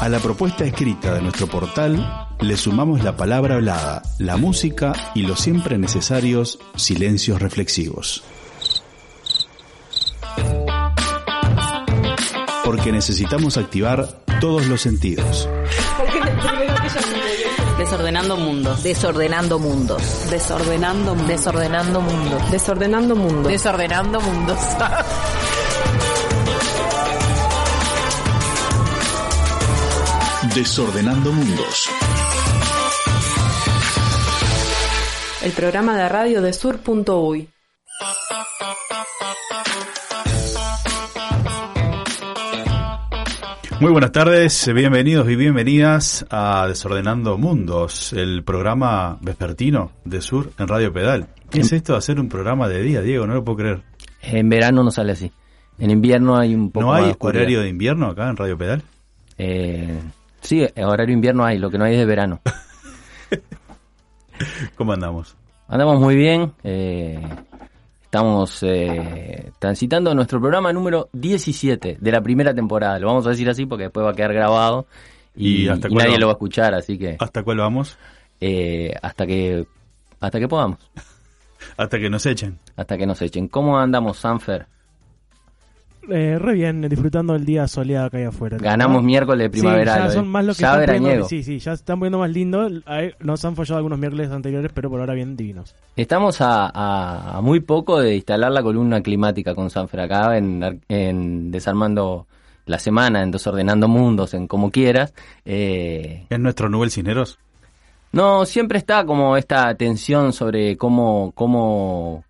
A la propuesta escrita de nuestro portal le sumamos la palabra hablada, la música y los siempre necesarios silencios reflexivos. Porque necesitamos activar todos los sentidos. Desordenando mundos. Desordenando mundos. Desordenando mundos. Desordenando mundos. Desordenando mundos. Desordenando mundos. Desordenando mundos. El programa de radio de sur.uy. Muy buenas tardes, bienvenidos y bienvenidas a Desordenando Mundos, el programa vespertino de Sur en Radio Pedal. ¿Qué es esto de hacer un programa de día, Diego? No lo puedo creer. En verano no sale así. En invierno hay un poco ¿No hay más horario de invierno acá en Radio Pedal? Eh, sí, horario invierno hay, lo que no hay es de verano. ¿Cómo andamos? Andamos muy bien. eh, estamos eh, transitando nuestro programa número 17 de la primera temporada. Lo vamos a decir así porque después va a quedar grabado y, ¿Y hasta y nadie vamos? lo va a escuchar, así que ¿Hasta cuál vamos? eh, hasta que hasta que podamos, Hasta que nos echen. hasta que nos echen. ¿Cómo andamos, Sanfer? Eh, re bien, disfrutando el día soleado que hay afuera. Ganamos ¿no? miércoles Sí, primaveral. ya hoy. son más lo que Ya están veraniego. poniendo- Sí, sí, ya se están poniendo más lindo. Nos han fallado algunos miércoles anteriores, pero por ahora bien divinos. Estamos a, a- a muy poco de instalar la columna climática con Sanfer acá en, Ar- en Desarmando la Semana, en Desordenando Mundos, en como quieras. Eh, ¿Es nuestro Nubel Cisneros? no, siempre está como esta tensión sobre cómo, cómo,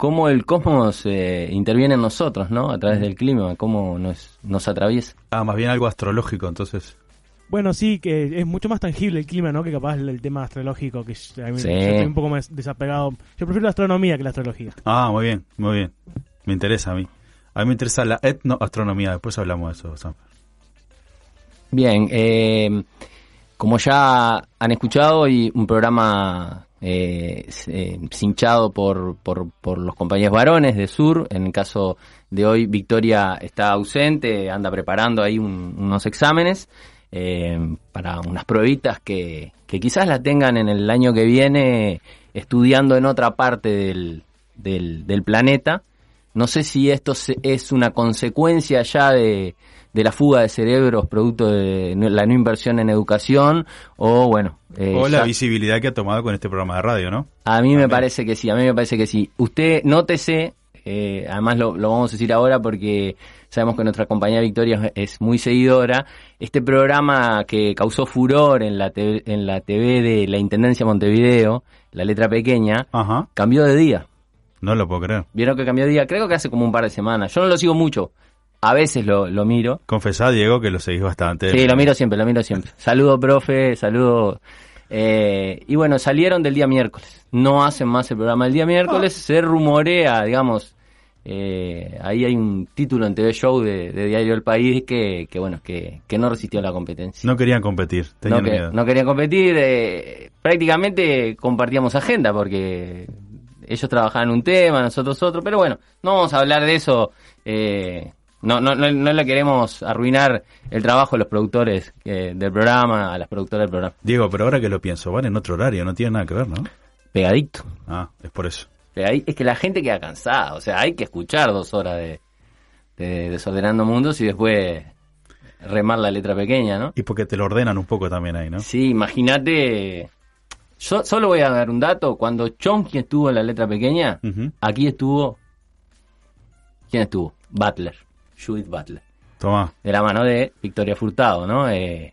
cómo el cosmos eh, interviene en nosotros, ¿no? A través del clima, cómo nos, nos atraviesa. Ah, más bien algo astrológico, entonces. Bueno, sí, que es mucho más tangible el clima, ¿no? Que capaz el, el tema astrológico, que yo, a mí- Sí. yo estoy un poco más desapegado. Yo prefiero la astronomía que la astrología. Ah, muy bien, muy bien. Me interesa a mí. A mí me interesa la etnoastronomía. Después hablamos de eso, Sam. Bien, eh, como ya han escuchado, hoy un programa eh, s- eh, cinchado por, por, por los compañeros varones de Sur. En el caso de hoy, Victoria está ausente, anda preparando ahí un- unos exámenes eh, para unas pruebitas que, que quizás la tengan en el año que viene estudiando en otra parte del, del, del planeta. No sé si esto es una consecuencia ya de, de la fuga de cerebros producto de la no inversión en educación o bueno. eh, o la ya- visibilidad que ha tomado con este programa de radio, ¿no? a mí me parece que sí, a mí me parece que sí. Usted nótese, eh, además lo, lo vamos a decir ahora porque sabemos que nuestra compañera Victoria es es muy seguidora. Este programa que causó furor en la, TV, en la TV de la Intendencia Montevideo, la letra pequeña, Ajá. cambió de día. No lo puedo creer. Vieron que cambió de día, creo que hace como un par de semanas. Yo no lo sigo mucho, a veces lo, lo miro. Confesá, Diego, que lo seguís bastante. Sí, lo miro siempre, lo miro siempre. Saludo, profe, saludo. Eh, y bueno, salieron del día miércoles. No hacen más el programa del día miércoles. Se rumorea, digamos, eh, ahí hay un título en TV Show de, de Diario El País que, que bueno, que, que no resistió la competencia. No querían competir, tenían no, miedo. no querían competir. eh, prácticamente compartíamos agenda porque ellos trabajaban un tema, nosotros otro. Pero bueno, no vamos a hablar de eso. eh, no, no, no, no le queremos arruinar el trabajo a los productores eh, del programa, a las productoras del programa. Diego, pero ahora que lo pienso, van en otro horario, no tiene nada que ver, ¿no? Pegadito. Ah, es por eso. Es que la gente queda cansada. O sea, hay que escuchar dos horas de, de Desordenando Mundos y después remar la letra pequeña, ¿no? Y porque te lo ordenan un poco también ahí, ¿no? Sí, imagínate. Yo solo voy a dar un dato. Cuando Chomsky estuvo en la letra pequeña, aquí estuvo. ¿Quién estuvo? Butler. Judith Butler. Tomá. De la mano de Victoria Furtado, ¿no? Eh,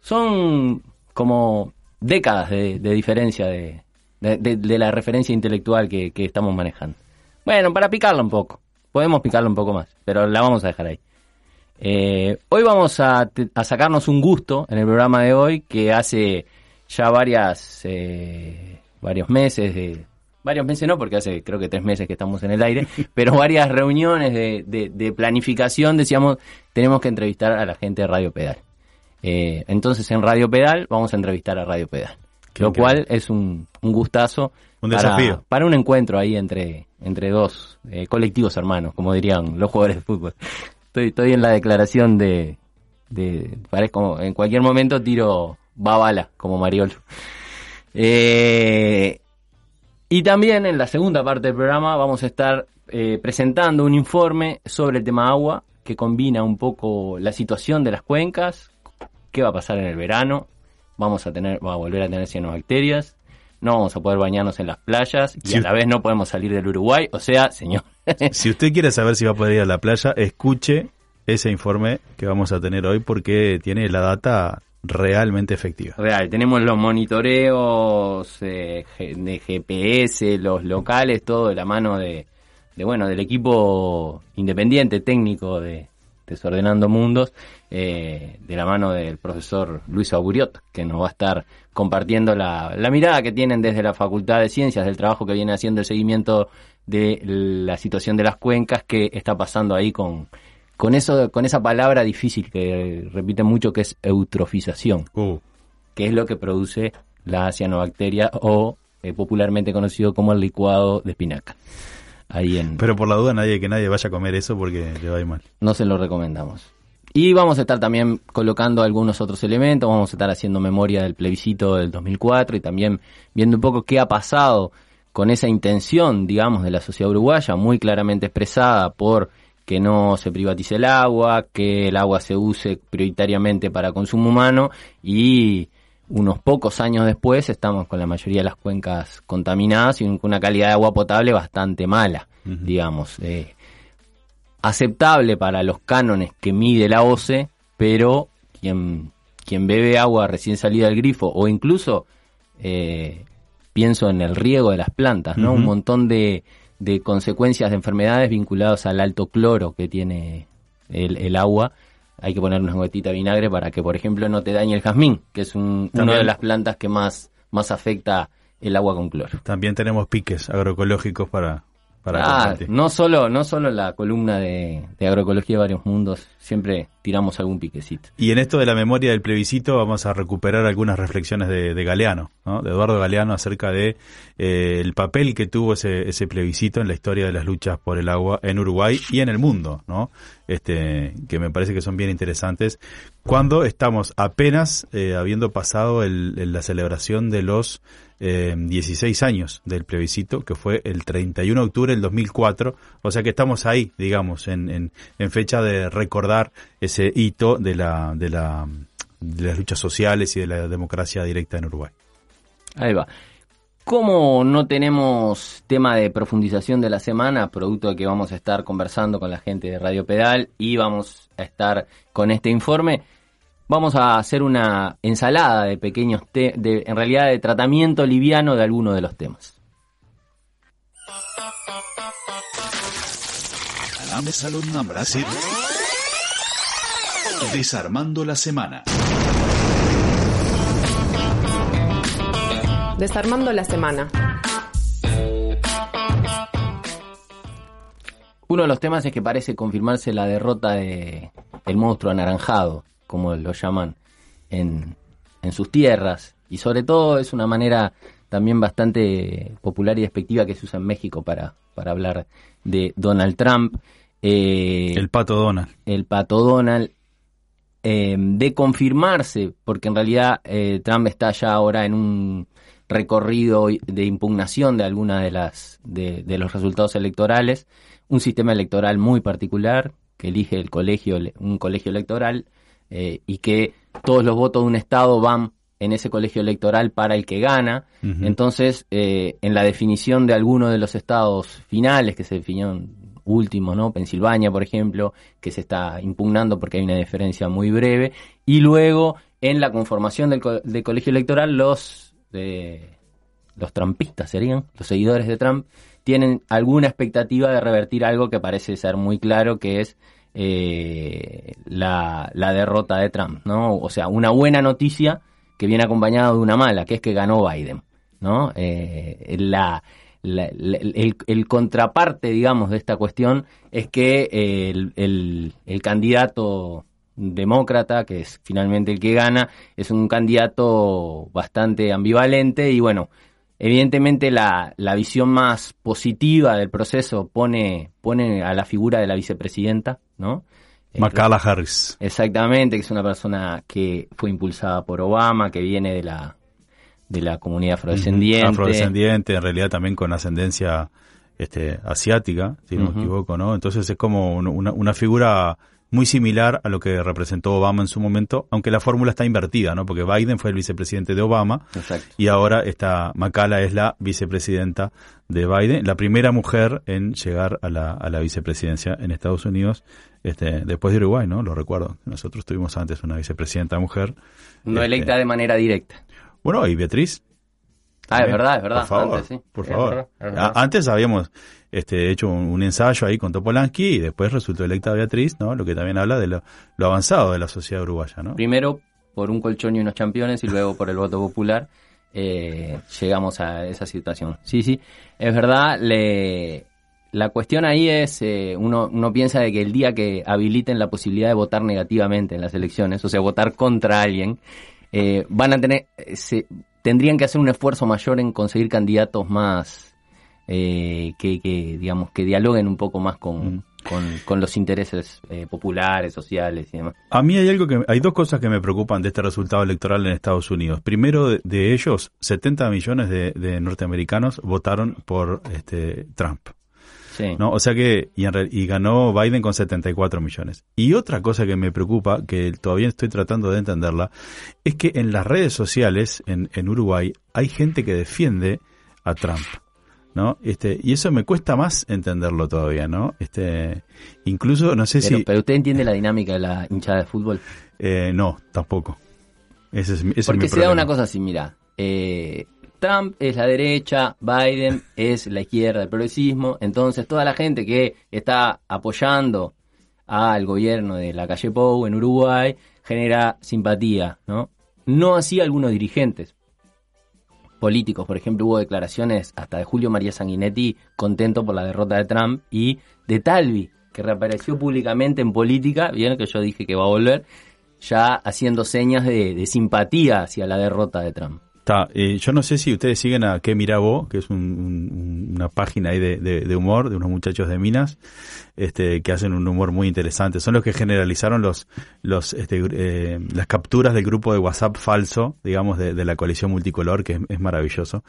son como décadas de, de diferencia de, de, la referencia intelectual que, que estamos manejando. Bueno, para picarla un poco. Podemos picarla un poco más, pero la vamos a dejar ahí. Eh, hoy vamos a sacarnos un gusto en el programa de hoy que hace ya varias eh, varios meses de varios meses no porque hace creo que tres meses que estamos en el aire pero varias reuniones de, de- de planificación decíamos tenemos que entrevistar a la gente de Radio Pedal Eh, entonces en Radio Pedal vamos a entrevistar a Radio Pedal Qué lo increíble. cual es un, un gustazo Un para- desafío. para un encuentro ahí entre entre dos eh, colectivos hermanos como dirían los jugadores de fútbol Estoy, estoy en la declaración de, de parezco en cualquier momento tiro babala como Mariolo. Eh, y también en la segunda parte del programa vamos a estar eh, presentando un informe sobre el tema agua que combina un poco la situación de las cuencas, qué va a pasar en el verano, vamos a tener, va a volver a tener cianobacterias, no vamos a poder bañarnos en las playas y Sí. a la vez no podemos salir del Uruguay, o sea, señor, Si usted quiere saber si va a poder ir a la playa, escuche ese informe que vamos a tener hoy porque tiene la data realmente efectiva. real, tenemos los monitoreos eh, de GPS, los locales, todo de la mano de, de bueno, del equipo independiente técnico de Desordenando Mundos, eh, de la mano del profesor Luis Auguriot, que nos va a estar compartiendo la, la mirada que tienen desde la Facultad de Ciencias, del trabajo que viene haciendo el seguimiento de la situación de las cuencas, que está pasando ahí con, con eso, con esa palabra difícil que repiten mucho que es eutrofización Uh, que es lo que produce la cianobacteria o eh, popularmente conocido como el licuado de espinaca. Ahí en pero por la duda nadie que nadie vaya a comer eso porque le va a ir mal. no se lo recomendamos. Y vamos a estar también colocando algunos otros elementos, vamos a estar haciendo memoria del plebiscito del 2004 y también viendo un poco qué ha pasado con esa intención, digamos, de la sociedad uruguaya, muy claramente expresada por que no se privatice el agua, que el agua se use prioritariamente para consumo humano y unos pocos años después estamos con la mayoría de las cuencas contaminadas y con una calidad de agua potable bastante mala, digamos. Eh, aceptable para los cánones que mide la OCE, pero quien, quien bebe agua recién salida del grifo o incluso eh, pienso en el riego de las plantas, ¿no? Un montón de, de consecuencias de enfermedades vinculadas al alto cloro que tiene el, el agua. Hay que poner una gotita de vinagre para que, por ejemplo, no te dañe el jazmín, que es un, una de las plantas que más, más afecta el agua con cloro. También tenemos piques agroecológicos para, para Ah, no solo, no solo la columna de, de agroecología de varios mundos, siempre tiramos algún piquecito. Y en esto de la memoria del plebiscito vamos a recuperar algunas reflexiones de, de Galeano, ¿no? de Eduardo Galeano acerca de eh, el papel que tuvo ese, ese plebiscito en la historia de las luchas por el agua en Uruguay y en el mundo, ¿no? Este, que me parece que son bien interesantes. Cuando estamos apenas eh, habiendo pasado el- el- la celebración de los eh, 16 años del plebiscito, que fue el 31 de octubre del 2004, o sea que estamos ahí, digamos, en, en, en fecha de recordar ese hito de la, de la de las luchas sociales y de la democracia directa en Uruguay. Ahí va. Como no tenemos tema de profundización de la semana, producto de que vamos a estar conversando con la gente de Radio Pedal y vamos a estar con este informe, vamos a hacer una ensalada de pequeños, te de, en realidad de tratamiento liviano de algunos de los temas. Desarmando la semana. Desarmando la semana. Uno de los temas es que parece confirmarse la derrota de el monstruo anaranjado, como lo llaman en, en sus tierras. Y sobre todo es una manera también bastante popular y despectiva que se usa en México para, para hablar de Donald Trump. Eh, El pato Donald. el pato Donald, eh, de confirmarse, porque en realidad eh, Trump está ya ahora en un recorrido de impugnación de algunas de las de, de los resultados electorales, un sistema electoral muy particular que elige el colegio un colegio electoral eh, y que todos los votos de un estado van en ese colegio electoral para el que gana. Entonces, eh, en la definición de algunos de los estados finales que se definieron últimos, ¿no? Pensilvania, por ejemplo, que se está impugnando porque hay una diferencia muy breve. Y luego, en la conformación del, co- del colegio electoral, los, eh, los trampistas serían, los seguidores de Trump, tienen alguna expectativa de revertir algo que parece ser muy claro, que es eh, la, la derrota de Trump, ¿no? O sea, una buena noticia que viene acompañada de una mala, que es que ganó Biden, ¿no? Eh, la, el, contraparte, digamos, de esta cuestión es que el, el- el candidato demócrata, que es finalmente el que gana, es un candidato bastante ambivalente y bueno, evidentemente la, la visión más positiva del proceso pone, pone a la figura de la vicepresidenta, ¿no? Macala Harris. Exactamente, que es una persona que fue impulsada por Obama, que viene de la de la comunidad afrodescendiente. Afrodescendiente, en realidad también con ascendencia este, asiática, si no me equivoco, ¿no? Entonces es como un- una, una figura muy similar a lo que representó Obama en su momento, aunque la fórmula está invertida, ¿no? Porque Biden fue el vicepresidente de Obama Exacto. y ahora esta Macala es la vicepresidenta de Biden, la primera mujer en llegar a la, a la vicepresidencia en Estados Unidos, este, después de Uruguay, ¿no? Lo recuerdo. Nosotros tuvimos antes una vicepresidenta mujer. No Este, electa de manera directa. Bueno, y Beatriz, Ah, es verdad, es verdad. Por favor, Antes, sí. por Es favor. verdad, es verdad. A- Antes habíamos este, hecho un, un ensayo ahí con Topolansky y después resultó electa Beatriz, ¿no? Lo que también habla de lo, lo avanzado de la sociedad uruguaya, ¿no? Primero por un colchón y unos campeones y luego por el voto popular eh, llegamos a esa situación. Sí, sí, es verdad. Le, la cuestión ahí es, eh, uno, uno piensa de que el día que habiliten la posibilidad de votar negativamente en las elecciones, o sea, votar contra alguien, eh, van a tener, eh, se, tendrían que hacer un esfuerzo mayor en conseguir candidatos más eh, que, que, digamos, que dialoguen un poco más con, Mm. con, con los intereses eh, populares, sociales y demás. A mí hay algo que hay dos cosas que me preocupan de este resultado electoral en Estados Unidos. Primero, de, de ellos, 70 millones de, de norteamericanos votaron por este Trump. Sí. ¿no? O sea que, y, en real- y ganó Biden con 74 millones. Y otra cosa que me preocupa, que todavía estoy tratando de entenderla, es que en las redes sociales en, en Uruguay hay gente que defiende a Trump. ¿No? Este, y eso me cuesta más entenderlo todavía, ¿no? Este, incluso, no sé Pero, si, pero usted entiende la dinámica de la hinchada de fútbol. eh, no, tampoco. Ese es, mi- ese es Porque mi se da una cosa así, mira. eh, Trump es la derecha, Biden es la izquierda, el progresismo. Entonces, toda la gente que está apoyando al gobierno de la calle Pou en Uruguay genera simpatía, ¿no? No así algunos dirigentes políticos. Por ejemplo, hubo declaraciones hasta de Julio María Sanguinetti contento por la derrota de Trump y de Talvi, que reapareció públicamente en política, bien que yo dije que va a volver, ya haciendo señas de simpatía hacia la derrota de Trump. Está, eh, yo no sé si ustedes siguen a Que Mirabo, que es un- un- una página ahí de, de- de humor de unos muchachos de Minas, este, que hacen un humor muy interesante. Son los que generalizaron los, los, este, eh, las capturas del grupo de WhatsApp falso, digamos, de, de la coalición multicolor, que es, es maravilloso.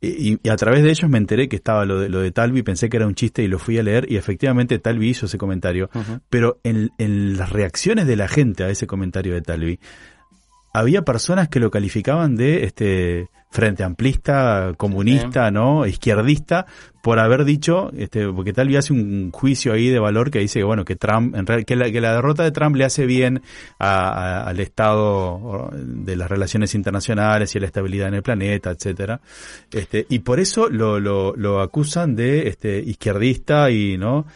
Y, y a través de ellos me enteré que estaba lo de, lo de Talvi, pensé que era un chiste y lo fui a leer y efectivamente Talvi hizo ese comentario. Pero en, en las reacciones de la gente a ese comentario de Talvi, había personas que lo calificaban de este frente amplista, comunista, ¿no? izquierdista, por haber dicho, este, porque tal vez hace un juicio ahí de valor que dice que bueno, que Trump, en real, que la, que la derrota de Trump le hace bien a- a- al estado de las relaciones internacionales y a la estabilidad en el planeta, etcétera. Este, y por eso lo, lo, lo acusan de este izquierdista y no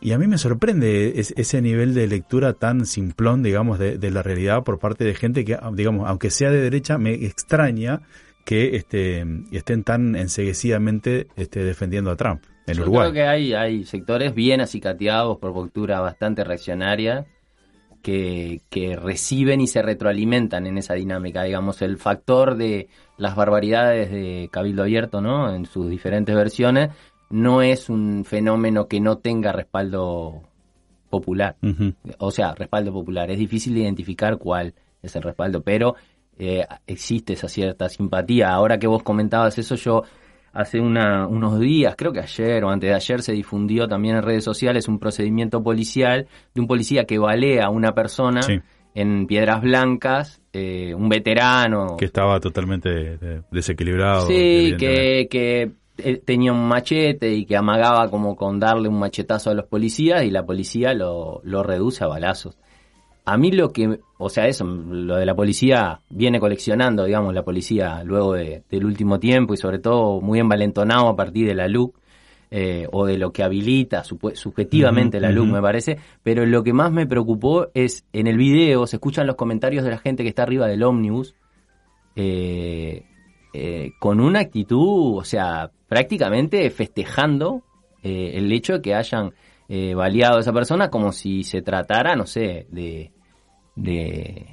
y a mí me sorprende es- ese nivel de lectura tan simplón, digamos, de, de la realidad por parte de gente que, digamos, aunque sea de derecha, me extraña que este, estén tan enseguecidamente este, defendiendo a Trump en Yo Uruguay. creo que hay, hay sectores bien acicateados por postura bastante reaccionaria que, que reciben y se retroalimentan en esa dinámica. Digamos, el factor de las barbaridades de Cabildo Abierto, ¿no? En sus diferentes versiones, no es un fenómeno que no tenga respaldo popular. O sea, respaldo popular. Es difícil de identificar cuál es el respaldo, pero eh, existe esa cierta simpatía. Ahora que vos comentabas eso, yo hace una- unos días, creo que ayer o antes de ayer, se difundió también en redes sociales un procedimiento policial de un policía que balea a una persona Sí. en Piedras Blancas, eh, un veterano. Que estaba totalmente eh, desequilibrado. Sí, que, que tenía un machete y que amagaba como con darle un machetazo a los policías y la policía lo, lo reduce a balazos. A mí lo que, o sea, eso, lo de la policía viene coleccionando, digamos, la policía luego de- del último tiempo y sobre todo muy envalentonado a partir de la LUC eh, o de lo que habilita subjetivamente la LUC, me parece. Pero lo que más me preocupó es en el video se escuchan los comentarios de la gente que está arriba del ómnibus eh, eh, con una actitud, o sea, prácticamente festejando eh, el hecho de que hayan eh, baleado a esa persona como si se tratara, no sé, de, de,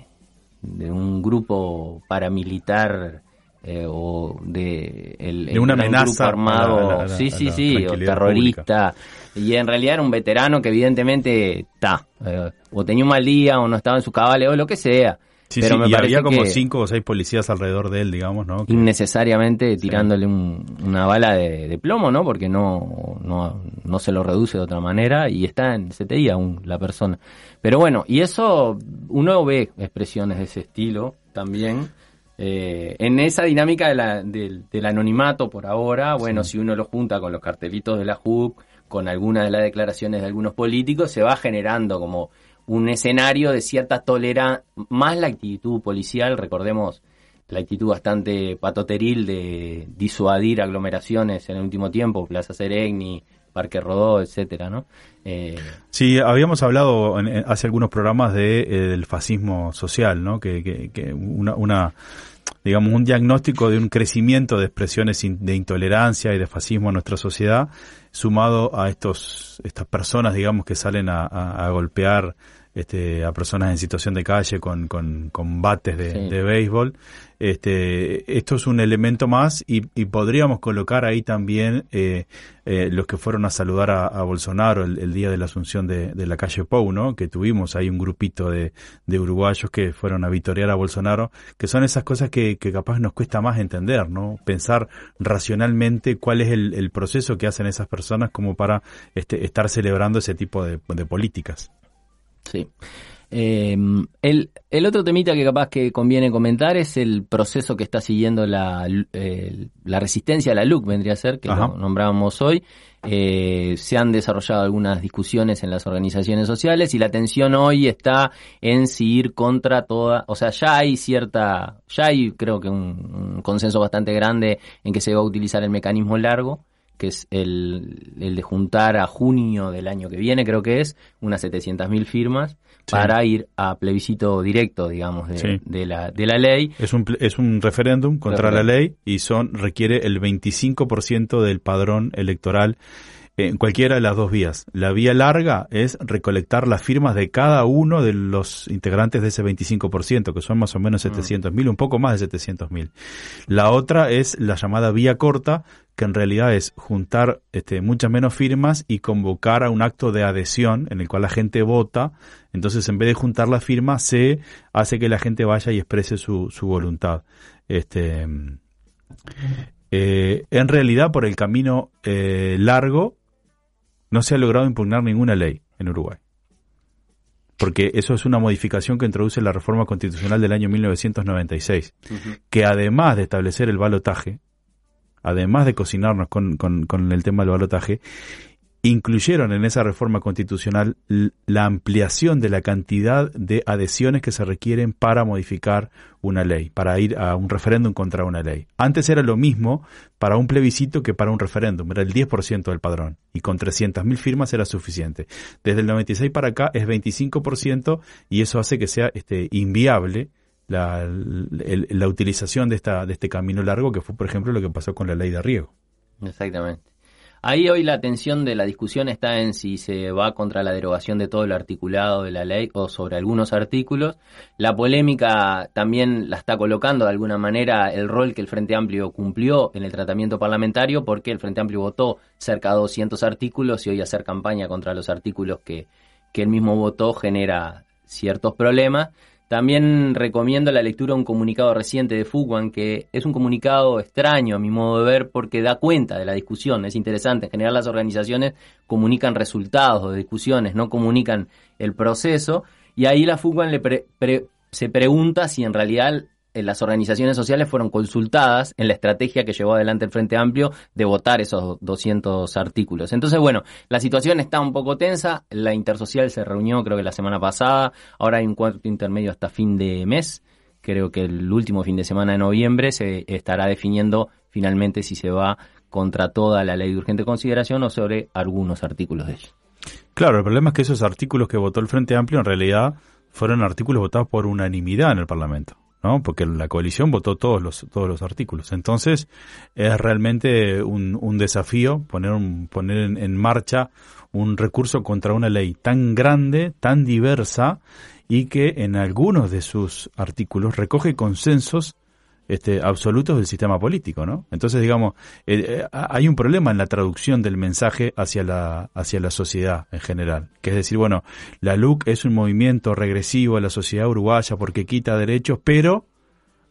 de un grupo paramilitar eh, o de, el, De una el- un amenaza grupo armado, a la- a la- sí, sí, sí, o terrorista. Y en realidad era un veterano que evidentemente está, eh, o tenía un mal día, o no estaba en su cabales, o lo que sea. Sí, Pero sí, me y parece había como que cinco o seis policías alrededor de él, digamos, ¿no? Que- innecesariamente tirándole un- una bala de, de plomo, ¿no? Porque no, no, no se lo reduce de otra manera y está en CTI aún la persona. Pero bueno, y eso uno ve expresiones de ese estilo también. eh, en esa dinámica de la- del, del anonimato por ahora, bueno, si uno lo junta con los cartelitos de la JUC, con algunas de las declaraciones de algunos políticos, se va generando como un escenario de cierta tolerancia, más la actitud policial, recordemos la actitud bastante patoteril de disuadir aglomeraciones en el último tiempo, Plaza Seregni, Parque Rodó, etcétera, ¿no? Eh, Sí, habíamos hablado en- hace algunos programas de, eh, del fascismo social, ¿no? Que, que, que una, una, digamos, un diagnóstico de un crecimiento de expresiones de intolerancia y de fascismo en nuestra sociedad, sumado a estos, estas personas, digamos, que salen a, a- golpear este, a personas en situación de calle con, con, con bates de, Sí. de béisbol. Este, esto es un elemento más y, y podríamos colocar ahí también eh, eh, los que fueron a saludar a, a Bolsonaro el, el día de la asunción de, de la calle Pou, ¿no? Que tuvimos ahí un grupito de, de uruguayos que fueron a vitorear a Bolsonaro, que son esas cosas que, que capaz nos cuesta más entender, ¿no? Pensar racionalmente cuál es el, el proceso que hacen esas personas como para este, estar celebrando ese tipo de, de políticas. Sí. Eh, el, el otro temita que capaz que conviene comentar es el proceso que está siguiendo la, eh, la resistencia a la LUC, vendría a ser, que Ajá. lo nombrábamos hoy. Eh, se han desarrollado algunas discusiones en las organizaciones sociales y la tensión hoy está en si ir contra toda, o sea, ya hay cierta, ya hay creo que un, un consenso bastante grande en que se va a utilizar el mecanismo largo, que es el, el de juntar a junio del año que viene, creo que es, unas 700.000 firmas Sí. para ir a plebiscito directo, digamos, de, Sí. de la, de la ley. Es un, es un referéndum contra la ley y son requiere el 25% del padrón electoral en cualquiera de las dos vías. La vía larga es recolectar las firmas de cada uno de los integrantes de ese 25%, que son más o menos 700.000, un poco más de 700.000. La otra es la llamada vía corta, que en realidad es juntar este, muchas menos firmas y convocar a un acto de adhesión en el cual la gente vota. Entonces, en vez de juntar las firmas, se hace que la gente vaya y exprese su, su voluntad. Este, eh, en realidad, por el camino eh, largo, no se ha logrado impugnar ninguna ley en Uruguay. Porque eso es una modificación que introduce la reforma constitucional del año 1996, que además de establecer el balotaje, además de cocinarnos con, con- con el tema del balotaje, incluyeron en esa reforma constitucional la ampliación de la cantidad de adhesiones que se requieren para modificar una ley, para ir a un referéndum contra una ley. Antes era lo mismo para un plebiscito que para un referéndum, era el 10% del padrón y con 300.000 firmas era suficiente. Desde el 96 para acá es 25% y eso hace que sea este, inviable la utilización de, esta, de este camino largo que fue, por ejemplo, lo que pasó con la ley de riego. Exactamente. Ahí hoy la atención de la discusión está en si se va contra la derogación de todo el articulado de la ley o sobre algunos artículos. La polémica también la está colocando de alguna manera el rol que el Frente Amplio cumplió en el tratamiento parlamentario porque el Frente Amplio votó cerca de 200 artículos y hoy hacer campaña contra los artículos que, que él mismo votó genera ciertos problemas. También recomiendo la lectura de un comunicado reciente de Fuguan, que es un comunicado extraño a mi modo de ver porque da cuenta de la discusión. Es interesante, en general las organizaciones comunican resultados de discusiones, no comunican el proceso. Y ahí la Fuguan le pre- pre- se pregunta si en realidad las organizaciones sociales fueron consultadas en la estrategia que llevó adelante el Frente Amplio de votar esos 200 artículos. Entonces, bueno, la situación está un poco tensa. La intersocial se reunió creo que la semana pasada. Ahora hay un cuarto intermedio hasta fin de mes. Creo que el último fin de semana de noviembre se estará definiendo finalmente si se va contra toda la ley de urgente consideración o sobre algunos artículos de ella. Claro, el problema es que esos artículos que votó el Frente Amplio en realidad fueron artículos votados por unanimidad en el Parlamento, ¿no? Porque la coalición votó todos los todos los artículos. Entonces es realmente un, un desafío poner un, poner en, en marcha un recurso contra una ley tan grande, tan diversa y que en algunos de sus artículos recoge consensos este, absolutos del sistema político, ¿no? Entonces, digamos, eh, eh, hay un problema en la traducción del mensaje hacia la, hacia la sociedad en general, que es decir, bueno, la LUC es un movimiento regresivo a la sociedad uruguaya porque quita derechos, pero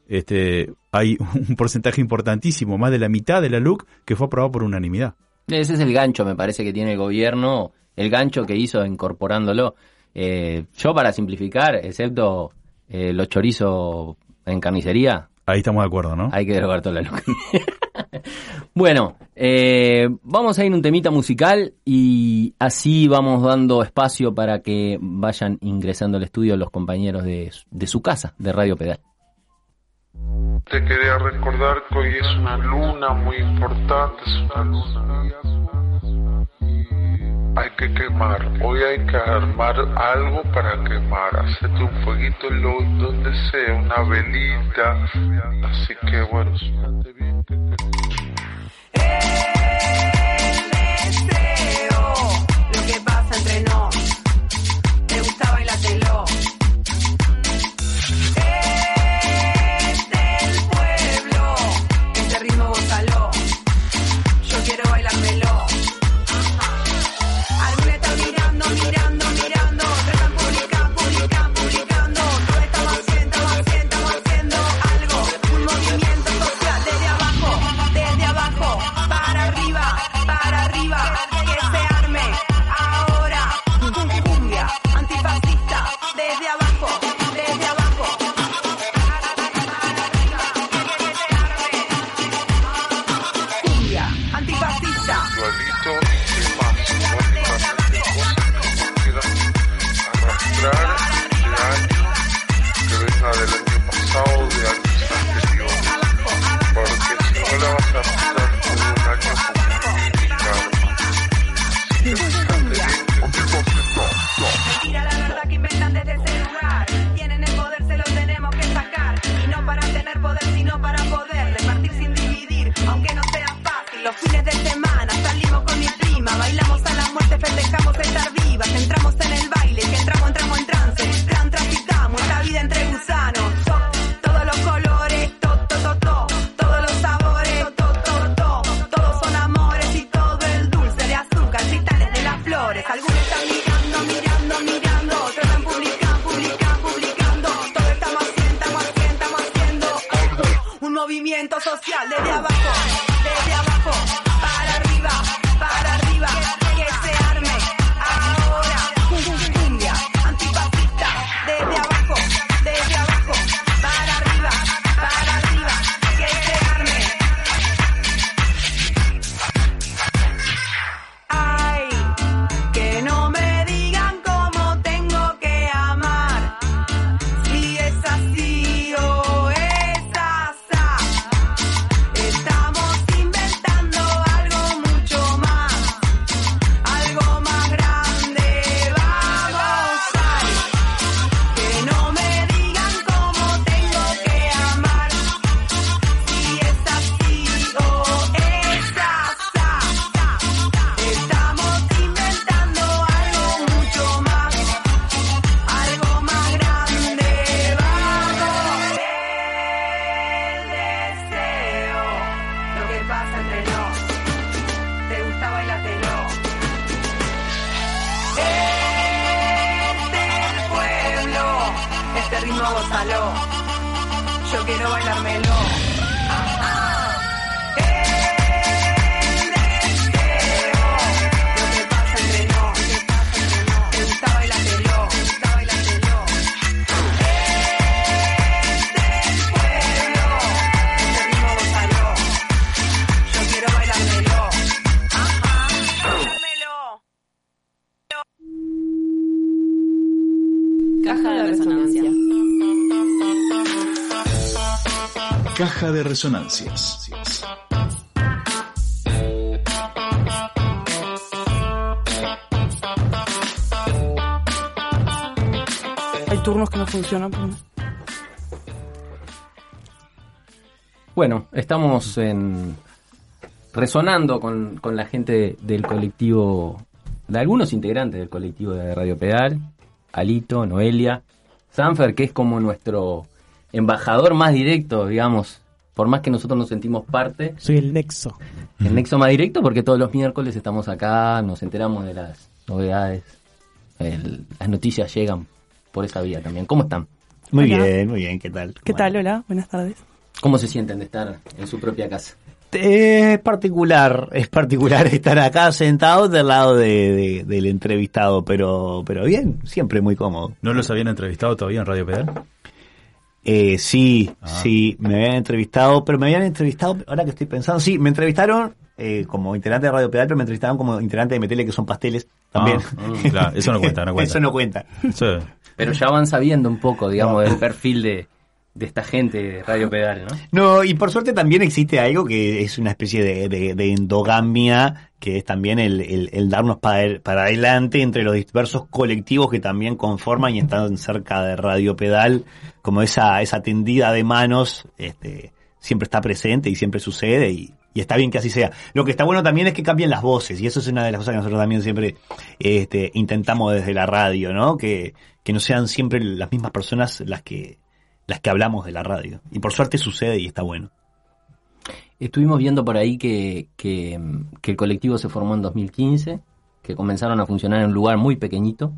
este, hay un porcentaje importantísimo, más de la mitad de la LUC, que fue aprobado por unanimidad. Ese es el gancho, me parece, que tiene el gobierno, el gancho que hizo incorporándolo. Eh, yo, para simplificar, excepto eh, los chorizos en carnicería, Ahí estamos de acuerdo, ¿no? hay que derogar toda la luz. bueno, eh, vamos a ir un temita musical y así vamos dando espacio para que vayan ingresando al estudio los compañeros de, de su casa, de Radio Pedal. Te quería recordar que hoy es una luna muy importante, es una luna. Hay que quemar, hoy hay que armar algo para quemar, hacerte un fueguito en donde sea, una velita, así que bueno, súmate bien resonancias. Hay turnos que no funcionan. pues. Bueno, estamos en resonando con, con la gente del colectivo, de algunos integrantes del colectivo de Radio Pedal, Alito, Noelia, Sanfer, que es como nuestro embajador más directo, digamos, por más que nosotros nos sentimos parte, Soy el nexo. el nexo más directo, porque todos los miércoles estamos acá, nos enteramos de las novedades, el- las noticias llegan por esa vía también. ¿Cómo están? Muy Hola. bien, muy bien, ¿qué tal? ¿Qué ¿Cómo tal? Hola, buenas tardes. ¿Cómo se sienten de estar en su propia casa? Es particular, es particular estar acá sentado del lado de, de- del entrevistado, pero, pero bien, siempre muy cómodo. ¿No los habían entrevistado todavía en Radio Pedal? Eh, sí, Ah. sí, me habían entrevistado, pero me habían entrevistado, ahora que estoy pensando, sí, me entrevistaron eh, como integrante de Radio Pedal, pero me entrevistaron como integrante de Metele, que son pasteles también. Ah, mm, claro, eso no cuenta, no cuenta. Eso no cuenta. Sí. Pero ya van sabiendo un poco, digamos, del perfil de, de esta gente de Radio Pedal, ¿no? No, y por suerte también existe algo que es una especie de, de- de endogamia, que es también el, el- darnos para, para adelante entre los diversos colectivos que también conforman y están cerca de Radio Pedal, como esa, esa tendida de manos, este, siempre está presente y siempre sucede y, y está bien que así sea. Lo que está bueno también es que cambien las voces y eso es una de las cosas que nosotros también siempre este, intentamos desde la radio, ¿no? Que, que no sean siempre las mismas personas las que, las que hablamos de la radio. Y por suerte sucede y está bueno. Estuvimos viendo por ahí que, que, el colectivo se formó en 2015, que comenzaron a funcionar en un lugar muy pequeñito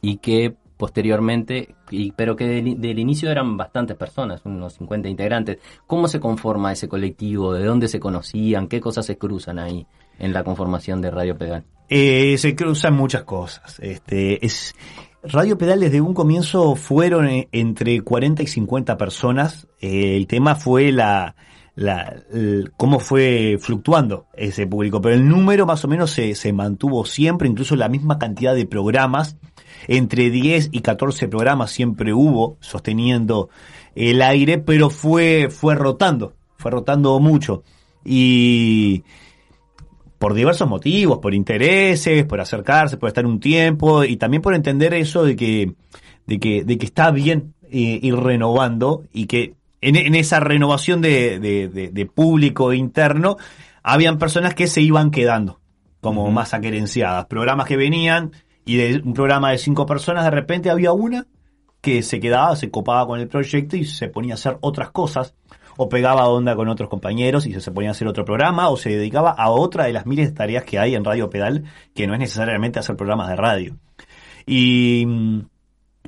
y que posteriormente, y, pero que del, inicio eran bastantes personas, unos 50 integrantes. ¿Cómo se conforma ese colectivo? ¿De dónde se conocían? ¿Qué cosas se cruzan ahí en la conformación de Radio Pedal? Eh, se cruzan muchas cosas. Este, es, Radio Pedal desde un comienzo fueron eh, entre 40 y 50 personas. Eh, el tema fue la, la, el- cómo fue fluctuando ese público, pero el número más o menos se, se mantuvo siempre, incluso la misma cantidad de programas. Entre 10 y 14 programas siempre hubo sosteniendo el aire, pero fue, fue rotando, fue rotando mucho. Y, por diversos motivos, por intereses, por acercarse, por estar un tiempo y también por entender eso de que, de que, de que está bien eh, ir renovando y que en, en esa renovación de, de- de- de público interno habían personas que se iban quedando como más aquerenciadas, programas que venían y de un programa de cinco personas de repente había una que se quedaba, se copaba con el proyecto y se ponía a hacer otras cosas, o pegaba onda con otros compañeros y se, se ponía a hacer otro programa, o se dedicaba a otra de las miles de tareas que hay en Radio Pedal, que no es necesariamente hacer programas de radio. Y, mm,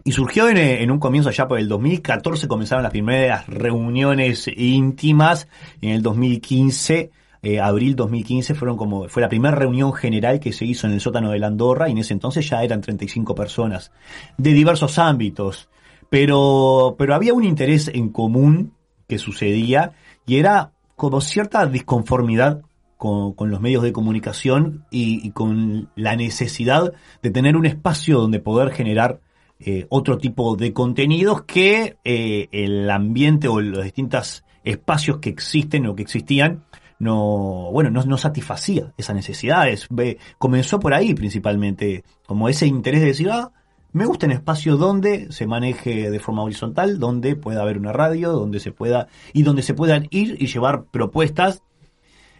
y surgió en, en un comienzo ya por el 2014, comenzaron las primeras reuniones íntimas, en el 2015 eh, abril 2015 fueron como fue la primera reunión general que se hizo en el sótano de la Andorra y en ese entonces ya eran 35 personas de diversos ámbitos. Pero pero había un interés en común que sucedía y era como cierta disconformidad con, con los medios de comunicación y con la necesidad de tener un espacio donde poder generar eh, otro tipo de contenidos que eh, el ambiente o los distintos espacios que existen o que existían no, bueno, no, no satisfacía esas necesidades. Ve, comenzó por ahí principalmente, como ese interés de decir, ah, me gusta un espacio donde se maneje de forma horizontal, donde pueda haber una radio, donde se pueda, y donde se puedan ir y llevar propuestas.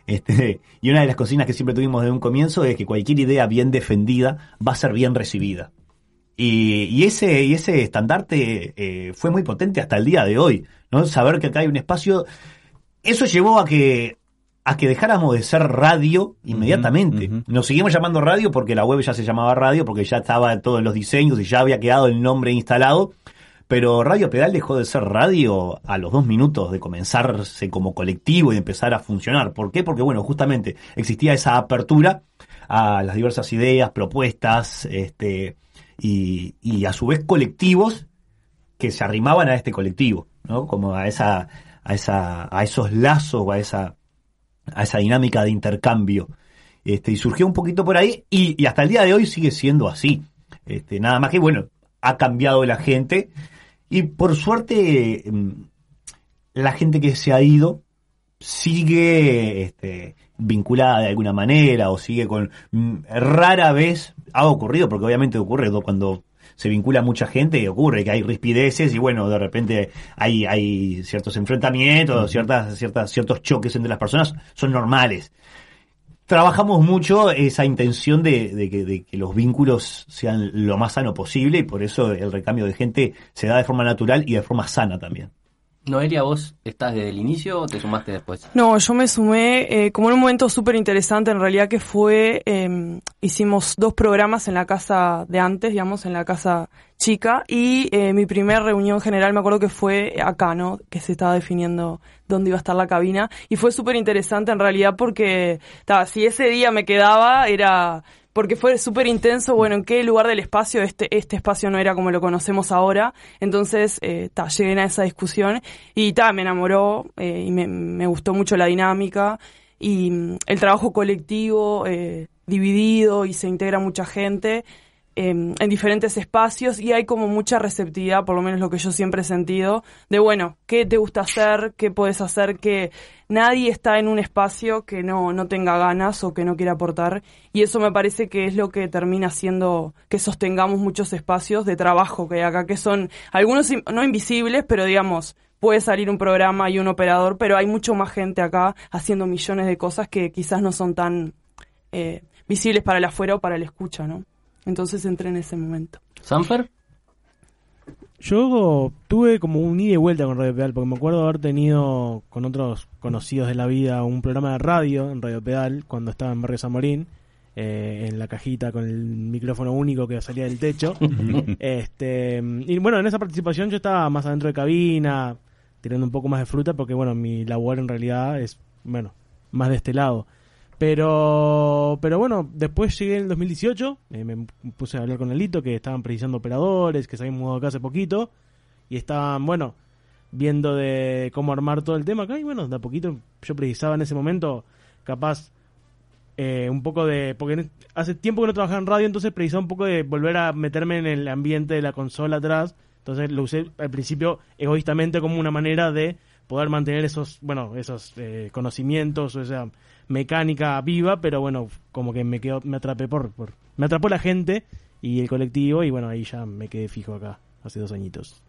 Este, y una de las consignas que siempre tuvimos desde un comienzo es que cualquier idea bien defendida va a ser bien recibida. Y, y ese, y ese estandarte eh, fue muy potente hasta el día de hoy, ¿no? Saber que acá hay un espacio. Eso llevó a que a que dejáramos de ser radio inmediatamente. Nos seguimos llamando radio porque la web ya se llamaba radio, porque ya estaba todos los diseños y ya había quedado el nombre instalado. Pero Radio Pedal dejó de ser radio a los dos minutos de comenzarse como colectivo y de empezar a funcionar. ¿Por qué? Porque, bueno, justamente existía esa apertura a las diversas ideas, propuestas, este, y, a su vez colectivos que se arrimaban a este colectivo, ¿no? Como a esa, a esa, a esos lazos a esa, a esa dinámica de intercambio. Este, y surgió un poquito por ahí, y, y hasta el día de hoy sigue siendo así. Este, nada más que, bueno, ha cambiado la gente, y por suerte, mm, la gente que se ha ido sigue este, vinculada de alguna manera, o sigue con. mm, Rara vez ha ocurrido, porque obviamente ocurre do- cuando se vincula mucha gente, ocurre que hay rispideces y bueno, de repente hay, hay ciertos enfrentamientos, ciertas, ciertas, ciertos choques entre las personas, son normales. Trabajamos mucho esa intención de, de que, de que los vínculos sean lo más sano posible y por eso el recambio de gente se da de forma natural y de forma sana también. Noelia, ¿vos estás desde el inicio o te sumaste después? No, yo me sumé eh, como en un momento súper interesante en realidad que fue, eh, hicimos dos programas en la casa de antes, digamos, en la casa chica y eh, mi primera reunión general me acuerdo que fue acá, ¿no? Que se estaba definiendo dónde iba a estar la cabina y fue súper interesante en realidad porque, si ese día me quedaba era porque fue súper intenso, bueno, en qué lugar del espacio, este, este espacio no era como lo conocemos ahora, entonces, eh, ta, llegué a esa discusión y ta, me enamoró eh, y me, me gustó mucho la dinámica y mm, el trabajo colectivo, eh, dividido y se integra mucha gente en diferentes espacios y hay como mucha receptividad, por lo menos lo que yo siempre he sentido, de bueno, ¿qué te gusta hacer? ¿Qué puedes hacer? Que nadie está en un espacio que no, no tenga ganas o que no quiera aportar y eso me parece que es lo que termina haciendo que sostengamos muchos espacios de trabajo que hay acá, que son algunos no invisibles, pero digamos, puede salir un programa y un operador, pero hay mucho más gente acá haciendo millones de cosas que quizás no son tan eh, visibles para el afuera o para el escucha, ¿no? Entonces entré en ese momento. ¿Sanfer? Yo tuve como un ida y vuelta con Radio Pedal, porque me acuerdo haber tenido con otros conocidos de la vida un programa de radio en Radio Pedal cuando estaba en Barrio San Morín, eh, en la cajita con el micrófono único que salía del techo. este Y bueno, en esa participación yo estaba más adentro de cabina, tirando un poco más de fruta, porque bueno, mi labor en realidad es, bueno, más de este lado. Pero, pero bueno, después llegué en el 2018, eh, me puse a hablar con Elito, que estaban precisando operadores, que se habían mudado acá hace poquito, y estaban, bueno, viendo de cómo armar todo el tema acá, y bueno, de a poquito yo precisaba en ese momento, capaz, eh, un poco de, porque hace tiempo que no trabajaba en radio, entonces precisaba un poco de volver a meterme en el ambiente de la consola atrás, entonces lo usé al principio egoístamente como una manera de poder mantener esos, bueno, esos eh, conocimientos o esa mecánica viva, pero bueno, como que me quedo, me atrapé por, por, me atrapó la gente y el colectivo y bueno, ahí ya me quedé fijo acá, hace dos añitos.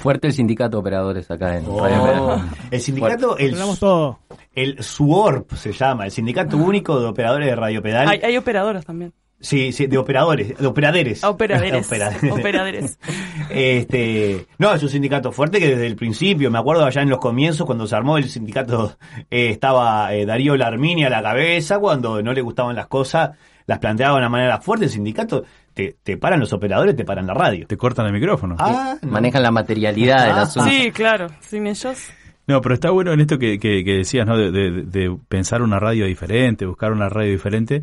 Fuerte el sindicato de operadores acá en Oh, Radio Pedal. el sindicato, el, todo. el SUORP se llama, el Sindicato Único de Operadores de Radio Pedal. Hay, hay operadoras también. Sí, sí, de operadores, de operaderes. Operaderes. Operaderes. Operaderes. Este, no, es un sindicato fuerte que desde el principio, me acuerdo allá en los comienzos cuando se armó el sindicato, eh, estaba eh, Darío Larmini a la cabeza, cuando no le gustaban las cosas, las planteaba de una manera fuerte, el sindicato, te, te paran los operadores, te paran la radio. Te cortan el micrófono. Ah, no. Manejan la materialidad del Ah, asunto. Sí, claro. Sin ellos. No, pero está bueno en esto que, que- que decías, ¿no? De, de- de pensar una radio diferente, buscar una radio diferente.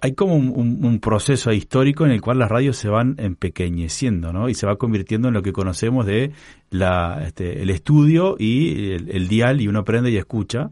Hay como un, proceso histórico en el cual las radios se van empequeñeciendo, ¿no? Y se va convirtiendo en lo que conocemos de la, este, el estudio y el, dial y uno prende y escucha.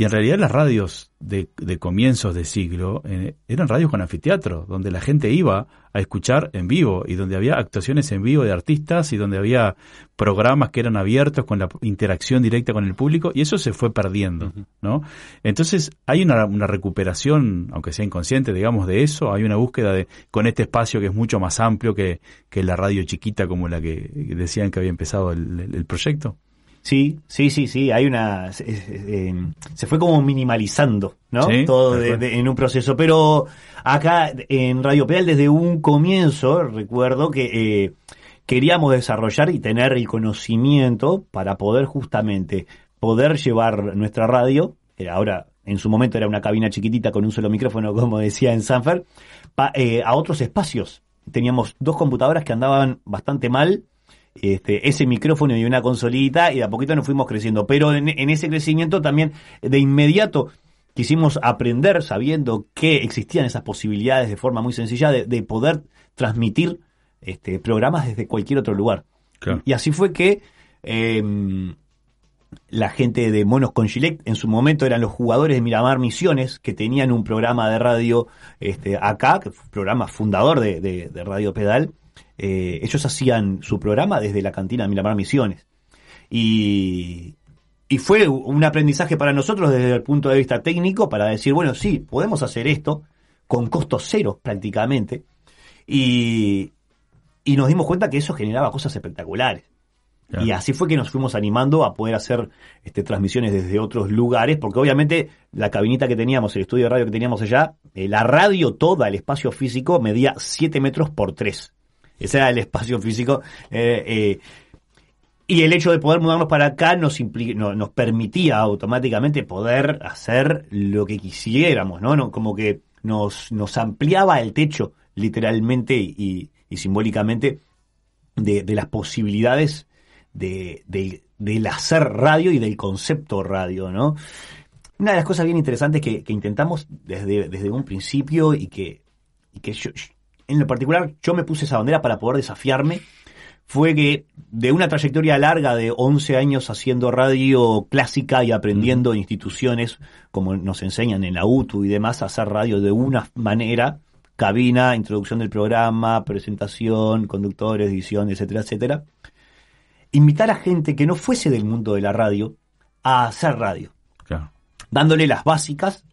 Y en realidad las radios de, de comienzos de siglo eh, eran radios con anfiteatro, donde la gente iba a escuchar en vivo y donde había actuaciones en vivo de artistas y donde había programas que eran abiertos con la interacción directa con el público y eso se fue perdiendo, ¿no? Entonces hay una, una recuperación, aunque sea inconsciente, digamos, de eso, hay una búsqueda de con este espacio que es mucho más amplio que, que la radio chiquita como la que decían que había empezado el, el- el proyecto. Sí, sí, sí, sí, hay una... Se, se- eh, se fue como minimalizando, ¿no? Sí, Todo de- en un proceso. Pero acá en Radio Pedal desde un comienzo recuerdo que eh, queríamos desarrollar y tener el conocimiento para poder justamente poder llevar nuestra radio, que ahora en su momento era una cabina chiquitita con un solo micrófono, como decía en Sanfer, pa- eh, a otros espacios. Teníamos dos computadoras que andaban bastante mal, este, ese micrófono y una consolita y de a poquito nos fuimos creciendo. Pero en, en ese crecimiento también de inmediato quisimos aprender sabiendo que existían esas posibilidades de forma muy sencilla de, de poder transmitir este, programas desde cualquier otro lugar. Claro. Y así fue que eh, la gente de Monos con Gillette en su momento eran los jugadores de Miramar Misiones que tenían un programa de radio este, acá, que fue un programa fundador de, de- de Radio Pedal. Eh, ellos hacían su programa desde la cantina de Miramar Misiones. Y, y fue un aprendizaje para nosotros desde el punto de vista técnico para decir, bueno, sí, podemos hacer esto con costos cero prácticamente. Y, y nos dimos cuenta que eso generaba cosas espectaculares. Claro. Y así fue que nos fuimos animando a poder hacer este, transmisiones desde otros lugares, porque obviamente la cabinita que teníamos, el estudio de radio que teníamos allá, eh, la radio toda, el espacio físico, medía 7 metros por 3. Ese era el espacio físico. eh, eh, Y el hecho de poder mudarnos para acá nos, nos permitía automáticamente poder hacer lo que quisiéramos, ¿no? Como que nos, nos ampliaba el techo, literalmente y, simbólicamente, de, de las posibilidades de, de- del hacer radio y del concepto radio, ¿no? Una de las cosas bien interesantes que, intentamos desde, desde un principio y que, y que yo- en lo particular yo me puse esa bandera para poder desafiarme. Fue que de una trayectoria larga de 11 años haciendo radio clásica y aprendiendo en instituciones como nos enseñan en la UTU y demás a hacer radio de una manera, cabina, introducción del programa, presentación, conductores, edición, etcétera, etcétera, invitar a gente que no fuese del mundo de la radio a hacer radio. Claro. dándole las básicas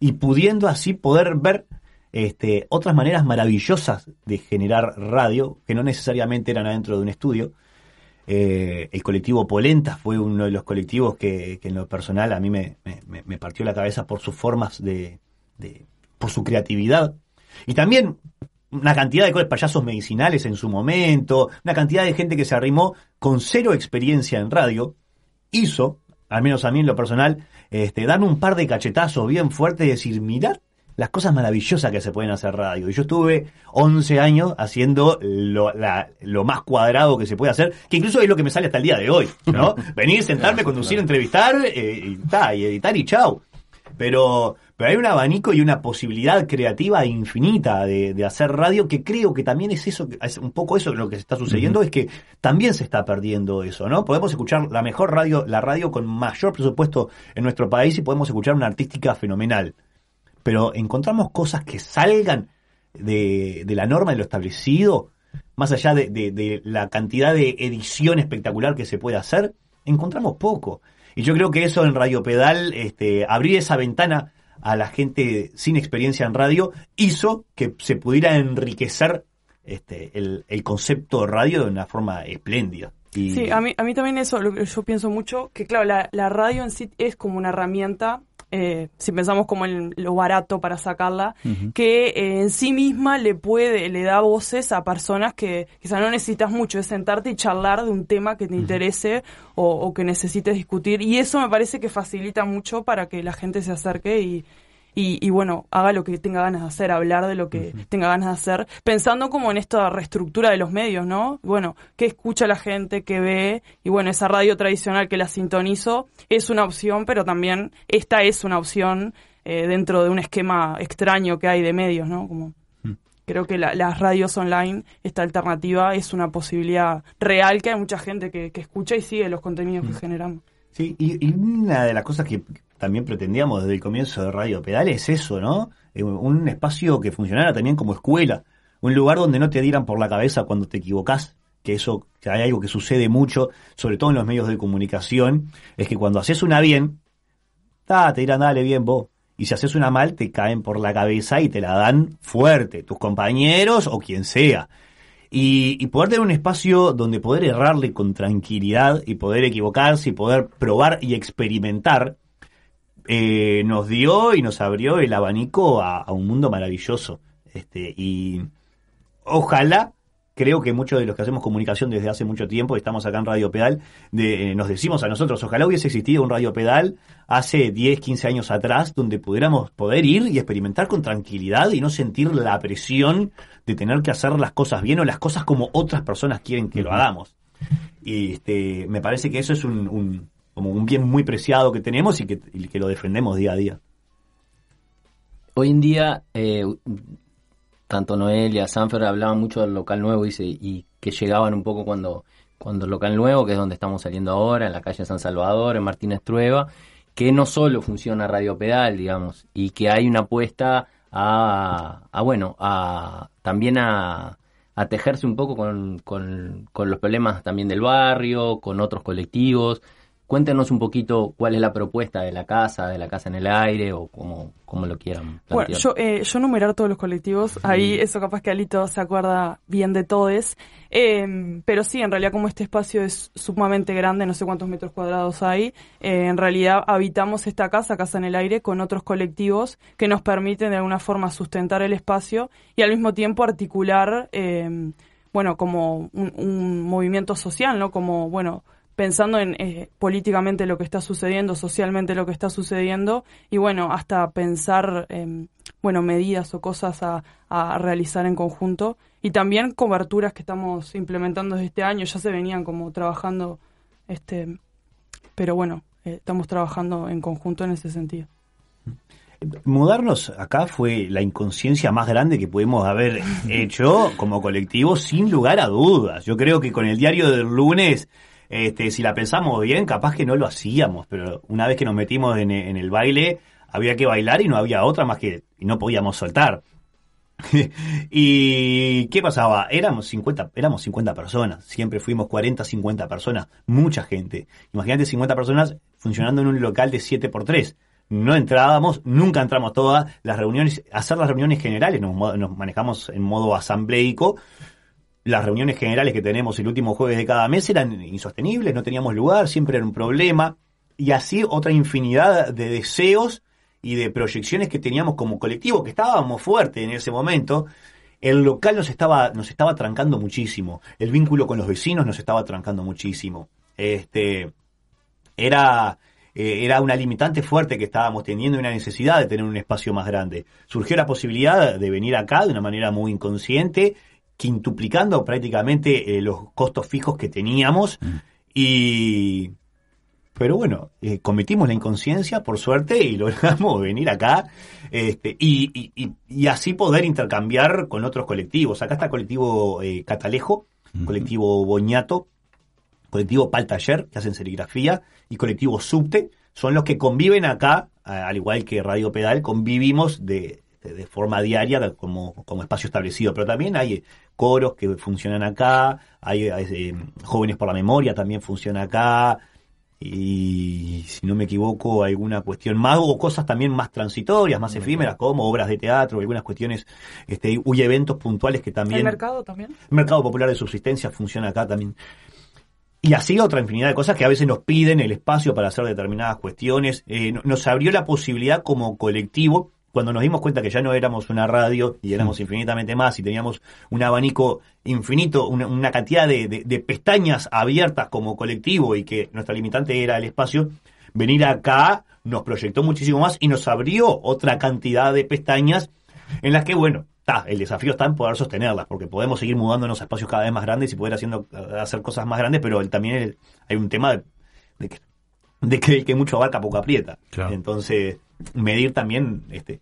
y pudiendo así poder ver este, otras maneras maravillosas de generar radio, que no necesariamente eran adentro de un estudio. Eh, el colectivo Polenta fue uno de los colectivos que, en lo personal a mí me, partió la cabeza por sus formas de, por su creatividad. Y también una cantidad de payasos medicinales en su momento, una cantidad de gente que se arrimó con cero experiencia en radio, hizo, al menos a mí en lo personal, este, darme un par de cachetazos bien fuertes y decir, mirad las cosas maravillosas que se pueden hacer radio. Y yo estuve 11 años haciendo lo, la- lo más cuadrado que se puede hacer, que incluso es lo que me sale hasta el día de hoy, ¿no? Venir, sentarme, conducir, entrevistar, eh, y, ta, y editar y chau. Pero, pero hay un abanico y una posibilidad creativa infinita de, de hacer radio que creo que también es eso, es un poco eso lo que está sucediendo, es que también se está perdiendo eso, ¿no? Podemos escuchar la mejor radio, la radio con mayor presupuesto en nuestro país y podemos escuchar una artística fenomenal. Pero encontramos cosas que salgan de, la norma de lo establecido, más allá de, la cantidad de edición espectacular que se puede hacer, encontramos poco. Y yo creo que eso en Radio Pedal, este, abrir esa ventana a la gente sin experiencia en radio, hizo que se pudiera enriquecer este, el, concepto de radio de una forma espléndida. Y- Sí, a mí, a mí también eso, yo pienso mucho, que claro, la, la radio en sí es como una herramienta, eh, si pensamos como en lo barato para sacarla, que eh, en sí misma le puede, le da voces a personas que quizá no necesitas mucho, es sentarte y charlar de un tema que te interese o, o que necesites discutir, y eso me parece que facilita mucho para que la gente se acerque y, y, y, bueno, haga lo que tenga ganas de hacer, hablar de lo que tenga ganas de hacer, pensando como en esta reestructura de los medios, ¿no? Bueno, qué escucha la gente, qué ve, y bueno, esa radio tradicional que la sintonizo es una opción, pero también esta es una opción eh, dentro de un esquema extraño que hay de medios, ¿no? Como creo que la- las radios online, esta alternativa, es una posibilidad real que hay mucha gente que, que escucha y sigue los contenidos que generamos. Sí, y, y una de las cosas que también pretendíamos desde el comienzo de Radio Pedal es eso, ¿no? Eh, Un espacio que funcionara también como escuela, un lugar donde no te dieran por la cabeza cuando te equivocás, que eso, que hay algo que sucede mucho, sobre todo en los medios de comunicación, es que cuando haces una bien, ta, te dirán, dale bien vos. Y si haces una mal, te caen por la cabeza y te la dan fuerte, tus compañeros o quien sea. Y, y poder tener un espacio donde poder errarle con tranquilidad y poder equivocarse y poder probar y experimentar, eh, nos dio y nos abrió el abanico a, a un mundo maravilloso. Este, y ojalá, creo que muchos de los que hacemos comunicación desde hace mucho tiempo, estamos acá en Radio Pedal, de, eh, nos decimos a nosotros, ojalá hubiese existido un Radio Pedal hace 10, 15 años atrás, donde pudiéramos poder ir y experimentar con tranquilidad y no sentir la presión de tener que hacer las cosas bien o las cosas como otras personas quieren que lo hagamos. Y este, me parece que eso es un, un- como un bien muy preciado que tenemos y que, y que lo defendemos día a día. Hoy en día, eh, tanto Noelia, Sanfer hablaban mucho del local nuevo dice, y que llegaban un poco cuando, cuando el local nuevo, que es donde estamos saliendo ahora, en la calle San Salvador, en Martínez Trueba, que no solo funciona Radio Pedal, digamos, y que hay una apuesta a, a bueno, a también a, a tejerse un poco con, con los problemas también del barrio, con otros colectivos. Cuéntenos un poquito cuál es la propuesta de la casa, de la casa en el aire o como, como lo quieran Bueno, plantear. yo, eh, yo numerar todos los colectivos, ahí eso capaz que Alito se acuerda bien de todos, eh, pero sí, en realidad como este espacio es sumamente grande, no sé cuántos metros cuadrados hay, eh, en realidad habitamos esta casa, Casa en el Aire, con otros colectivos que nos permiten de alguna forma sustentar el espacio y al mismo tiempo articular... Eh, bueno, como un, un movimiento social, ¿no? Como, bueno, pensando en eh, políticamente lo que está sucediendo, socialmente lo que está sucediendo, y bueno, hasta pensar, em, bueno, medidas o cosas a, a realizar en conjunto, y también coberturas que estamos implementando desde este año, ya se venían como trabajando, este, pero bueno, eh, estamos trabajando en conjunto en ese sentido. Mudarnos acá fue la inconsciencia más grande que pudimos haber hecho como colectivo, sin lugar a dudas. Yo creo que con el diario del lunes, este, si la pensamos bien, capaz que no lo hacíamos, pero una vez que nos metimos en, en el baile, había que bailar y no había otra más que, y no podíamos soltar. ¿Y qué pasaba? Éramos 50, éramos 50 personas, siempre fuimos 40, 50 personas, mucha gente. Imagínate 50 personas funcionando en un local de 7 por 3 no entrábamos, nunca entramos todas, las reuniones, hacer las reuniones generales, nos, nos manejamos en modo asambleico, las reuniones generales que tenemos el último jueves de cada mes eran insostenibles, no teníamos lugar, siempre era un problema, y así otra infinidad de deseos y de proyecciones que teníamos como colectivo, que estábamos fuertes en ese momento, el local nos estaba, nos estaba trancando muchísimo, el vínculo con los vecinos nos estaba trancando muchísimo. Este, era, eh, era una limitante fuerte que estábamos teniendo y una necesidad de tener un espacio más grande. Surgió la posibilidad de venir acá de una manera muy inconsciente, quintuplicando prácticamente eh, los costos fijos que teníamos y... Pero bueno, eh, cometimos la inconsciencia, por suerte, y logramos venir acá este, y, y- y- y así poder intercambiar con otros colectivos. Acá está colectivo eh, Catalejo, colectivo Boñato, colectivo Pal Taller, que hacen serigrafía, y colectivo Subte, son los que conviven acá, al igual que Radio Pedal, convivimos de, de- de forma diaria como, como espacio establecido. Pero también hay eh, coros que funcionan acá, hay, hay, eh, Jóvenes por la Memoria también funciona acá, y si no me equivoco, alguna cuestión más, o cosas también más transitorias, más efímeras, como obras de teatro, algunas cuestiones, este, y eventos puntuales que también... ¿El mercado también? Mercado Popular de Subsistencia funciona acá también. Y así otra infinidad de cosas que a veces nos piden el espacio para hacer determinadas cuestiones. Eh, no- nos abrió la posibilidad como colectivo, cuando nos dimos cuenta que ya no éramos una radio y éramos infinitamente más y teníamos un abanico infinito, una, una cantidad de, de- de pestañas abiertas como colectivo y que nuestra limitante era el espacio, venir acá nos proyectó muchísimo más y nos abrió otra cantidad de pestañas en las que, bueno, ta, el desafío está en poder sostenerlas, porque podemos seguir mudándonos a espacios cada vez más grandes y poder haciendo, hacer cosas más grandes, pero también hay un tema de, de que, de que el que mucho abarca poco aprieta. Entonces, medir también, este,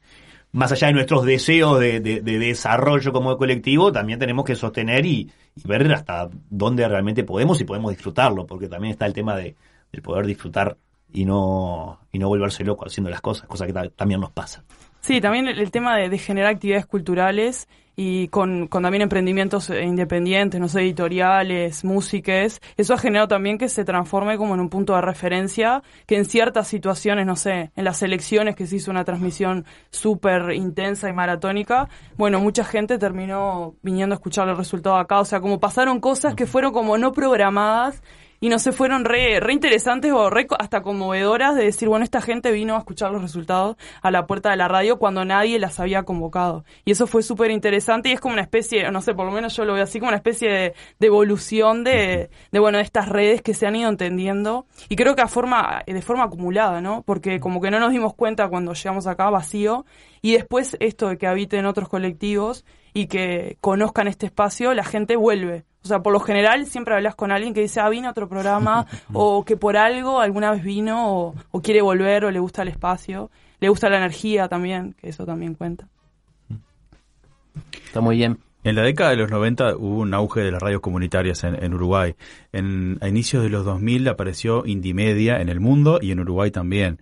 más allá de nuestros deseos de, de- de desarrollo como colectivo, también tenemos que sostener y, ver hasta dónde realmente podemos y podemos disfrutarlo, porque también está el tema de, del poder disfrutar y no, y no volverse loco haciendo las cosas, cosa que ta- también nos pasa. Sí, también el, tema de generar actividades culturales y con, con también emprendimientos eh, independientes, no sé, editoriales, músiques, eso ha generado también que se transforme como en un punto de referencia, que en ciertas situaciones, no sé, en las elecciones que se hizo una transmisión súper intensa y maratónica, bueno, mucha gente terminó viniendo a escuchar el resultado acá, o sea, como pasaron cosas que fueron como no programadas y no se fueron re, re interesantes o re hasta conmovedoras de decir, bueno, esta gente vino a escuchar los resultados a la puerta de la radio cuando nadie las había convocado. Y eso fue súper interesante y es como una especie, no sé, por lo menos yo lo veo así, como una especie de, de evolución de, de, bueno, de estas redes que se han ido entendiendo. Y creo que a forma, de forma acumulada, ¿no? Porque como que no nos dimos cuenta cuando llegamos acá vacío y después esto de que habiten otros colectivos y que conozcan este espacio, la gente vuelve. O sea, por lo general siempre hablas con alguien que dice, ah, vino a otro programa, o que por algo alguna vez vino, o, o quiere volver, o le gusta el espacio, le gusta la energía también, que eso también cuenta. Está muy bien. En la década de los 90 hubo un auge de las radios comunitarias en, en Uruguay. En, a inicios de los 2000 apareció Indimedia en el mundo y en Uruguay también.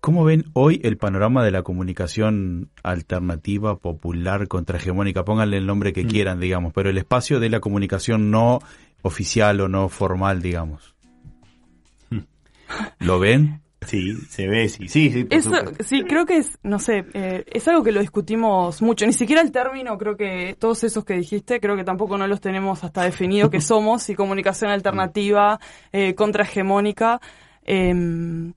¿Cómo ven hoy el panorama de la comunicación alternativa, popular, contrahegemónica? Pónganle el nombre que quieran, digamos, pero el espacio de la comunicación no oficial o no formal, digamos. ¿Lo ven? Sí, se ve, sí, sí, sí. por Eso, sí, creo que es, no sé, eh, es algo que lo discutimos mucho. Ni siquiera el término, creo que todos esos que dijiste, creo que tampoco no los tenemos hasta definido que somos, y comunicación alternativa, eh, contrahegemónica. em,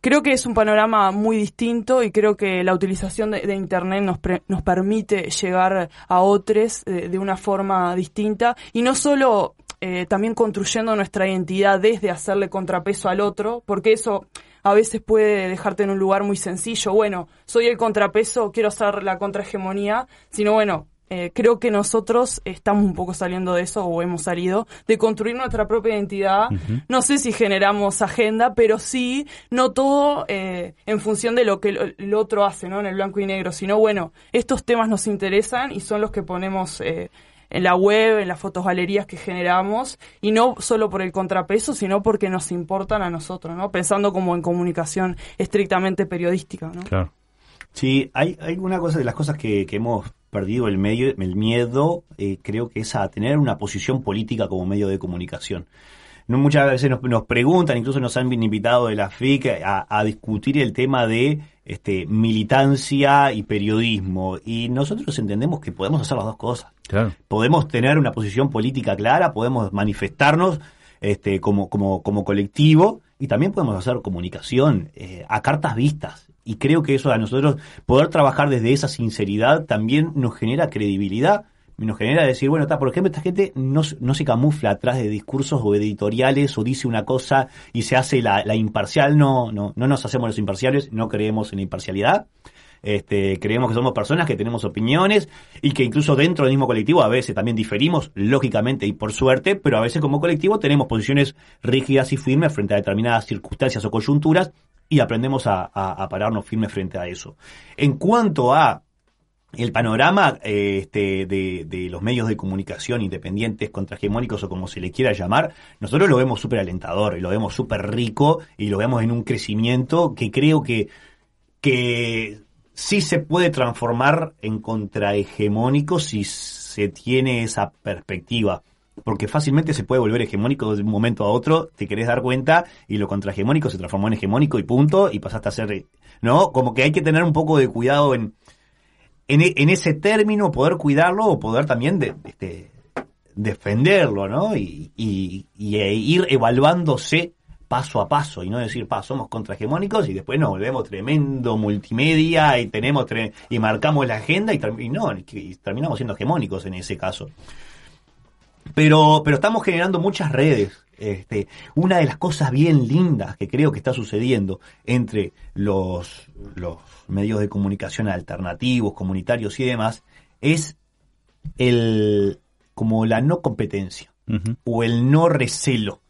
creo que es un panorama muy distinto y creo que la utilización de, de Internet nos, pre- nos permite llegar a otros eh, de una forma distinta y no solo eh, también construyendo nuestra identidad desde hacerle contrapeso al otro, porque eso a veces puede dejarte en un lugar muy sencillo. Bueno, soy el contrapeso, quiero hacer la contrahegemonía, sino bueno, eh, creo que nosotros estamos un poco saliendo de eso, o hemos salido, de construir nuestra propia identidad. No sé si generamos agenda, pero sí, no todo eh, en función de lo que el, el otro hace, ¿no? En el blanco y negro, sino bueno, estos temas nos interesan y son los que ponemos eh, en la web, en las fotos galerías que generamos, y no solo por el contrapeso, sino porque nos importan a nosotros, ¿no? Pensando como en comunicación estrictamente periodística, ¿no? Claro. Sí, hay, hay una cosa de las cosas que, que hemos perdido el medio, el miedo, eh, creo que es a tener una posición política como medio de comunicación. No muchas veces nos, nos preguntan, incluso nos han invitado de la FIC a, a discutir el tema de este, militancia y periodismo. Y nosotros entendemos que podemos hacer las dos cosas. Claro. Podemos tener una posición política clara, podemos manifestarnos este, como, como, como colectivo y también podemos hacer comunicación eh, a cartas vistas. Y creo que eso a nosotros, poder trabajar desde esa sinceridad también nos genera credibilidad, nos genera decir, bueno, está, por ejemplo, esta gente no, no se camufla atrás de discursos o editoriales o dice una cosa y se hace la, la imparcial, no, no, no nos hacemos los imparciales, no creemos en la imparcialidad. Este, creemos que somos personas que tenemos opiniones y que incluso dentro del mismo colectivo a veces también diferimos, lógicamente y por suerte, pero a veces como colectivo tenemos posiciones rígidas y firmes frente a determinadas circunstancias o coyunturas y aprendemos a, pararnos firmes frente a eso. En cuanto a el panorama eh, este, de, de los medios de comunicación independientes, contrahegemónicos o como se le quiera llamar, nosotros lo vemos súper alentador y lo vemos súper rico y lo vemos en un crecimiento que creo que, que sí se puede transformar en contrahegemónico si se tiene esa perspectiva. Porque fácilmente se puede volver hegemónico de un momento a otro, te querés dar cuenta, y lo contrahegemónico se transformó en hegemónico y punto, y pasaste a ser, ¿no? Como que hay que tener un poco de cuidado en, en, e- ese término, poder cuidarlo o poder también de, este, defenderlo, ¿no? Y, y- e ir evaluándose paso a paso y no decir, pa, somos contrahegemónicos y después nos volvemos tremendo multimedia y tenemos tre- y marcamos la agenda y, no, y terminamos siendo hegemónicos en ese caso. Pero, pero estamos generando muchas redes. Este, una de las cosas bien lindas que creo que está sucediendo entre los, los medios de comunicación alternativos, comunitarios y demás, es el como la no competencia o el no recelo.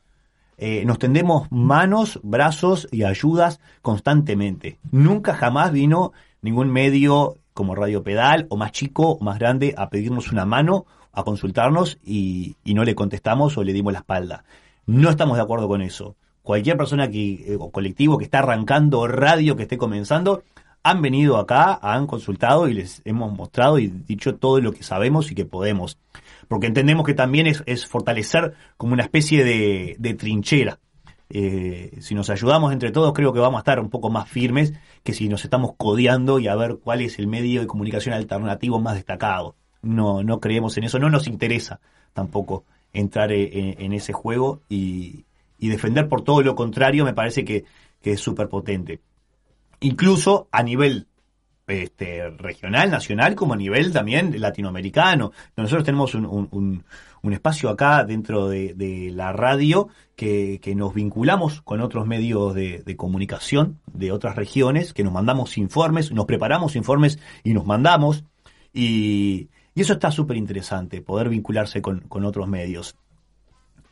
Eh, nos tendemos manos, brazos y ayudas constantemente. Nunca jamás vino ningún medio como Radio Pedal o más chico o más grande a pedirnos una mano, a consultarnos y, y no le contestamos o le dimos la espalda. No estamos de acuerdo con eso. Cualquier persona que, eh, o colectivo que está arrancando radio, que esté comenzando, han venido acá, han consultado y les hemos mostrado y dicho todo lo que sabemos y que podemos. Porque entendemos que también es, es fortalecer como una especie de, de trinchera. Eh, si nos ayudamos entre todos, creo que vamos a estar un poco más firmes que si nos estamos codeando y a ver cuál es el medio de comunicación alternativo más destacado. No, no creemos en eso, no nos interesa tampoco entrar eh, en, ese juego y, y defender por todo lo contrario me parece que, que es súper potente. Incluso a nivel este, regional, nacional, como a nivel también latinoamericano. Nosotros tenemos un, un- espacio acá dentro de, de la radio que, que nos vinculamos con otros medios de, de comunicación de otras regiones, que nos mandamos informes, nos preparamos informes y nos mandamos. Y, y eso está súper interesante, poder vincularse con, con otros medios.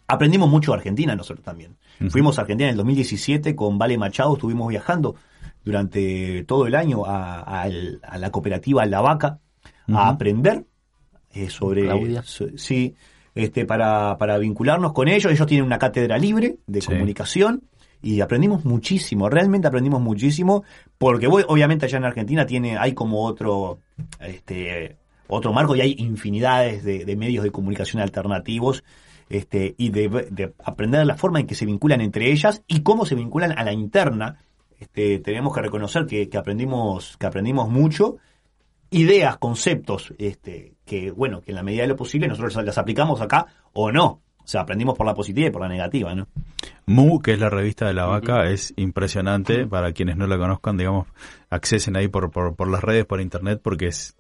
Aprendimos mucho de Argentina nosotros también. Fuimos a Argentina en el 2017 con Vale Machado, estuvimos viajando durante todo el año a, a el- a la cooperativa La Vaca a aprender eh, sobre Claudia. so- sí este para, para vincularnos con ellos ellos tienen una cátedra libre de Sí. comunicación y aprendimos muchísimo realmente aprendimos muchísimo porque obviamente allá en Argentina tiene hay como otro este otro marco y hay infinidades de, de medios de comunicación alternativos este, y de, de aprender la forma en que se vinculan entre ellas y cómo se vinculan a la interna. Este, tenemos que reconocer que, que aprendimos, que aprendimos mucho, ideas, conceptos, este, que bueno, que en la medida de lo posible nosotros las aplicamos acá o no. O sea, aprendimos por la positiva y por la negativa, ¿no? Mu, que es la revista de la vaca, es impresionante. Para quienes no la conozcan, digamos, accesen ahí por, por, por las redes, por internet, porque es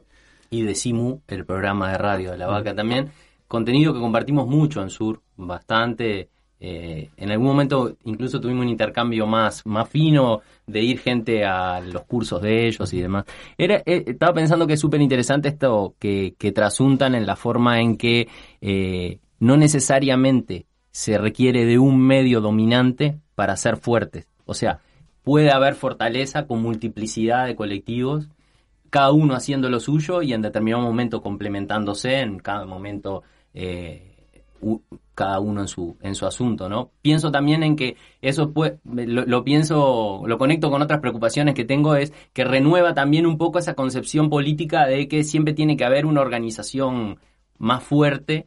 y de Simu, el programa de radio de la vaca también. Contenido que compartimos mucho en Sur, bastante. Eh, en algún momento incluso tuvimos un intercambio más, más fino de ir gente a los cursos de ellos y demás. Era, eh, estaba pensando que es súper interesante esto que, que trasuntan en la forma en que eh, no necesariamente se requiere de un medio dominante para ser fuertes. O sea, puede haber fortaleza con multiplicidad de colectivos cada uno haciendo lo suyo y en determinado momento complementándose, en cada momento eh, cada uno en su, en su asunto, ¿no? Pienso también en que eso lo, lo pienso, lo conecto con otras preocupaciones que tengo, es que renueva también un poco esa concepción política de que siempre tiene que haber una organización más fuerte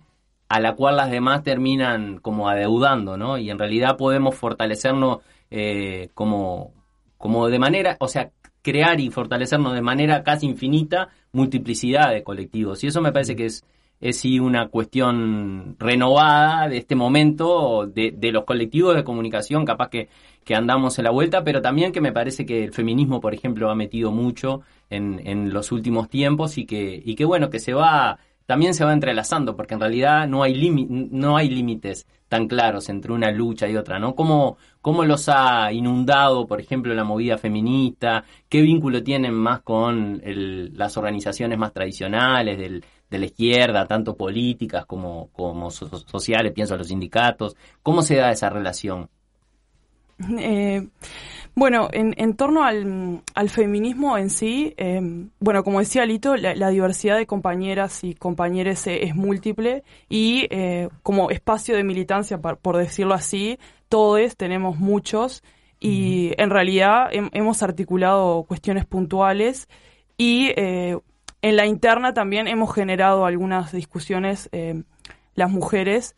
a la cual las demás terminan como adeudando, ¿no? Y en realidad podemos fortalecernos eh, como, como de manera, o sea, crear y fortalecernos de manera casi infinita multiplicidad de colectivos. Y eso me parece que es, es sí una cuestión renovada de este momento, de, de los colectivos de comunicación, capaz que, que andamos en la vuelta, pero también que me parece que el feminismo, por ejemplo, ha metido mucho en, en los últimos tiempos y que, y que bueno, que se va, también se va entrelazando, porque en realidad no hay lími- no hay límites tan claros entre una lucha y otra, ¿no? ¿Cómo, ¿Cómo los ha inundado, por ejemplo, la movida feminista? ¿Qué vínculo tienen más con las organizaciones más tradicionales del- de la izquierda, tanto políticas como, como so- sociales? Pienso en los sindicatos. ¿Cómo se da esa relación? Eh, bueno, en, en torno al, al feminismo en sí, eh, bueno, como decía Lito, la, la diversidad de compañeras y compañeros eh, es múltiple y eh, como espacio de militancia, por decirlo así, todos tenemos muchos y en realidad hem- hemos articulado cuestiones puntuales y en la interna también hemos generado algunas discusiones las mujeres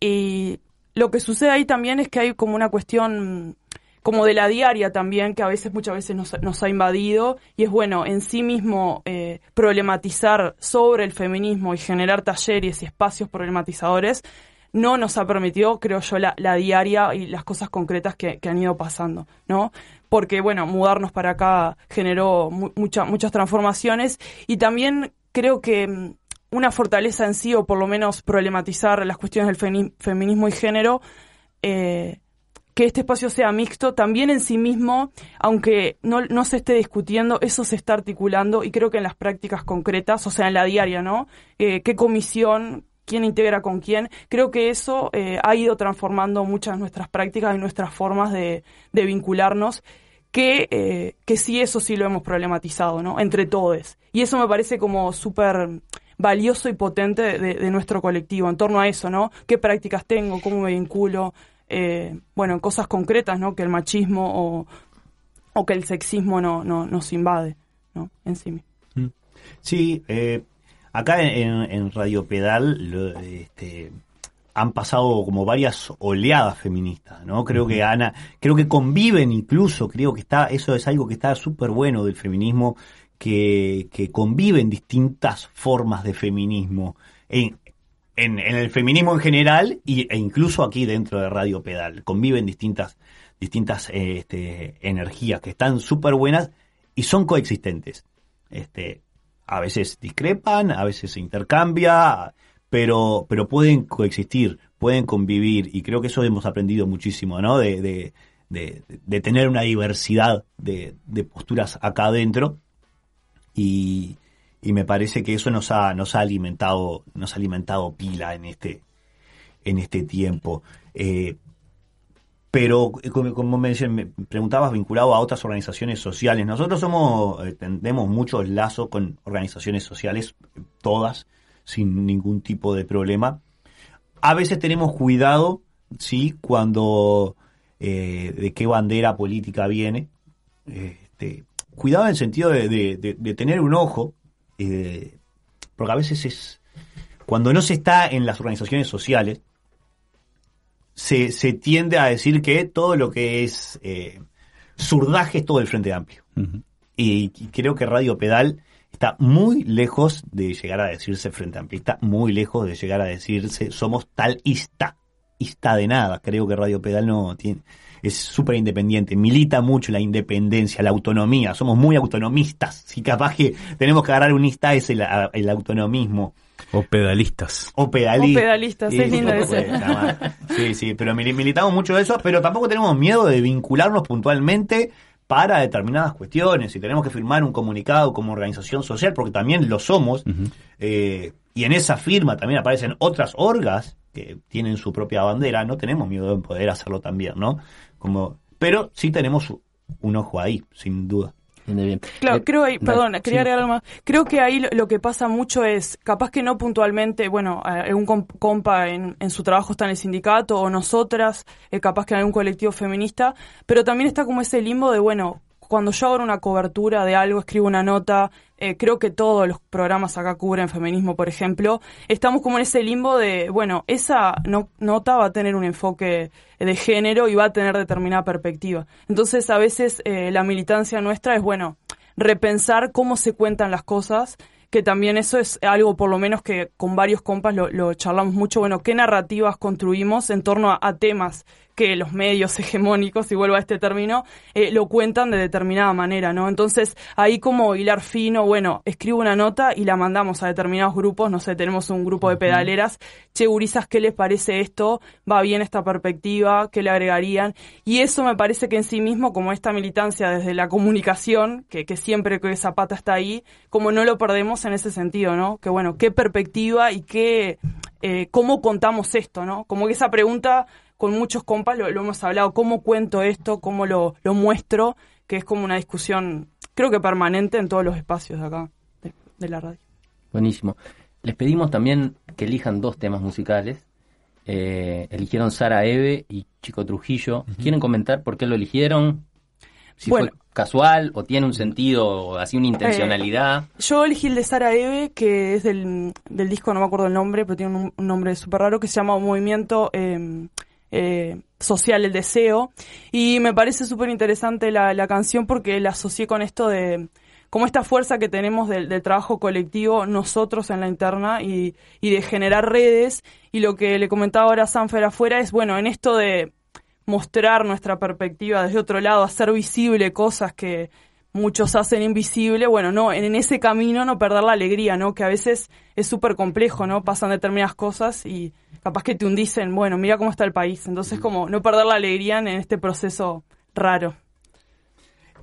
y lo que sucede ahí también es que hay como una cuestión como de la diaria también, que a veces, muchas veces nos, ha invadido, y es bueno en sí mismo eh, problematizar sobre el feminismo y generar talleres y espacios problematizadores, no nos ha permitido, creo yo, la, la diaria y las cosas concretas que, han ido pasando, ¿no? Porque, bueno, mudarnos para acá generó mu- mucha- muchas transformaciones y también creo que mm, una fortaleza en sí, o por lo menos problematizar las cuestiones del feminismo y género, eh, que este espacio sea mixto, también en sí mismo, aunque no, no se esté discutiendo, eso se está articulando y creo que en las prácticas concretas, o sea, en la diaria, ¿no? Eh, ¿Qué comisión, quién integra con quién? Creo que eso eh, ha ido transformando muchas de nuestras prácticas y nuestras formas de, de vincularnos, que, que sí, eso sí lo hemos problematizado, ¿no? Entre todos. Y eso me parece como súper valioso y potente de, de nuestro colectivo en torno a eso, ¿no? ¿Qué prácticas tengo? ¿Cómo me vinculo? Eh, bueno, en cosas concretas, ¿no? Que el machismo o, o que el sexismo no, no nos invade, ¿no? En sí mismo. Sí, eh, acá en, en Radio Pedal lo- este, han pasado como varias oleadas feministas, ¿no? Creo que Ana, creo que conviven incluso, creo que está, eso es algo que está súper bueno del feminismo, que, conviven distintas formas de feminismo. En, en, el feminismo en general y, e incluso aquí dentro de Radio Pedal. Conviven distintas, distintas eh, este, energías que están súper buenas y son coexistentes. Este, a veces discrepan, a veces se intercambia, pero, pero pueden coexistir, pueden convivir y creo que eso hemos aprendido muchísimo, ¿no? De, de, de, tener una diversidad de, de posturas acá adentro y, y me parece que eso nos ha, nos ha alimentado, nos ha alimentado pila en este, en este tiempo. Eh, pero eh, como, como me, me preguntabas vinculado a otras organizaciones sociales. Nosotros somos, eh, tenemos muchos lazos con organizaciones sociales, todas, sin ningún tipo de problema. A veces tenemos cuidado, sí, cuando eh, de qué bandera política viene. Este, cuidado en el sentido de, de- de- de tener un ojo, eh, porque a veces es cuando no se está en las organizaciones sociales, se, se tiende a decir que todo lo que es eh, zurdaje es todo el Frente Amplio. y, y creo que Radio Pedal está muy lejos de llegar a decirse Frente Amplio, está muy lejos de llegar a decirse somos talista. está de nada. Creo que Radio Pedal no tiene, es súper independiente, milita mucho la independencia, la autonomía. Somos muy autonomistas. Si capaz que tenemos que agarrar un ista es el, el autonomismo. O pedalistas. O pedalistas. O pedalistas, es lindo Sí. Sí, sí, pero mili- militamos mucho de eso, pero tampoco tenemos miedo de vincularnos puntualmente para determinadas cuestiones. Si tenemos que firmar un comunicado como organización social, porque también lo somos, eh, y en esa firma también aparecen otras orgas que tienen su propia bandera, no tenemos miedo de poder hacerlo también, ¿no? Como, pero sí tenemos un ojo ahí, sin duda. Bien. Claro, Eh, creo ahí, perdón, sí. quería agregar algo más. Creo que ahí lo, lo que pasa mucho es, capaz que no puntualmente, bueno, eh, un com- compa en, en su trabajo está en el sindicato o nosotras, eh, capaz que en algún colectivo feminista, pero también está como ese limbo de, bueno, cuando yo hago una cobertura de algo, escribo una nota, eh, creo que todos los programas acá cubren feminismo, por ejemplo, estamos como en ese limbo de, bueno, esa no- nota va a tener un enfoque de género y va a tener determinada perspectiva. Entonces, a veces eh, la militancia nuestra es, bueno, repensar cómo se cuentan las cosas, que también eso es algo por lo menos que con varios compas lo, charlamos mucho, bueno, qué narrativas construimos en torno a temas que los medios hegemónicos, y vuelvo a este término, eh, lo cuentan de determinada manera, ¿no? Entonces, ahí como hilar fino, bueno, escribo una nota y la mandamos a determinados grupos, no sé, tenemos un grupo de pedaleras, che, gurisas, ¿qué les parece esto? ¿Va bien esta perspectiva? ¿Qué le agregarían? Y eso me parece que en sí mismo, como esta militancia desde la comunicación, que, que siempre que Zapata está ahí, como no lo perdemos en ese sentido, ¿no? Que bueno, qué perspectiva y qué, eh, cómo contamos esto, ¿no? Como que esa pregunta con muchos compas lo, lo hemos hablado, cómo cuento esto, cómo lo, lo muestro, que es como una discusión, creo que permanente en todos los espacios de acá, de, de la radio. Buenísimo. Les pedimos también que elijan dos temas musicales. Eh, eligieron Sara Eve y Chico Trujillo. ¿Quieren comentar por qué lo eligieron? Si Bueno. fue casual o tiene un sentido, así una intencionalidad. Yo elegí el de Sara Eve, que es del, del disco, no me acuerdo el nombre, pero tiene un, un nombre súper raro, que se llama Movimiento eh, eh, Social El Deseo. Y me parece súper interesante la, la canción porque la asocié con esto de como esta fuerza que tenemos del, del trabajo colectivo nosotros en la interna y, y de generar redes. Y lo que le comentaba ahora Sanfer afuera es, bueno, en esto de mostrar nuestra perspectiva desde otro lado, hacer visible cosas que muchos hacen invisible, bueno, no, en, ese camino no perder la alegría, ¿no? Que a veces es súper complejo, ¿no? Pasan determinadas cosas y capaz que te hundicen, bueno, mira cómo está el país. Entonces, como no perder la alegría en este proceso raro.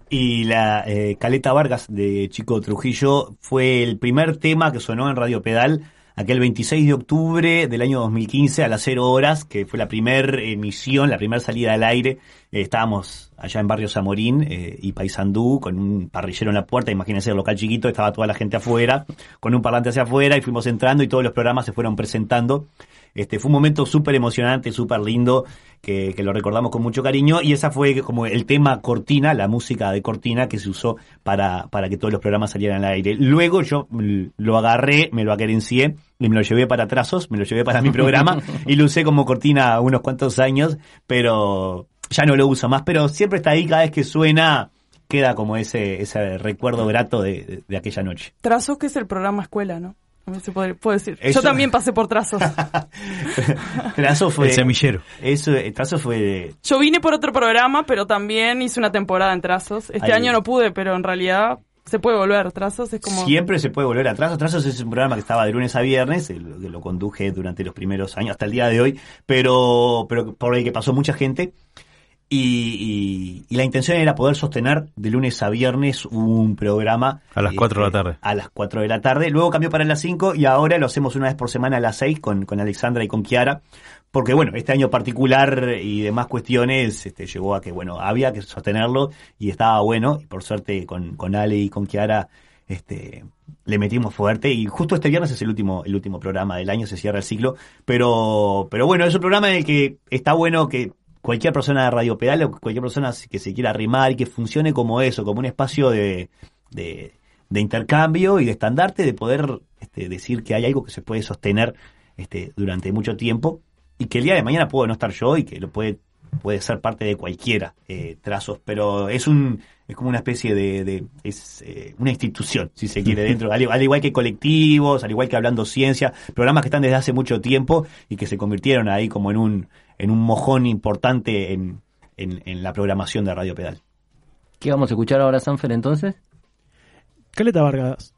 Y la eh, Caleta Vargas de Chico Trujillo fue el primer tema que sonó en Radio Pedal aquel 26 de octubre del año 2015 a las 0 horas, que fue la primera emisión, la primera salida al aire. Eh, estábamos allá en Barrio Zamorín eh, y Paysandú con un parrillero en la puerta, imagínense el local chiquito, estaba toda la gente afuera, con un parlante hacia afuera y fuimos entrando y todos los programas se fueron presentando. Este, fue un momento súper emocionante, súper lindo, que, que lo recordamos con mucho cariño, y esa fue como el tema cortina, la música de cortina que se usó para, para que todos los programas salieran al aire. Luego yo lo agarré, me lo acerencié y me lo llevé para trazos, me lo llevé para mi programa y lo usé como cortina unos cuantos años, pero ya no lo uso más, pero siempre está ahí cada vez que suena queda como ese, ese recuerdo grato de, de- de aquella noche. Trazos, que es el programa escuela, ¿no? Se puede, puede decir. Eso- Yo también pasé por trazos. Trazo fue, El semillero. Eso, eh, Trazo fue de- Yo vine por otro programa, pero también hice una temporada en trazos. Este Ahí. año no pude, pero en realidad se puede volver. Trazos es como... Siempre se puede volver atrás. Trazos es un programa que estaba de lunes a viernes, el- que lo conduje durante los primeros años, hasta el día de hoy, pero, pero por el que pasó mucha gente. Y, y- y la intención era poder sostener de lunes a viernes un programa. A las 4 de la tarde. A las 4 de la tarde. Luego cambió para las 5 y ahora lo hacemos una vez por semana a las 6 con, con Alexandra y con Kiara. Porque bueno, este año particular y demás cuestiones este, llegó a que bueno, había que sostenerlo y estaba bueno. Y por suerte con, con Ale y con Kiara este, le metimos fuerte y justo este viernes es el último, el último programa del año, se cierra el ciclo, pero, pero bueno, es un programa en el que está bueno que cualquier persona de Radio Pedal o cualquier persona que se quiera arrimar y que funcione como eso, como un espacio de, de, de intercambio y de estandarte, de poder este, decir que hay algo que se puede sostener este, durante mucho tiempo y que el día de mañana puedo no estar yo y que lo puede puede ser parte de cualquiera eh, trazos. Pero es un es como una especie de, de- es eh, una institución si se quiere dentro al, al igual que colectivos al igual que hablando ciencia programas que están desde hace mucho tiempo y que se convirtieron ahí como en un en un mojón importante en, en- en la programación de Radio Pedal. ¿Qué vamos a escuchar ahora, Sanfer, entonces? Caleta Vargas.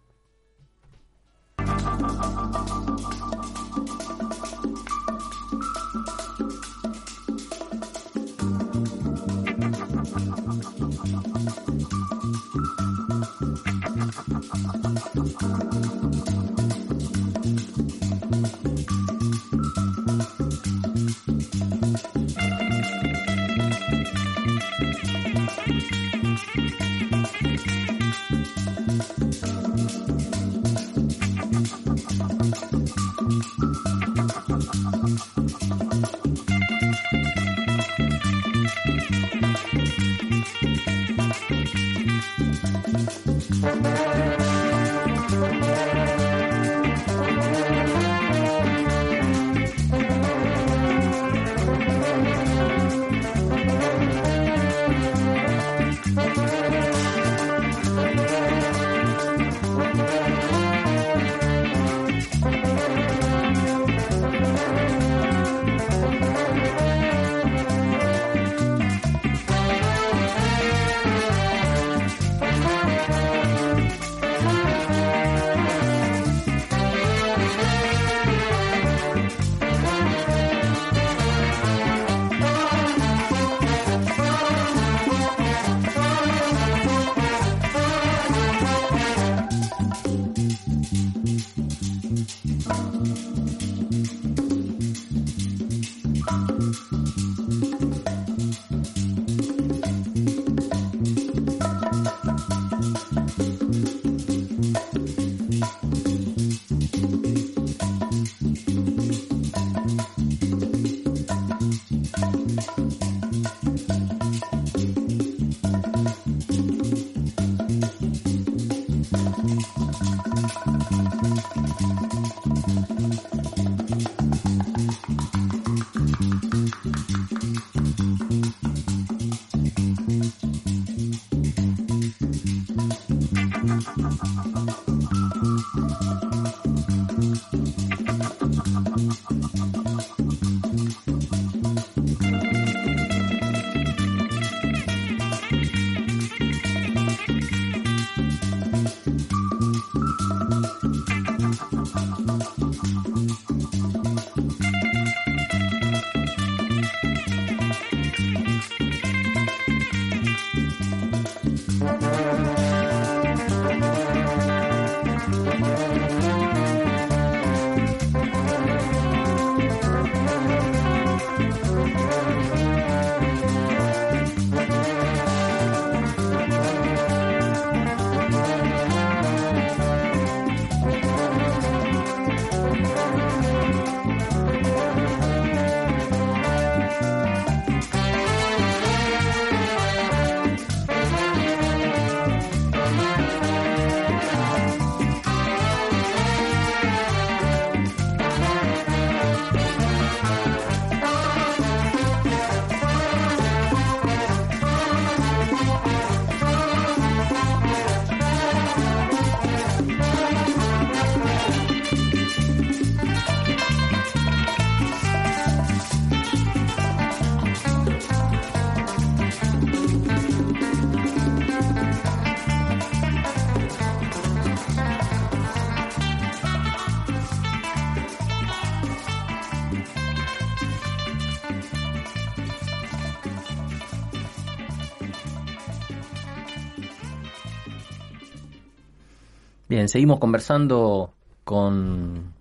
Bien, seguimos conversando con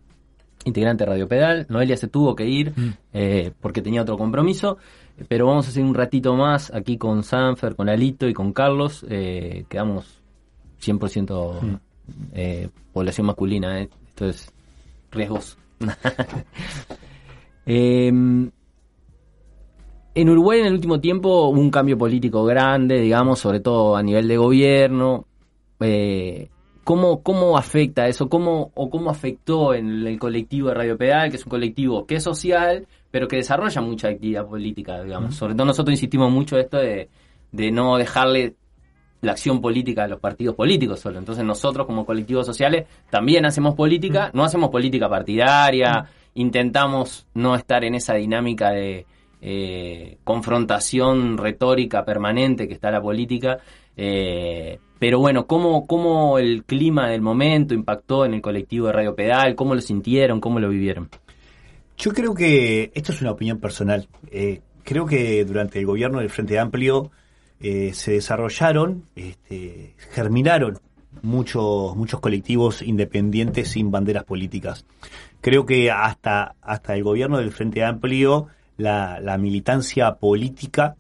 integrante de Radio Pedal. Noelia se tuvo que ir eh, porque tenía otro compromiso, pero vamos a hacer un ratito más aquí con Sanfer, con Alito y con Carlos. Eh, quedamos 100% Mm. eh, población masculina, esto es riesgos. Em, en Uruguay en el último tiempo hubo un cambio político grande, digamos, sobre todo a nivel de gobierno. Eh, ¿cómo, ¿Cómo afecta eso? ¿Cómo, ¿O cómo afectó en el colectivo de Radio Pedal, que es un colectivo que es social, pero que desarrolla mucha actividad política, digamos? Sobre todo nosotros insistimos mucho esto de, de no dejarle la acción política a los partidos políticos solo. Entonces nosotros como colectivos sociales también hacemos política, no hacemos política partidaria, intentamos no estar en esa dinámica de eh, confrontación retórica permanente que está la política. eh, pero bueno, ¿cómo, ¿cómo el clima del momento impactó en el colectivo de Radio Pedal? ¿Cómo lo sintieron? ¿Cómo lo vivieron? Yo creo que, esto es una opinión personal, eh, creo que durante el gobierno del Frente Amplio eh, se desarrollaron, este, germinaron muchos, muchos colectivos independientes sin banderas políticas. Creo que hasta, hasta el gobierno del Frente Amplio la, la militancia política,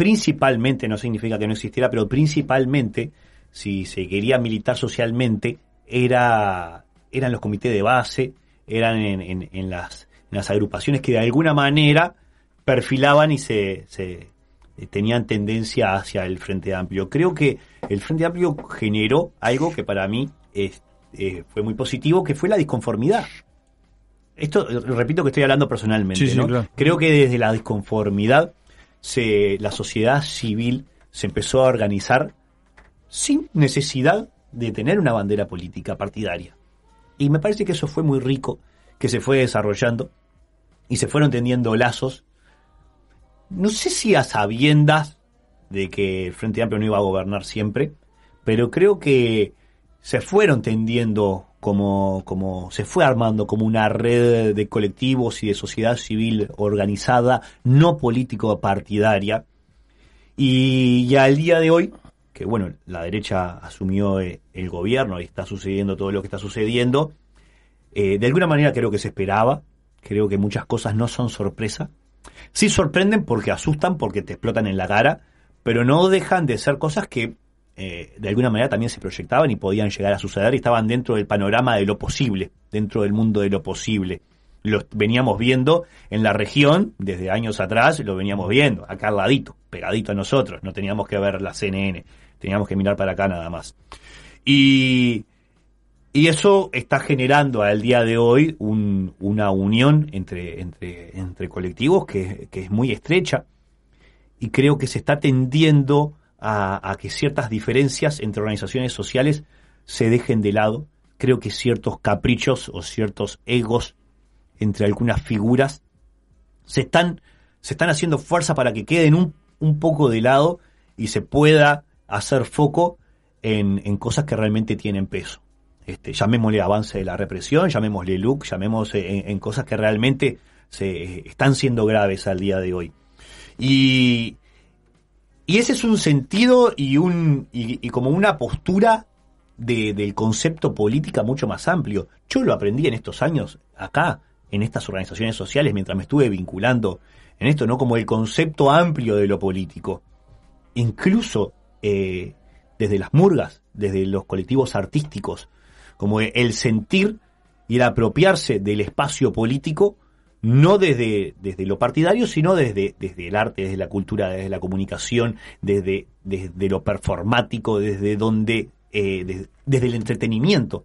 principalmente, no significa que no existiera, pero principalmente, si se quería militar socialmente, era, eran los comités de base, eran en, en- en las, en las agrupaciones que de alguna manera perfilaban y se, se eh, tenían tendencia hacia el Frente Amplio. Creo que el Frente Amplio generó algo que para mí es- eh, fue muy positivo, que fue la disconformidad. Esto, eh, repito que estoy hablando personalmente, Sí, sí, ¿no? claro. Creo que desde la disconformidad se, la sociedad civil se empezó a organizar sin necesidad de tener una bandera política partidaria. Y me parece que eso fue muy rico, que se fue desarrollando y se fueron tendiendo lazos. No sé si a sabiendas de que el Frente Amplio no iba a gobernar siempre, pero creo que se fueron tendiendo como, como se fue armando como una red de colectivos y de sociedad civil organizada, no político partidaria. Y ya al día de hoy, que bueno, la derecha asumió eh, el gobierno y está sucediendo todo lo que está sucediendo, eh, de alguna manera creo que se esperaba, creo que muchas cosas no son sorpresa. Sí sorprenden porque asustan, porque te explotan en la cara, pero no dejan de ser cosas que eh, de alguna manera también se proyectaban y podían llegar a suceder y estaban dentro del panorama de lo posible, dentro del mundo de lo posible. Lo veníamos viendo en la región desde años atrás, lo veníamos viendo, acá al ladito, pegadito a nosotros, no teníamos que ver la CNN, teníamos que mirar para acá nada más. Y, y eso está generando al día de hoy un- una unión entre, entre, entre colectivos que, que es muy estrecha y creo que se está tendiendo a, que ciertas diferencias entre organizaciones sociales se dejen de lado. Creo que ciertos caprichos o ciertos egos entre algunas figuras se están, se están haciendo fuerza para que queden un, un poco de lado y se pueda hacer foco en, en cosas que realmente tienen peso. Este, llamémosle avance de la represión, llamémosle look, llamemos en, en cosas que realmente se están siendo graves al día de hoy. Y, y ese es un sentido y un y, como una postura de- del concepto política mucho más amplio. Yo lo aprendí en estos años acá, en estas organizaciones sociales, mientras me estuve vinculando en esto, ¿no? Como el concepto amplio de lo político. Incluso eh, desde las murgas, desde los colectivos artísticos, como el sentir y el apropiarse del espacio político, no desde, desde lo partidario, sino desde, desde el arte, desde la cultura, desde la comunicación, desde, desde lo performático, desde donde, eh, des- desde el entretenimiento.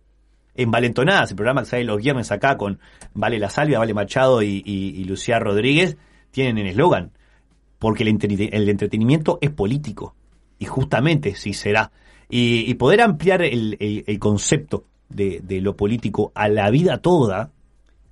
En Valentonadas, el programa que sale los viernes acá con Vale La Salvia, Vale Machado y, Lucía Rodríguez, tienen el eslogan, porque el, el entretenimiento es político, y justamente sí será. Y, y poder ampliar el, el- el concepto de, de lo político a la vida toda,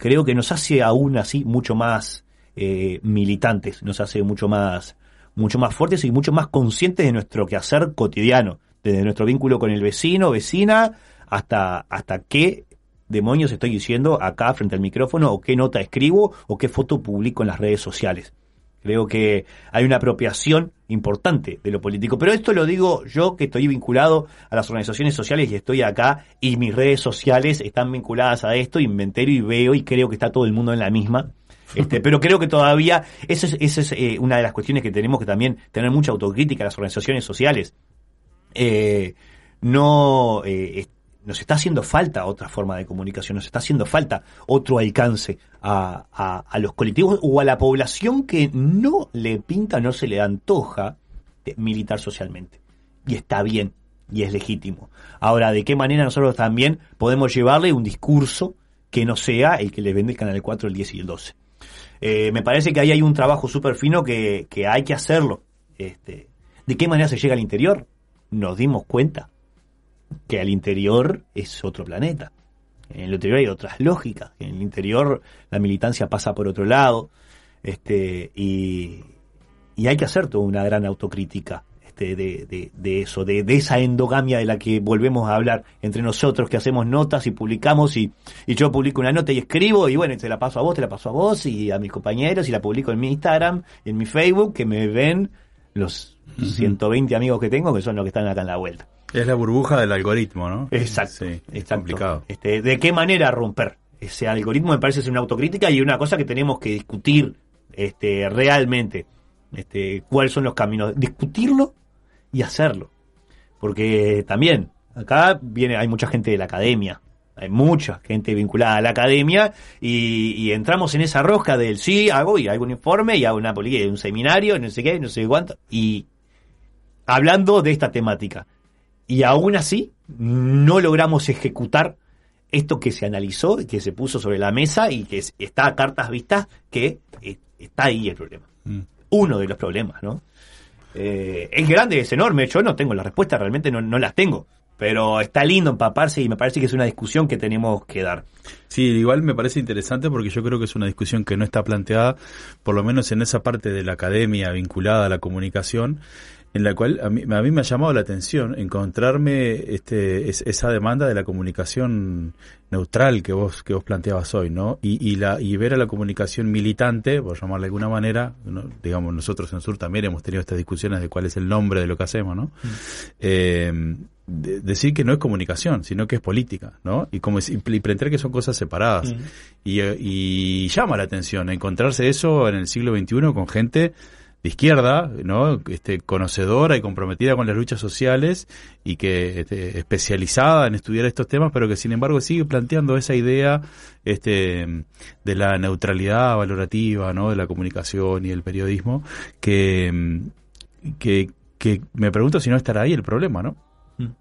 creo que nos hace aún así mucho más eh, militantes, nos hace mucho más, mucho más fuertes y mucho más conscientes de nuestro quehacer cotidiano, desde nuestro vínculo con el vecino, vecina, hasta, hasta qué demonios estoy diciendo acá frente al micrófono, o qué nota escribo, o qué foto publico en las redes sociales. Creo que hay una apropiación importante de lo político. Pero esto lo digo yo que estoy vinculado a las organizaciones sociales y estoy acá y mis redes sociales están vinculadas a esto y me entero y veo y creo que está todo el mundo en la misma. Este, pero creo que todavía esa es, es eh, una de las cuestiones que tenemos que también tener mucha autocrítica a las organizaciones sociales. Eh, no eh, nos está haciendo falta otra forma de comunicación, nos está haciendo falta otro alcance a, a- los colectivos o a la población que no le pinta, no se le antoja de militar socialmente. Y está bien, y es legítimo. Ahora, ¿de qué manera nosotros también podemos llevarle un discurso que no sea el que le vende el Canal 4, el 10 y el 12? Eh, me parece que ahí hay un trabajo súper fino que, que hay que hacerlo. Este, ¿De qué manera se llega al interior? Nos dimos cuenta que al interior es otro planeta. En el interior hay otras lógicas. En el interior la militancia pasa por otro lado. Este, y, y hay que hacer toda una gran autocrítica este, de, de, de eso, de, de esa endogamia de la que volvemos a hablar entre nosotros, que hacemos notas y publicamos, y, y yo publico una nota y escribo, y bueno, te la paso a vos, te la paso a vos y a mis compañeros, y la publico en mi Instagram, y en mi Facebook, que me ven los 120 amigos que tengo, que son los que están acá en la vuelta. Es la burbuja del algoritmo, ¿no? Exacto. Sí, es Exacto. complicado. Este, ¿De qué manera romper ese algoritmo? Me parece ser una autocrítica y una cosa que tenemos que discutir este, realmente. Este, ¿Cuáles son los caminos? Discutirlo y hacerlo. Porque también, acá viene, hay mucha gente de la academia. Hay mucha gente vinculada a la academia y, y entramos en esa rosca del sí, hago y hago un informe y hago una política, un seminario, no sé qué, no sé cuánto. Y hablando de esta temática. Y aún así, no logramos ejecutar esto que se analizó, que se puso sobre la mesa y que es- está a cartas vistas, que está ahí el problema. Mm. Uno de los problemas, ¿no? Eh, es grande, es enorme, yo no tengo la respuesta, realmente no, no las tengo. Pero está lindo empaparse y me parece que es una discusión que tenemos que dar. Sí, igual me parece interesante porque yo creo que es una discusión que no está planteada, por lo menos en esa parte de la academia vinculada a la comunicación, en la cual a mí, a mí me ha llamado la atención encontrarme este, es- esa demanda de la comunicación neutral que vos que vos planteabas hoy, ¿no? Y, y la y ver a la comunicación militante, por llamarla de alguna manera, ¿no? digamos nosotros en Sur también hemos tenido estas discusiones de cuál es el nombre de lo que hacemos, ¿no? Eh, de- decir que no es comunicación, sino que es política, ¿no? Y como es- y pretender que son cosas separadas. Y, eh, y llama la atención encontrarse eso en el siglo XXI con gente de izquierda, ¿no? Este, conocedora y comprometida con las luchas sociales y que este, especializada en estudiar estos temas, pero que sin embargo sigue planteando esa idea este, de la neutralidad valorativa, ¿no? De la comunicación y el periodismo, que, que, que me pregunto si no estará ahí el problema, ¿no?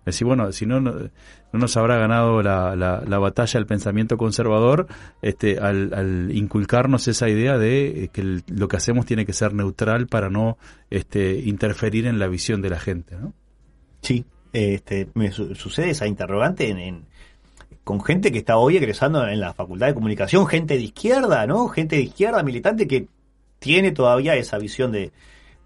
Decir, bueno, si no, no, no nos habrá ganado la, la, la batalla el pensamiento conservador este, al, inculcarnos esa idea de eh, que lo que hacemos tiene que ser neutral para no este, interferir en la visión de la gente, ¿no? Sí, este, me su- sucede esa interrogante en, con gente que está hoy egresando en la Facultad de Comunicación, gente de izquierda, ¿no? Gente de izquierda militante que tiene todavía esa visión de,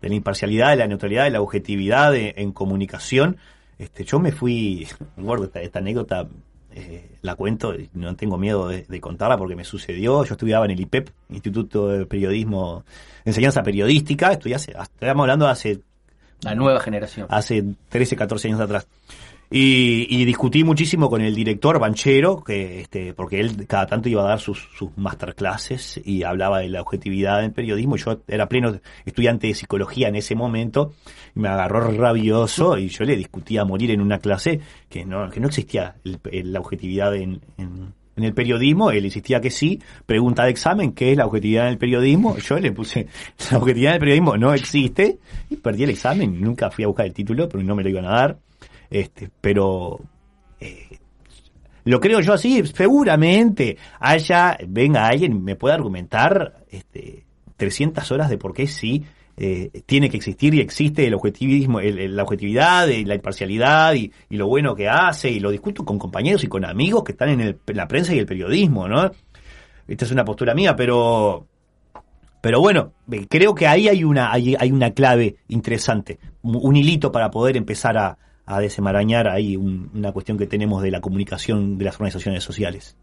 de la imparcialidad, de la neutralidad, de la objetividad en comunicación. Este, yo me fui, recuerdo esta, esta anécdota, eh, la cuento, y no tengo miedo de, de contarla porque me sucedió. Yo estudiaba en el IPEP, Instituto de Periodismo, Enseñanza Periodística, estudié hace, estamos hablando de hace La nueva generación. hace 13, 14 años atrás. Y, y discutí muchísimo con el director Banchero, que este, porque él cada tanto iba a dar sus, sus masterclasses y hablaba de la objetividad del periodismo. Yo era pleno estudiante de psicología en ese momento, y me agarró rabioso y yo le discutía a morir en una clase que no, que no existía el- el- la objetividad en, en- en el periodismo, él insistía que sí, pregunta de examen, ¿qué es la objetividad en el periodismo? Yo le puse, la objetividad en el periodismo no existe, y perdí el examen, nunca fui a buscar el título, pero no me lo iban a dar. Este, pero eh, lo creo yo así, seguramente haya, venga alguien y me pueda argumentar este, 300 horas de por qué sí eh, tiene que existir y existe el objetivismo, la objetividad, y la imparcialidad y, lo bueno que hace, y lo discuto con compañeros y con amigos que están en, la prensa y el periodismo, ¿no? Esta es una postura mía, pero pero bueno, eh, creo que ahí hay una, hay, hay una clave interesante, un hilito para poder empezar a, a desenmarañar ahí un- una cuestión que tenemos de la comunicación de las organizaciones sociales.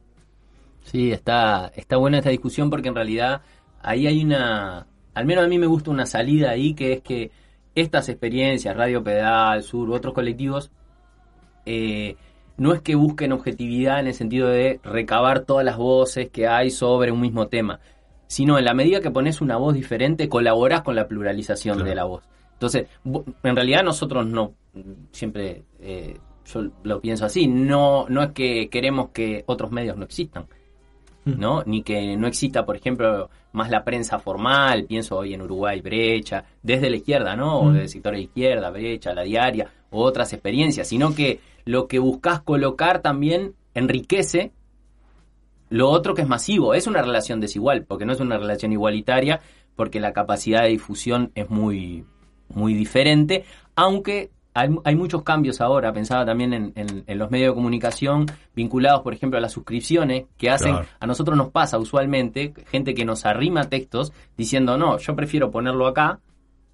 Sí, está, está buena esta discusión porque en realidad ahí hay una, al menos a mí me gusta una salida ahí que es que estas experiencias, Radio Pedal, Sur, otros colectivos, eh, no es que busquen objetividad en el sentido de recabar todas las voces que hay sobre un mismo tema, sino en la medida que pones una voz diferente, colaborás con la pluralización Claro. de la voz. Entonces, en realidad nosotros no, siempre eh, yo lo pienso así, no, no es que queremos que otros medios no existan. ¿no? Ni que no exista, por ejemplo, más la prensa formal, pienso hoy en Uruguay, Brecha, desde la izquierda, ¿no? O Mm. del sector de la izquierda, Brecha, la diaria, u otras experiencias, sino que lo que buscas colocar también enriquece lo otro que es masivo. Es una relación desigual, porque no es una relación igualitaria, porque la capacidad de difusión es muy, muy diferente, aunque hay, hay muchos cambios ahora, pensaba también en, en- en los medios de comunicación vinculados, por ejemplo, a las suscripciones que hacen, Claro. a nosotros nos pasa usualmente, gente que nos arrima textos diciendo, no, yo prefiero ponerlo acá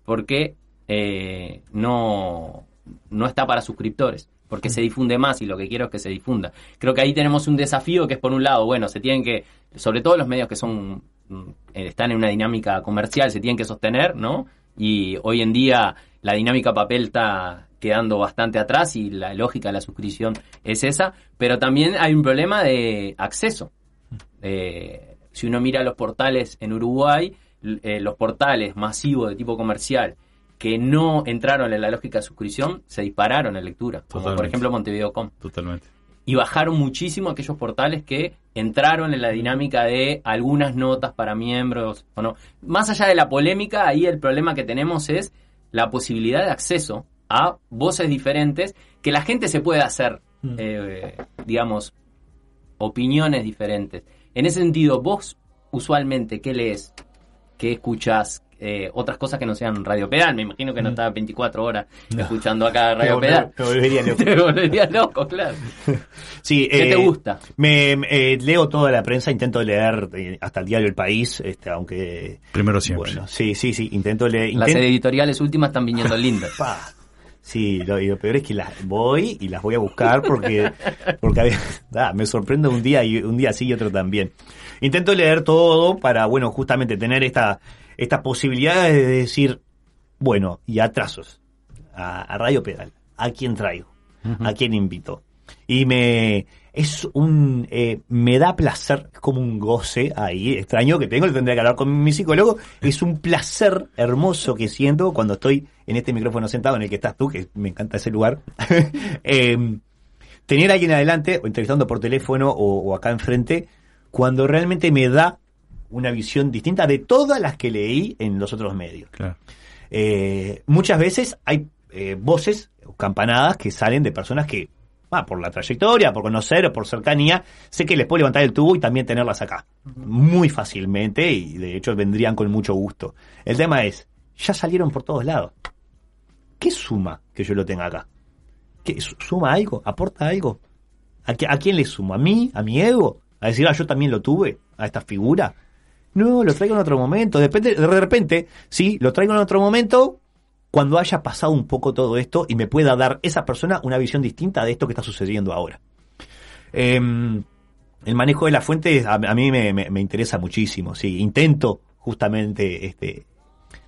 porque eh, no, no está para suscriptores, porque se difunde más y lo que quiero es que se difunda. Creo que ahí tenemos un desafío que es por un lado, bueno, se tienen que, sobre todo los medios que son mm, están en una dinámica comercial, se tienen que sostener, ¿no? Y hoy en día la dinámica papel está quedando bastante atrás y la lógica de la suscripción es esa, pero también hay un problema de acceso. Eh, si uno mira los portales en Uruguay, eh, los portales masivos de tipo comercial que no entraron en la lógica de suscripción se dispararon en lectura, como por ejemplo Montevideo.com. Totalmente. Y bajaron muchísimo aquellos portales que entraron en la dinámica de algunas notas para miembros o no. Más allá de la polémica, ahí el problema que tenemos es la posibilidad de acceso a voces diferentes que la gente se puede hacer, eh, digamos, opiniones diferentes. En ese sentido, vos usualmente, ¿qué lees? ¿Qué escuchás? Eh, otras cosas que no sean Radio Pedal. Me imagino que no estás 24 horas escuchando acá Radio Pedal. me volvería loco. Te volvería loco, claro. Sí, ¿Qué eh, te gusta? Me, eh, leo toda la prensa, intento leer eh, hasta el diario El País, este, aunque... Primero siempre. Bueno, sí, sí, sí, intento leer... Las editoriales últimas están viniendo lindas. Pa. Sí, lo, y lo peor es que las voy y las voy a buscar porque, porque me sorprendo un día y un día sí y otro también. Intento leer todo para, bueno, justamente tener esta, esta posibilidad de decir, bueno, y atrasos a, a Radio Pedal, ¿a quién traigo? ¿A quién invito? Y me, es un, eh, me da placer, es como un goce ahí, extraño que tengo, le tendría que hablar con mi psicólogo, es un placer hermoso que siento cuando estoy en este micrófono sentado en el que estás tú, que me encanta ese lugar. Eh, tener a alguien adelante, o entrevistando por teléfono o, o acá enfrente, cuando realmente me da una visión distinta de todas las que leí en los otros medios. Claro. Eh, muchas veces hay eh, voces o campanadas que salen de personas que, ah, por la trayectoria, por conocer o por cercanía, sé que les puedo levantar el tubo y también tenerlas acá. Muy fácilmente y de hecho vendrían con mucho gusto. El tema es, ya salieron por todos lados. ¿Qué suma que yo lo tenga acá? ¿Qué, su- ¿Suma algo? ¿Aporta algo? ¿A, qui- a quién le suma? ¿A mí? ¿A mi ego? ¿A decir, ah, yo también lo tuve? ¿A esta figura? No, lo traigo en otro momento. Depende, de repente, sí, lo traigo en otro momento cuando haya pasado un poco todo esto y me pueda dar esa persona una visión distinta de esto que está sucediendo ahora. Em, el manejo de la fuente a, mí me, me- me interesa muchísimo. Sí, intento justamente, este,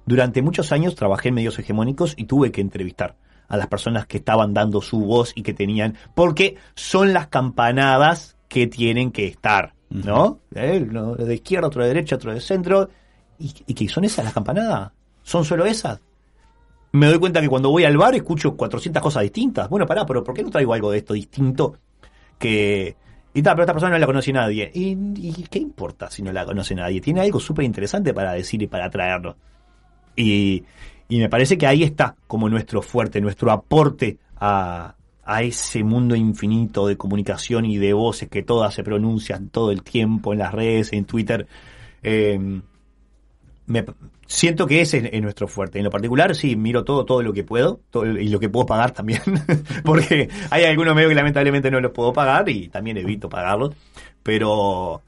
durante muchos años trabajé en medios hegemónicos y tuve que entrevistar a las personas que estaban dando su voz y que tenían, porque son las campanadas que tienen que estar, ¿no? Uno de izquierda, otro de derecha, otro de centro, y, y que son esas las campanadas, son solo esas. Me doy cuenta que cuando voy al bar escucho 400 cosas distintas. Bueno, pará, pero ¿por qué no traigo algo de esto distinto? Que. Y tal, pero esta persona no la conoce nadie. ¿Y, qué importa si no la conoce nadie? Tiene algo súper interesante para decir y para traerlo. Y, y me parece que ahí está como nuestro fuerte, nuestro aporte a, a ese mundo infinito de comunicación y de voces que todas se pronuncian todo el tiempo en las redes, en Twitter. Eh, me, siento que ese es, es nuestro fuerte. En lo particular, sí, miro todo, todo lo que puedo y lo que puedo pagar también, porque hay algunos medios que lamentablemente no los puedo pagar y también evito pagarlos, pero,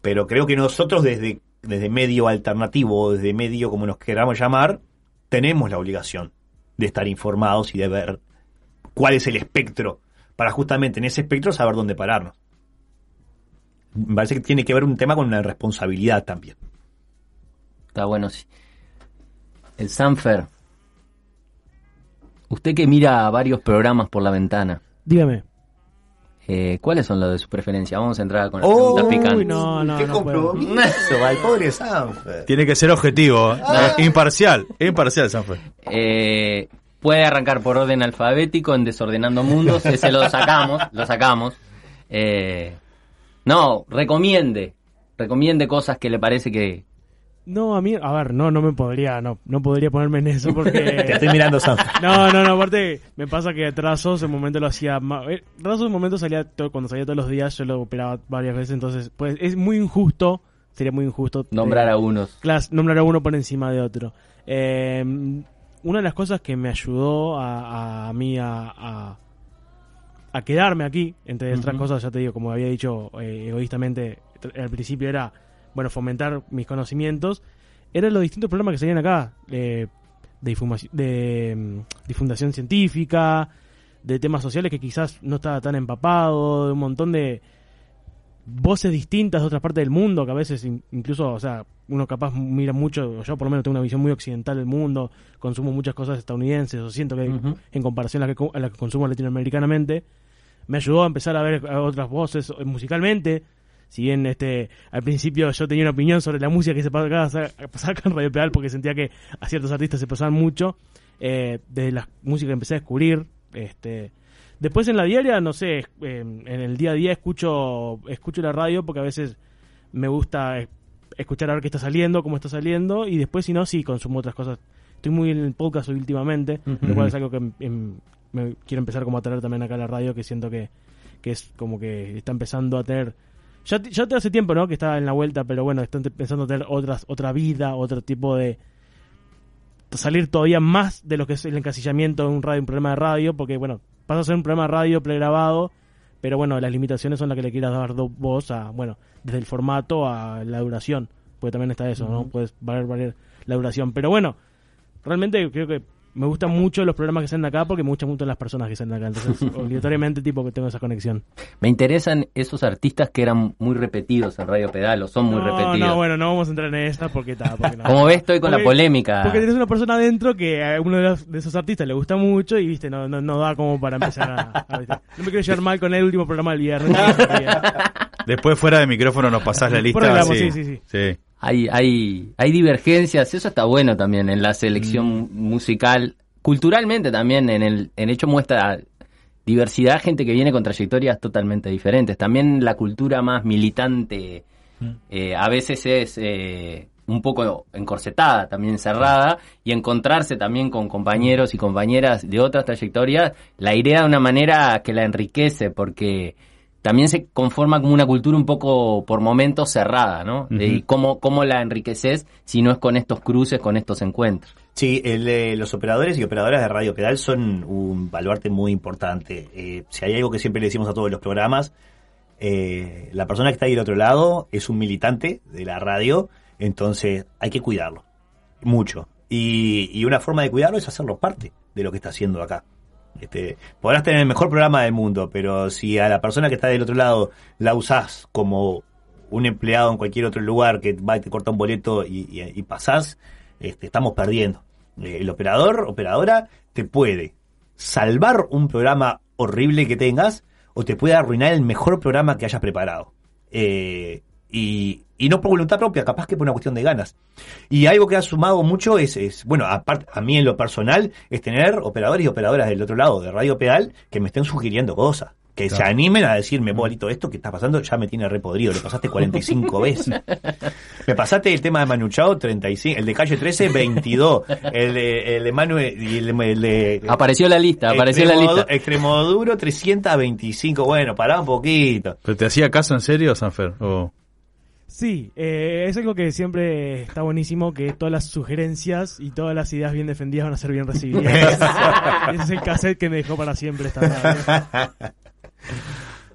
pero creo que nosotros desde, desde medio alternativo, desde medio como nos queramos llamar, tenemos la obligación de estar informados y de ver cuál es el espectro, para justamente en ese espectro saber dónde pararnos. Me parece que tiene que ver un tema con una responsabilidad también. Está bueno, sí. El Sanfer. Usted que mira varios programas por la ventana, Dígame. eh, ¿cuáles son los de su preferencia? Vamos a entrar con las Oh, preguntas picantes. Uy, no, no, ¡Qué no compromiso! al pobre Sanfer. Tiene que ser objetivo, ¿eh? imparcial, imparcial, Sanfer. Eh, puede arrancar por orden alfabético en Desordenando Mundos, ese lo sacamos, lo sacamos. Eh, no, recomiende, recomiende cosas que le parece que... No, a mí, a ver, no, no me podría, no, no podría ponerme en eso Te porque... estoy mirando, Sanfer. No, no, no, aparte me pasa que Trazos en un momento lo hacía más... eh, Trazos en un momento salía, to- cuando salía todos los días, yo lo operaba varias veces, entonces, pues es muy injusto, sería muy injusto... Nombrar eh, a unos. Claro, nombrar a uno por encima de otro. Eh, una de las cosas que me ayudó a, a mí a, a, a quedarme aquí, entre otras cosas, ya te digo, como había dicho eh, egoístamente al principio, era, bueno, fomentar mis conocimientos, eran los distintos problemas que salían acá, eh, de, de mm, difundación científica, de temas sociales que quizás no estaba tan empapado, de un montón de voces distintas de otras partes del mundo, que a veces in- incluso, o sea, uno capaz mira mucho, yo por lo menos tengo una visión muy occidental del mundo, consumo muchas cosas estadounidenses, o siento que en comparación a la que, a la que consumo latinoamericanamente, me ayudó a empezar a ver a otras voces eh, musicalmente. Si bien este al principio yo tenía una opinión sobre la música que se pasaba, pasaba acá en Radio Pedal porque sentía que a ciertos artistas se pasaban mucho, eh, de la música que empecé a descubrir, este después en la diaria, no sé, eh, en el día a día escucho escucho la radio porque a veces me gusta eh, escuchar a ver qué está saliendo, cómo está saliendo y después si no sí consumo otras cosas. Estoy muy en el podcast últimamente, lo cual es algo que em, me quiero empezar como a traer también acá a la radio que siento que, que es como que está empezando a tener ya, ya te hace tiempo, ¿no? Que está en la vuelta, pero bueno, están empezando a tener otras, otra vida, otro tipo de salir todavía más de lo que es el encasillamiento de un radio, un programa de radio, porque bueno, pasa a ser un programa de radio pregrabado, pero bueno, las limitaciones son las que le quieras dar vos a, bueno, desde el formato a la duración, porque también está eso, ¿no? Puedes valer, valer la duración, pero bueno, realmente creo que me gustan mucho los programas que salen acá porque me gustan mucho las personas que salen acá, entonces obligatoriamente tipo que tengo esa conexión. Me interesan esos artistas que eran muy repetidos en Radio Pedal o son muy no, repetidos. No, bueno, no vamos a entrar en esta porque está. Porque no. Como ves, estoy con la polémica. Porque tienes una persona adentro que a uno de, los- de esos artistas le gusta mucho y, viste, no, no, no da como para empezar a. No me quiero llevar mal con el último programa del viernes. Después fuera de micrófono nos pasás la lista. Por hablamos, sí, sí, sí. sí. Hay, hay, hay divergencias, eso está bueno también en la selección musical. Culturalmente también, en el, en hecho muestra diversidad, gente que viene con trayectorias totalmente diferentes. También la cultura más militante eh, a veces es eh, un poco encorsetada, también cerrada, y encontrarse también con compañeros y compañeras de otras trayectorias, la idea de una manera que la enriquece, porque también se conforma como una cultura un poco por momentos cerrada, ¿no? Cómo, cómo la enriqueces si no es con estos cruces, con estos encuentros. Sí, el, eh, los operadores y operadoras de Radio Pedal son un baluarte muy importante. Eh, si hay algo que siempre le decimos a todos los programas, eh, la persona que está ahí del otro lado es un militante de la radio, entonces hay que cuidarlo, mucho. Y, y una forma de cuidarlo es hacerlo parte de lo que está haciendo acá. Este, podrás tener el mejor programa del mundo, pero si a la persona que está del otro lado la usás como un empleado en cualquier otro lugar que va y te corta un boleto y, y- pasás, este, estamos perdiendo. Eh, el operador, operadora, te puede salvar un programa horrible que tengas o te puede arruinar el mejor programa que hayas preparado. Eh, y, y no por voluntad propia, capaz que por una cuestión de ganas. Y algo que ha sumado mucho es, es bueno, aparte, a mí en lo personal, es tener operadores y operadoras del otro lado de Radio Pedal que me estén sugiriendo cosas. Que se animen a decirme, bolito, esto que está pasando ya me tiene repodrido, lo pasaste 45 veces. Me pasaste el tema de Manu Chao 35, el de calle 13 22, el de, el de Manu y el, de- el de Apareció la lista, apareció la Extremo- lista. Extremoduro 325, bueno, pará un poquito. ¿Pero te hacía caso en serio, Sanfer? ¿O... Sí, eh, es algo que siempre está buenísimo, que todas las sugerencias y todas las ideas bien defendidas van a ser bien recibidas. Ese es el cassette que me dejó para siempre esta radio.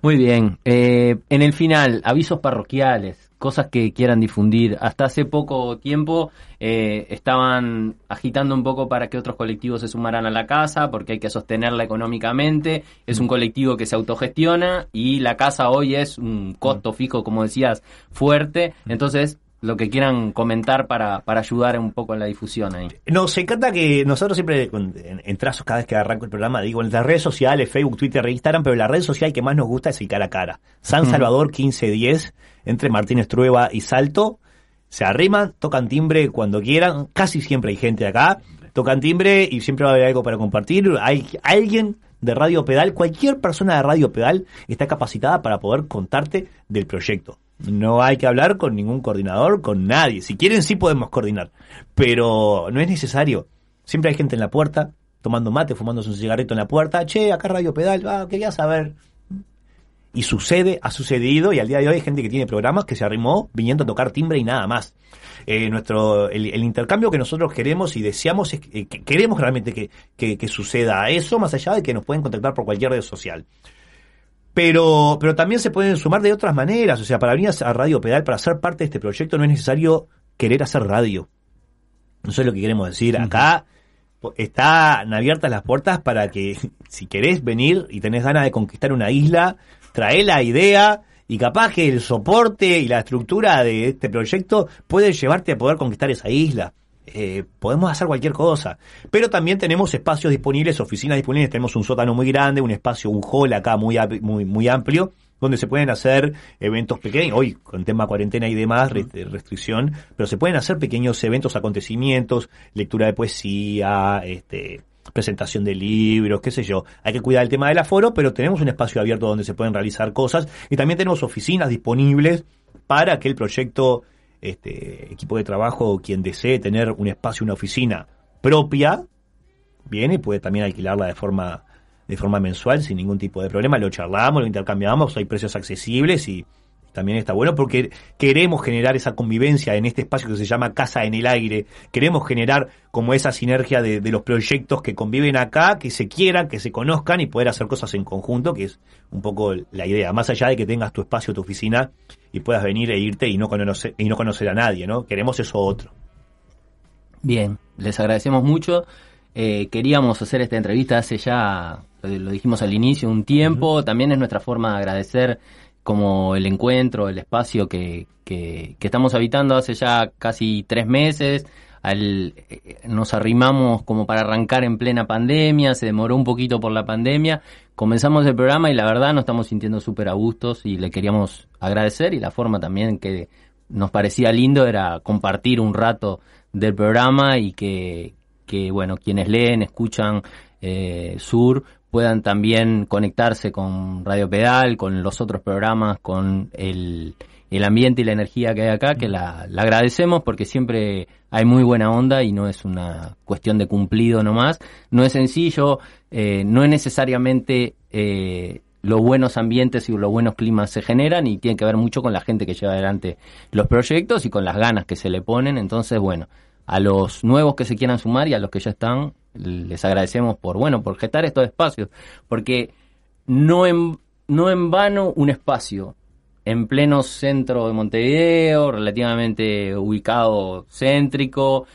Muy bien. Eh, en el final, avisos parroquiales, cosas que quieran difundir. Hasta hace poco tiempo eh, estaban agitando un poco para que otros colectivos se sumaran a la casa, porque hay que sostenerla económicamente. Es un colectivo que se autogestiona y la casa hoy es un costo fijo, como decías, fuerte. Entonces, lo que quieran comentar para, para ayudar un poco en la difusión ahí. Nos encanta que nosotros siempre, en trazos, cada vez que arranco el programa, digo en las redes sociales, Facebook, Twitter, Instagram, pero la red social que más nos gusta es el cara a cara. San Salvador 1510, entre Martínez Trueba y Salto, se arriman, tocan timbre cuando quieran, casi siempre hay gente acá, tocan timbre y siempre va a haber algo para compartir. Hay alguien de Radio Pedal, cualquier persona de Radio Pedal está capacitada para poder contarte del proyecto. No hay que hablar con ningún coordinador, con nadie. Si quieren sí podemos coordinar, pero no es necesario. Siempre hay gente en la puerta, tomando mate, fumándose un cigarrito en la puerta. Che, acá Radio Pedal, ah, quería saber. Y sucede, ha sucedido, y al día de hoy hay gente que tiene programas que se arrimó viniendo a tocar timbre y nada más. Eh, nuestro el, el intercambio que nosotros queremos y deseamos es que, que queremos realmente que, que, que suceda eso, más allá de que nos pueden contactar por cualquier red social. Pero, pero también se pueden sumar de otras maneras. O sea, para venir a Radio Pedal, para ser parte de este proyecto, no es necesario querer hacer radio. Eso es lo que queremos decir. Acá están abiertas las puertas para que, si querés venir y tenés ganas de conquistar una isla, trae la idea y capaz que el soporte y la estructura de este proyecto puede llevarte a poder conquistar esa isla. Eh, podemos hacer cualquier cosa. Pero también tenemos espacios disponibles, oficinas disponibles. Tenemos un sótano muy grande, un espacio, un hall acá muy, muy, muy amplio, donde se pueden hacer eventos pequeños. Hoy, con tema cuarentena y demás, re- restricción, pero se pueden hacer pequeños eventos, acontecimientos, lectura de poesía, este presentación de libros, qué sé yo. Hay que cuidar el tema del aforo, pero tenemos un espacio abierto donde se pueden realizar cosas y también tenemos oficinas disponibles para que el proyecto este equipo de trabajo, quien desee tener un espacio, una oficina propia, viene y puede también alquilarla de forma de forma mensual sin ningún tipo de problema. Lo charlamos, lo intercambiamos, hay precios accesibles y también está bueno porque queremos generar esa convivencia en este espacio que se llama Casa en el Aire. Queremos generar como esa sinergia de, de los proyectos que conviven acá, que se quieran, que se conozcan y poder hacer cosas en conjunto, que es un poco la idea. Más allá de que tengas tu espacio, tu oficina y puedas venir e irte y no conocer, y no conocer a nadie, ¿no? Queremos eso otro. Bien, les agradecemos mucho. Eh, queríamos hacer esta entrevista hace ya, eh, lo dijimos al inicio, un tiempo. También es nuestra forma de agradecer como el encuentro, el espacio que, que, estamos habitando hace ya casi tres meses. Al, eh, nos arrimamos como para arrancar en plena pandemia, se demoró un poquito por la pandemia. Comenzamos el programa y la verdad nos estamos sintiendo súper a gustos y le queríamos agradecer y la forma también que nos parecía lindo era compartir un rato del programa y que, que bueno, quienes leen, escuchan eh, Sur puedan también conectarse con Radio Pedal, con los otros programas, con el, el ambiente y la energía que hay acá, que la, la agradecemos porque siempre hay muy buena onda y no es una cuestión de cumplido nomás. No es sencillo, eh, no es necesariamente eh, los buenos ambientes y los buenos climas se generan y tiene que ver mucho con la gente que lleva adelante los proyectos y con las ganas que se le ponen. Entonces, bueno, a los nuevos que se quieran sumar y a los que ya están, les agradecemos por, bueno, por gestar estos espacios, porque no en, no en vano un espacio en pleno centro de Montevideo, relativamente ubicado céntrico,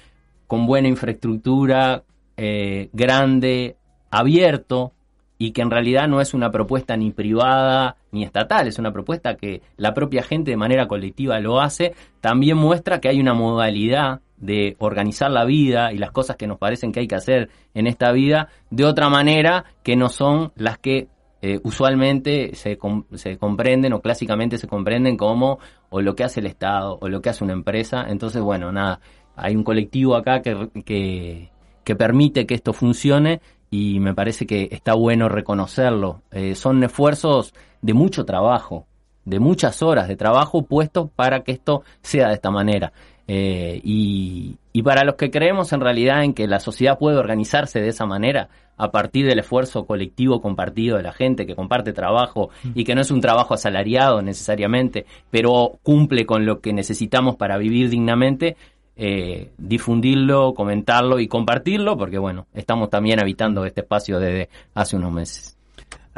con buena infraestructura, eh, grande, abierto, y que en realidad no es una propuesta ni privada ni estatal, es una propuesta que la propia gente de manera colectiva lo hace, también muestra que hay una modalidad de organizar la vida y las cosas que nos parecen que hay que hacer en esta vida de otra manera que no son las que eh, usualmente se, se comprenden o clásicamente se comprenden como o lo que hace el Estado o lo que hace una empresa. Entonces, bueno, nada, hay un colectivo acá que, que, que permite que esto funcione y me parece que está bueno reconocerlo. Eh, son esfuerzos de mucho trabajo, de muchas horas de trabajo puestos para que esto sea de esta manera. Eh, y, y para los que creemos en realidad en que la sociedad puede organizarse de esa manera, a partir del esfuerzo colectivo compartido de la gente que comparte trabajo y que no es un trabajo asalariado necesariamente, pero cumple con lo que necesitamos para vivir dignamente, eh, difundirlo, comentarlo y compartirlo, porque bueno, estamos también habitando este espacio desde hace unos meses.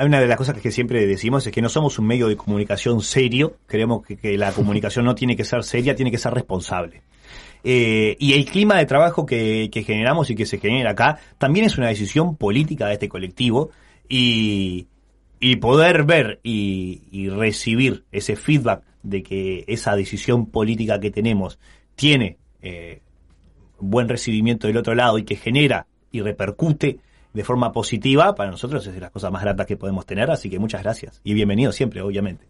Hay una de las cosas que siempre decimos es que no somos un medio de comunicación serio. Creemos que, la comunicación no tiene que ser seria, tiene que ser responsable. Eh, y el clima de trabajo que, generamos y que se genera acá también es una decisión política de este colectivo y, poder ver y, y recibir ese feedback de que esa decisión política que tenemos tiene eh, buen recibimiento del otro lado y que genera y repercute de forma positiva, para nosotros es de las cosas más gratas que podemos tener, así que muchas gracias y bienvenido siempre, obviamente.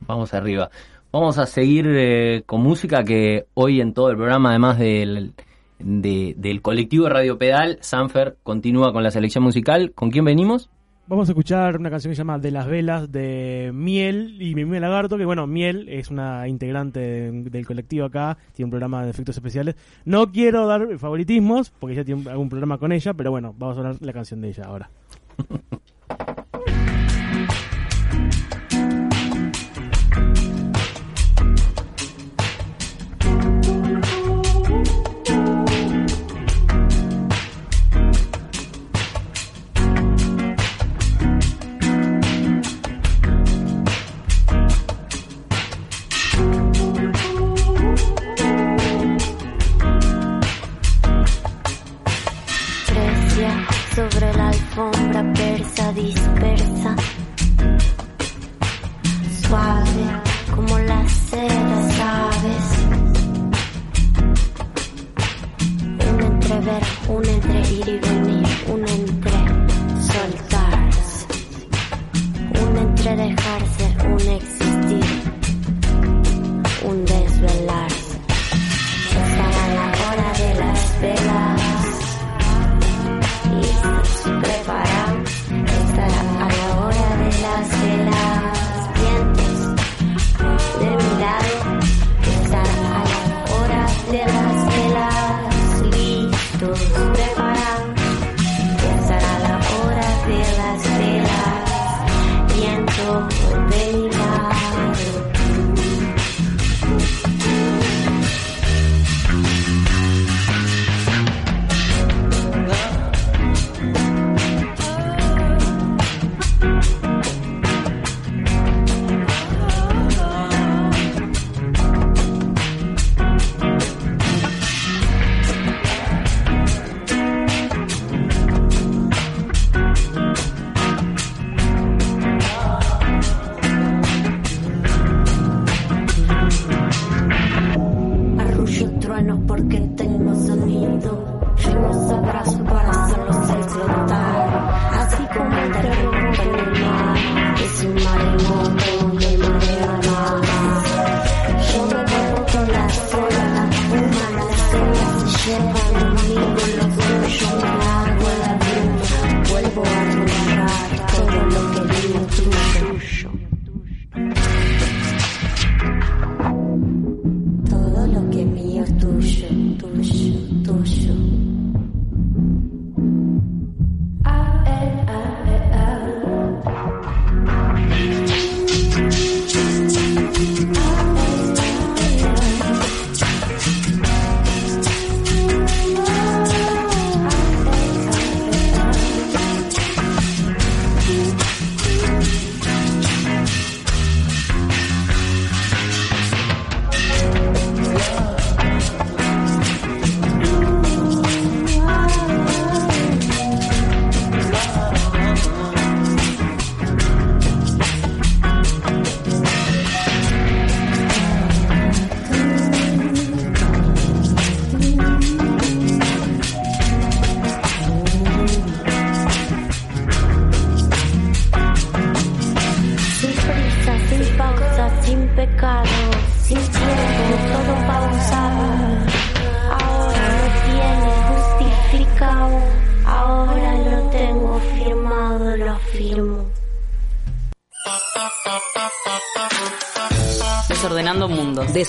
Vamos arriba. Vamos a seguir eh, con música que hoy en todo el programa, además del, de- del colectivo Radio Pedal, Sanfer continúa con la selección musical. ¿Con quién venimos? Vamos a escuchar una canción que se llama De las Velas de Miel y mi Miel Lagarto, que bueno, Miel es una integrante de- del colectivo acá, tiene un programa de efectos especiales. No quiero dar favoritismos, porque ya tiene algún programa con ella, pero bueno, vamos a hablar la canción de ella ahora.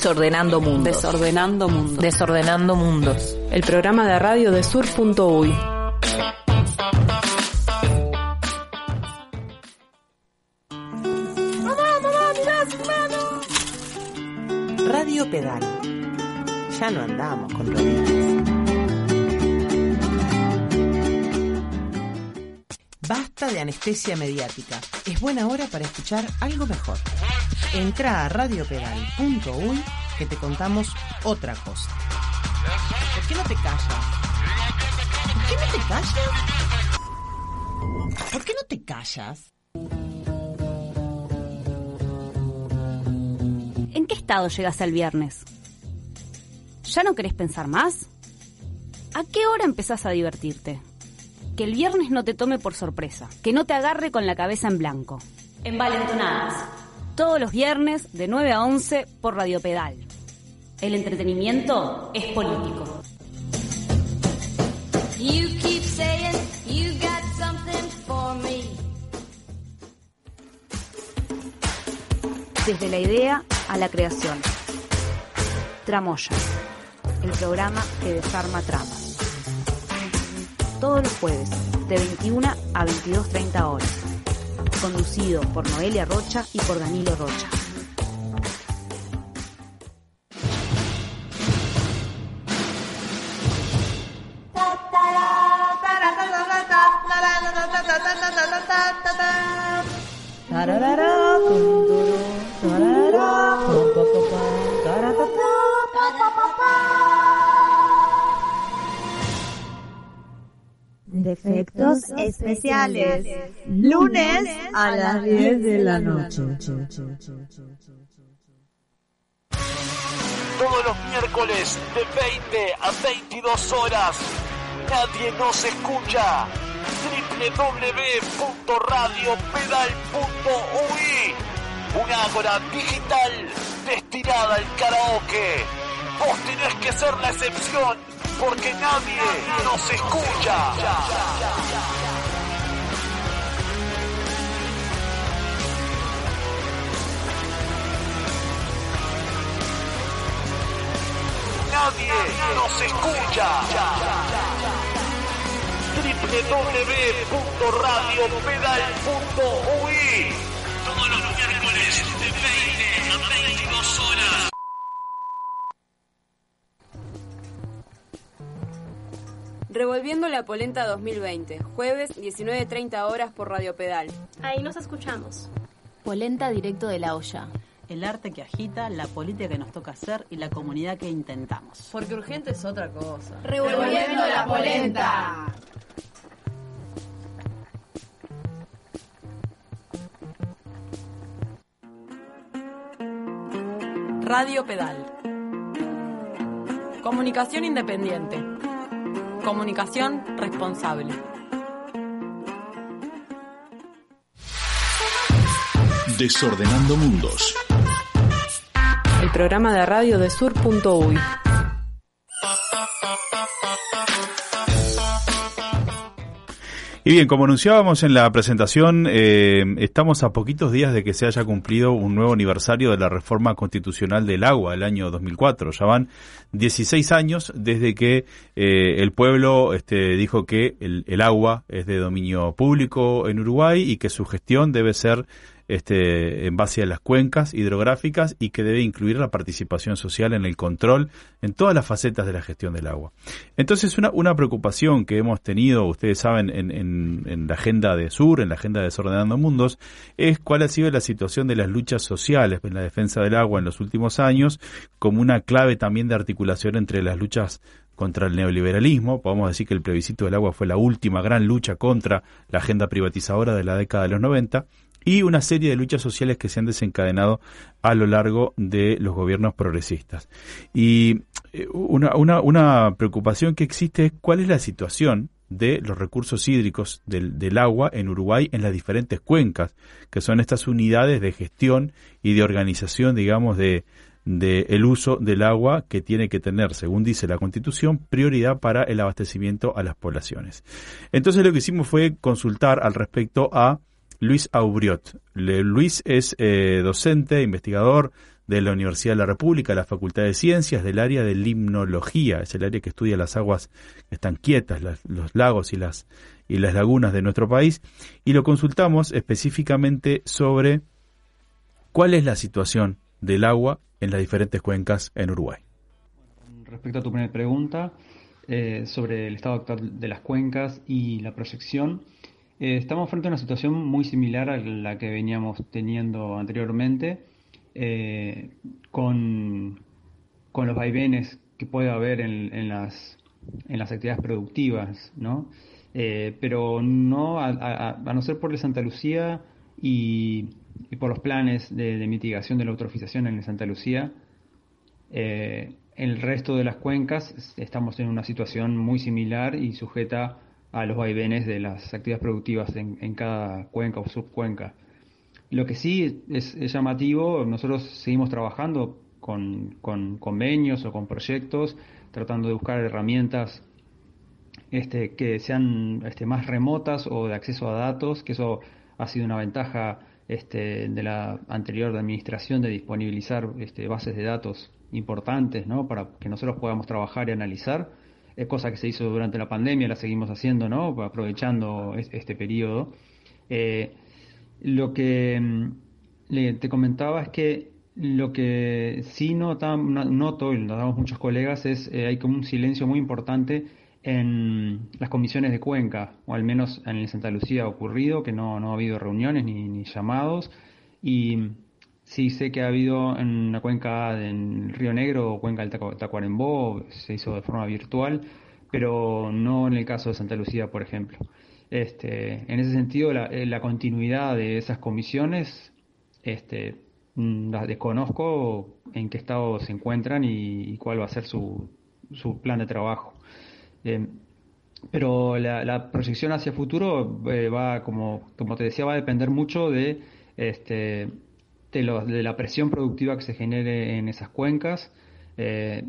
Desordenando mundos. Desordenando mundos. Desordenando mundos. El programa de radio de sur.uy. Radio Pedal. Ya no andamos con rueditas. Basta de anestesia mediática. Es buena hora para escuchar algo mejor. Entra a radiopedal.uy que te contamos otra cosa. ¿Por qué no te callas? ¿Por qué no te callas? ¿Por qué no te callas? ¿En qué estado llegas el viernes? ¿Ya no querés pensar más? ¿A qué hora empezás a divertirte? Que el viernes no te tome por sorpresa, que no te agarre con la cabeza en blanco. Envalentonadas. Todos los viernes de 9 a 11 por Radio Pedal. El entretenimiento es político. You keep saying you got something for me. Desde la idea a la creación. Tramoya, el programa que desarma tramas. Todos los jueves, de 21 a 22.30 horas. Conducido por Noelia Rocha y por Danilo Rocha. Defectos especiales. Lunes a las 10 de la noche. Todos los miércoles de 20 a 22 horas. Nadie nos escucha. www.radiopedal.ui Una ágora digital destinada al karaoke. Vos tenés que ser la excepción porque nadie nos escucha. Nadie nos escucha. www.radiopedal.ui Todos los miércoles de 20 a 22 horas. Revolviendo la Polenta 2020, jueves 19.30 horas por Radio Pedal. Ahí nos escuchamos. Polenta directo de la olla. El arte que agita, la política que nos toca hacer y la comunidad que intentamos. Porque urgente es otra cosa. Revolviendo la polenta. Radio Pedal. Comunicación independiente. Comunicación responsable. Desordenando Mundos. El programa de radio de sur.uy. Y bien, como anunciábamos en la presentación, eh, estamos a poquitos días de que se haya cumplido un nuevo aniversario de la reforma constitucional del agua, el año 2004. Ya van 16 años desde que eh, el pueblo este, dijo que el, el agua es de dominio público en Uruguay y que su gestión debe ser este, en base a las cuencas hidrográficas y que debe incluir la participación social en el control en todas las facetas de la gestión del agua. Entonces, una, preocupación que hemos tenido, ustedes saben, en, en, en la agenda de Sur, en la agenda de Desordenando Mundos, es cuál ha sido la situación de las luchas sociales en la defensa del agua en los últimos años, como una clave también de articulación entre las luchas contra el neoliberalismo. Podemos decir que el plebiscito del agua fue la última gran lucha contra la agenda privatizadora de la década de los 90 y una serie de luchas sociales que se han desencadenado a lo largo de los gobiernos progresistas. Y eh, una, una, una preocupación que existe es cuál es la situación de los recursos hídricos del, del, agua en Uruguay en las diferentes cuencas, que son estas unidades de gestión y de organización, digamos, de, de el uso del agua que tiene que tener, según dice la Constitución, prioridad para el abastecimiento a las poblaciones. Entonces lo que hicimos fue consultar al respecto a Luis Aubriot. Luis es eh, docente, investigador de la Universidad de la República, la Facultad de Ciencias, del área de limnología, es el área que estudia las aguas que están quietas, los lagos y las, y las lagunas de nuestro país, y lo consultamos específicamente sobre cuál es la situación del agua en las diferentes cuencas en Uruguay. Respecto a tu primera pregunta eh, sobre el estado actual de las cuencas y la proyección, eh, estamos frente a una situación muy similar a la que veníamos teniendo anteriormente, eh, con, con, los vaivenes que puede haber en, en, las, en las actividades productivas, ¿no? Eh, pero no, a, a, no ser por el Santa Lucía y, y por los planes de, de, mitigación de la eutrofización en el Santa Lucía, eh, el resto de las cuencas estamos en una situación muy similar y sujeta a los vaivenes de las actividades productivas en, cada cuenca o subcuenca. Lo que sí es, llamativo, nosotros seguimos trabajando con, con, convenios o con proyectos, tratando de buscar herramientas este, que sean este, más remotas o de acceso a datos, que eso ha sido una ventaja este, de la anterior administración de disponibilizar este, bases de datos importantes ¿no? para que nosotros podamos trabajar y analizar es cosa que se hizo durante la pandemia, la seguimos haciendo, ¿no? Aprovechando este periodo. Eh, lo que le, te comentaba es que lo que sí nota, noto, y notamos muchos colegas, es eh, hay como un silencio muy importante en las comisiones de Cuenca, o al menos en Santa Lucía ha ocurrido, que no, no ha habido reuniones ni, ni llamados, y Sí, sé que ha habido en la cuenca del Río Negro o cuenca del Tacuarembó, se hizo de forma virtual, pero no en el caso de Santa Lucía, por ejemplo. Este, en ese sentido, la, eh, continuidad de esas comisiones, este, mm, las desconozco en qué estado se encuentran y, cuál va a ser su, su plan de trabajo. Eh, pero la, la proyección hacia futuro eh, va, como, como te decía, va a depender mucho de, este, de, lo- de la presión productiva que se genere en esas cuencas. Eh,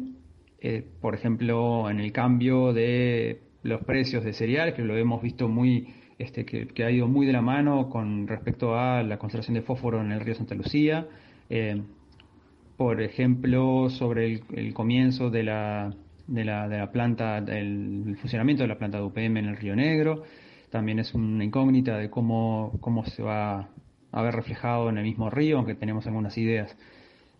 eh, por ejemplo, en el cambio de los precios de cereales, que lo hemos visto muy, este, que, ha ido muy de la mano con respecto a la concentración de fósforo en el río Santa Lucía. Eh, por ejemplo, sobre el, el comienzo de la, de la, de la planta, el, el funcionamiento de la planta de UPM en el Río Negro. También es una incógnita de cómo, cómo se va a ver reflejado en el mismo río, aunque tenemos algunas ideas.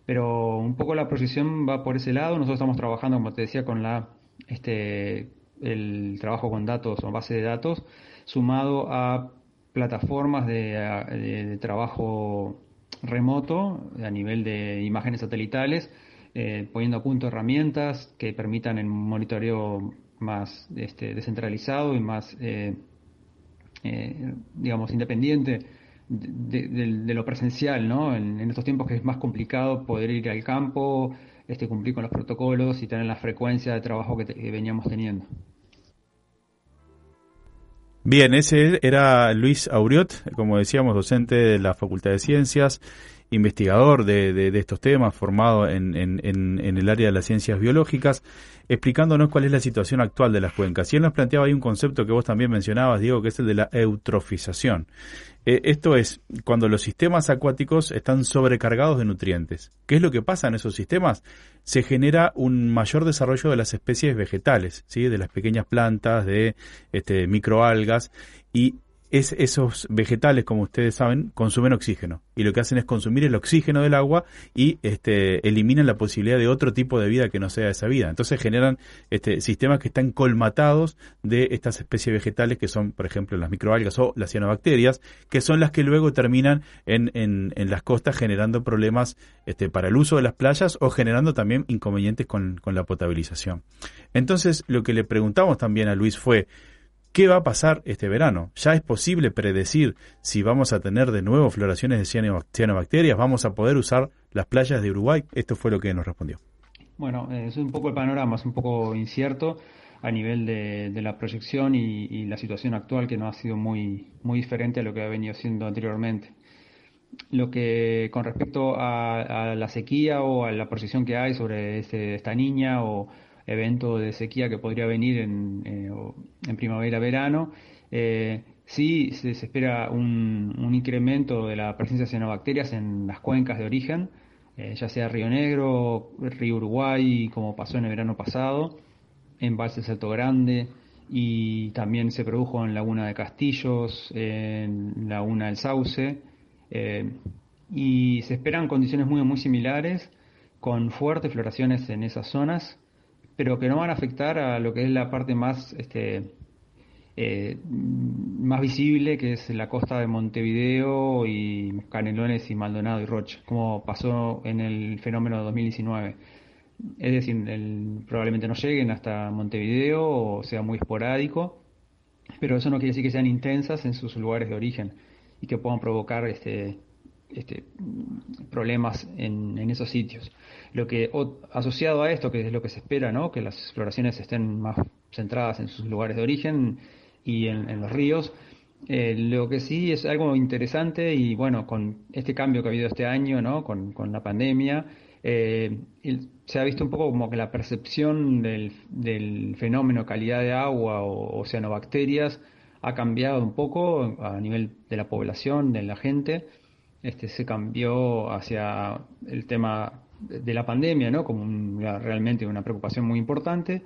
Pero un poco la proyección va por ese lado. Nosotros estamos trabajando, como te decía, con la este el trabajo con datos o base de datos, sumado a plataformas de trabajo remoto a nivel de imágenes satelitales, eh, poniendo a punto herramientas que permitan el monitoreo más este, descentralizado y más, eh, eh, digamos, independiente de, de- lo presencial, ¿no? En, en estos tiempos que es más complicado poder ir al campo, este, cumplir con los protocolos y tener la frecuencia de trabajo que, te- que veníamos teniendo. Bien, ese era Luis Auriot, como decíamos, docente de la Facultad de Ciencias, investigador de, de- estos temas, formado en, en- en- en el área de las ciencias biológicas, explicándonos cuál es la situación actual de las cuencas. Y él nos planteaba ahí un concepto que vos también mencionabas, Diego, que es el de la eutrofización. Eh, esto es cuando los sistemas acuáticos están sobrecargados de nutrientes. ¿Qué es lo que pasa en esos sistemas? Se genera un mayor desarrollo de las especies vegetales, ¿sí? de las pequeñas plantas, de este, microalgas, y es, esos vegetales, como ustedes saben, consumen oxígeno. Y lo que hacen es consumir el oxígeno del agua y este, eliminan la posibilidad de otro tipo de vida que no sea esa vida. Entonces generan este, sistemas que están colmatados de estas especies vegetales que son, por ejemplo, las microalgas o las cianobacterias, que son las que luego terminan en, en, en las costas generando problemas este, para el uso de las playas o generando también inconvenientes con, con la potabilización. Entonces, lo que le preguntamos también a Luis fue, ¿Qué va a pasar este verano? ¿Ya es posible predecir si vamos a tener de nuevo floraciones de ciano- cianobacterias? ¿Vamos a poder usar las playas de Uruguay? Esto fue lo que nos respondió. Bueno, eh, es un poco el panorama, es un poco incierto a nivel de, de la proyección y, y la situación actual que no ha sido muy, muy diferente a lo que ha venido siendo anteriormente. Lo que con respecto a, a la sequía o a la proyección que hay sobre este- esta niña o evento de sequía que podría venir en, eh, en primavera-verano, eh, sí se, espera un, incremento de la presencia de cianobacterias en las cuencas de origen, eh, ya sea Río Negro, Río Uruguay, como pasó en el verano pasado, embalse Salto Grande y también se produjo en Laguna de Castillos, en Laguna del Sauce eh, y se esperan condiciones muy muy similares con fuertes floraciones en esas zonas, pero que no van a afectar a lo que es la parte más este, eh, más visible, que es la costa de Montevideo y Canelones y Maldonado y Rocha, como pasó en el fenómeno de 2019. Es decir, probablemente no lleguen hasta Montevideo o sea muy esporádico, pero eso no quiere decir que sean intensas en sus lugares de origen y que puedan provocar este, este, problemas en, esos sitios. Lo que asociado a esto, que es lo que se espera, ¿no? que las floraciones estén más centradas en sus lugares de origen y en, los ríos, eh, lo que sí es algo interesante y bueno, con este cambio que ha habido este año, ¿no? con, la pandemia, eh, se ha visto un poco como que la percepción del, del fenómeno calidad de agua o oceanobacterias ha cambiado un poco a nivel de la población, de la gente. Este, se cambió hacia el tema de la pandemia, ¿no? Como realmente una preocupación muy importante,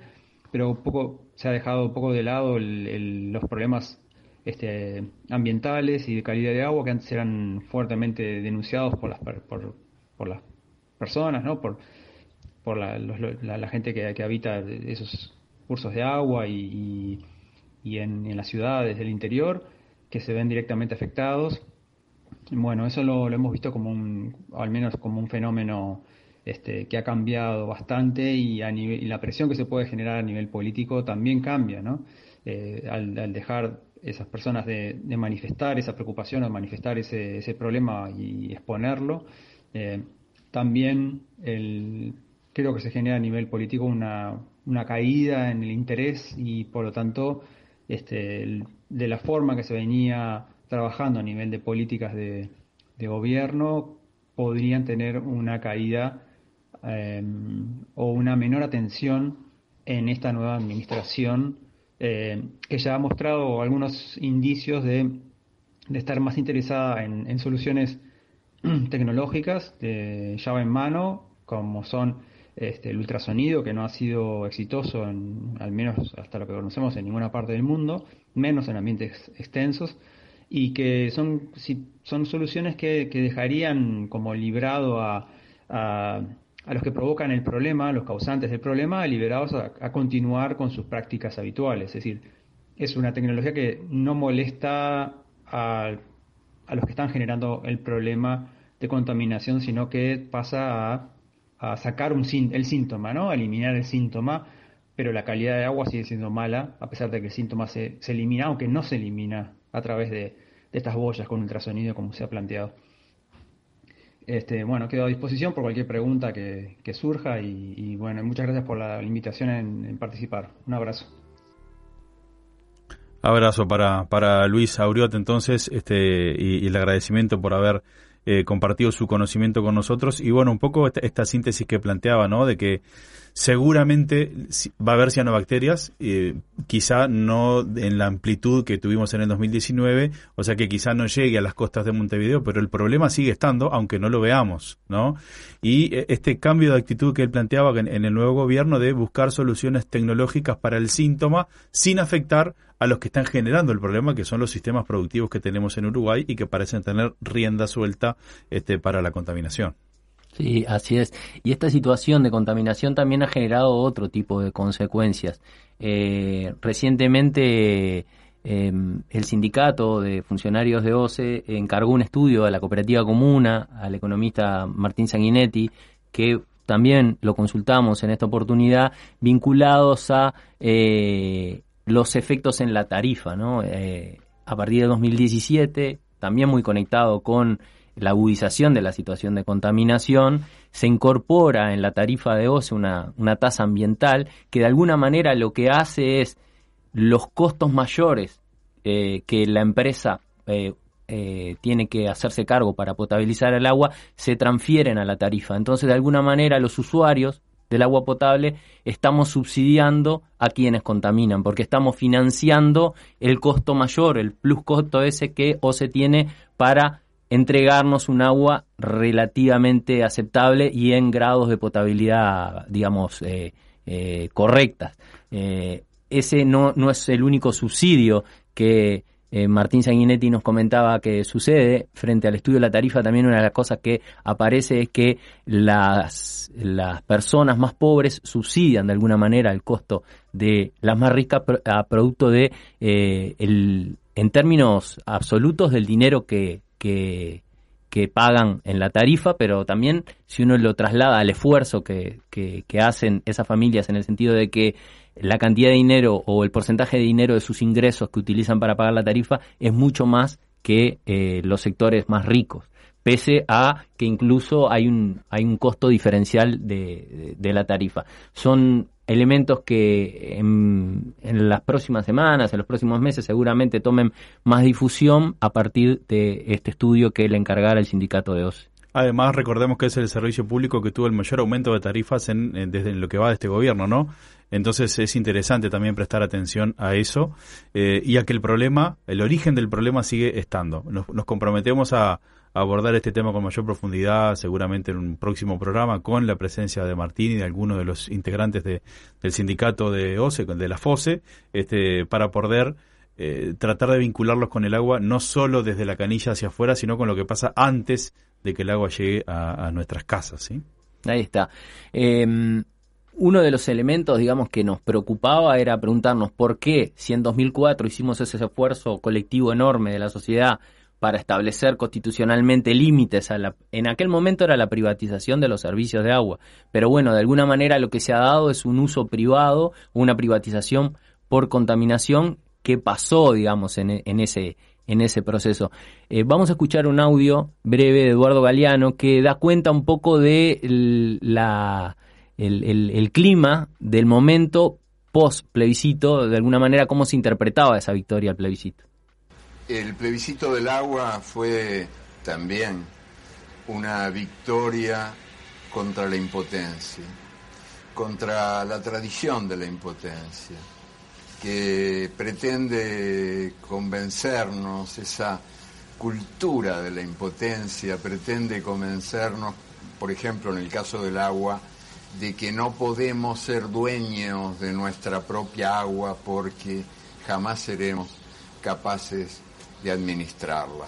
pero poco se ha dejado un poco de lado el- el- los problemas este, ambientales y de calidad de agua que antes eran fuertemente denunciados por las, por, por las personas, ¿no? Por, por la, los- la- la gente que, que habita esos cursos de agua y, y- en las ciudades del interior que se ven directamente afectados. Bueno, eso lo, hemos visto como un, al menos como un fenómeno este, que ha cambiado bastante y, a nivel, y la presión que se puede generar a nivel político también cambia, ¿no? Eh, al, dejar esas personas de, de manifestar esa preocupación o manifestar ese, ese problema y exponerlo, eh, también creo que se genera a nivel político una, una caída en el interés y por lo tanto este, el- de la forma que se venía trabajando a nivel de políticas de, gobierno podrían tener una caída eh, o una menor atención en esta nueva administración eh, que ya ha mostrado algunos indicios de, estar más interesada en, en soluciones tecnológicas de llave en mano, como son este, el ultrasonido, que no ha sido exitoso, en, al menos hasta lo que conocemos, en ninguna parte del mundo, menos en ambientes extensos, y que son, si- son soluciones que, que dejarían como librado a, a, los que provocan el problema, los causantes del problema, liberados a, a continuar con sus prácticas habituales. Es decir, es una tecnología que no molesta a, a los que están generando el problema de contaminación, sino que pasa a, a sacar un, el síntoma, ¿no? A eliminar el síntoma, pero la calidad de agua sigue siendo mala, a pesar de que el síntoma se, se elimina, aunque no se elimina a través de, de estas boyas con ultrasonido, como se ha planteado. Este, bueno, quedo a disposición por cualquier pregunta que, que surja y, bueno, muchas gracias por la invitación en, participar. Un abrazo. Abrazo para, para Luis Auriot entonces, este, y, y el agradecimiento por haber eh, compartido su conocimiento con nosotros. Y bueno, un poco esta, esta síntesis que planteaba, ¿no? De que seguramente va a haber cianobacterias, eh, quizá no en la amplitud que tuvimos en el 2019, o sea que quizá no llegue a las costas de Montevideo, pero el problema sigue estando, aunque no lo veamos, ¿no? Y eh, este cambio de actitud que él planteaba en, en el nuevo gobierno de buscar soluciones tecnológicas para el síntoma sin afectar a los que están generando el problema, que son los sistemas productivos que tenemos en Uruguay y que parecen tener rienda suelta este, para la contaminación. Sí, así es. Y esta situación de contaminación también ha generado otro tipo de consecuencias. Eh, recientemente eh, el sindicato de funcionarios de OCE encargó un estudio a la cooperativa comuna, al economista Martín Sanguinetti, que también lo consultamos en esta oportunidad, vinculados a eh, los efectos en la tarifa, ¿no? Eh, a partir de 2017, también muy conectado con la agudización de la situación de contaminación, se incorpora en la tarifa de OCE una, una tasa ambiental que de alguna manera lo que hace es los costos mayores eh, que la empresa eh, eh, tiene que hacerse cargo para potabilizar el agua se transfieren a la tarifa. Entonces, de alguna manera, los usuarios del agua potable estamos subsidiando a quienes contaminan, porque estamos financiando el costo mayor, el plus costo ese que OCE tiene para entregarnos un agua relativamente aceptable y en grados de potabilidad, digamos, eh, eh, correctas. Eh, ese no, no es el único subsidio que Martín Sanguinetti nos comentaba que sucede frente al estudio de la tarifa. También una de las cosas que aparece es que las, las personas más pobres subsidian de alguna manera el costo de las más ricas a producto de el, en términos absolutos del dinero que, que, que pagan en la tarifa, pero también si uno lo traslada al esfuerzo que, que, hacen esas familias en el sentido de que la cantidad de dinero o el porcentaje de dinero de sus ingresos que utilizan para pagar la tarifa es mucho más que eh, los sectores más ricos, pese a que incluso hay un, hay un costo diferencial de, de- de la tarifa. Son elementos que en, en las próximas semanas, en los próximos meses, seguramente tomen más difusión a partir de este estudio que le encargará el sindicato de OCE. Además, recordemos que es el servicio público que tuvo el mayor aumento de tarifas en, en- desde lo que va de este gobierno, ¿no? Entonces es interesante también prestar atención a eso eh, y a que el problema, el origen del problema sigue estando. Nos, nos comprometemos a abordar este tema con mayor profundidad, seguramente en un próximo programa, con la presencia de Martín y de algunos de los integrantes de- del sindicato de OCE, de la FOSE, este, para poder eh, tratar de vincularlos con el agua, no solo desde la canilla hacia afuera, sino con lo que pasa antes de que el agua llegue a, nuestras casas, ¿sí? Ahí está. Eh, uno de los elementos, digamos, que nos preocupaba era preguntarnos por qué, si en 2004 hicimos ese esfuerzo colectivo enorme de la sociedad para establecer constitucionalmente límites a la en aquel momento era la privatización de los servicios de agua, pero bueno, de alguna manera lo que se ha dado es un uso privado, una privatización por contaminación que pasó, digamos, en, en ese en ese proceso. Eh, vamos a escuchar un audio breve de Eduardo Galeano que da cuenta un poco de el- la, el, el- el clima del momento post plebiscito, de alguna manera cómo se interpretaba esa victoria al plebiscito. El plebiscito del agua fue también una victoria contra la impotencia, contra la tradición de la impotencia, que pretende convencernos, esa cultura de la impotencia pretende convencernos, por ejemplo, en el caso del agua, de que no podemos ser dueños de nuestra propia agua porque jamás seremos capaces de administrarla.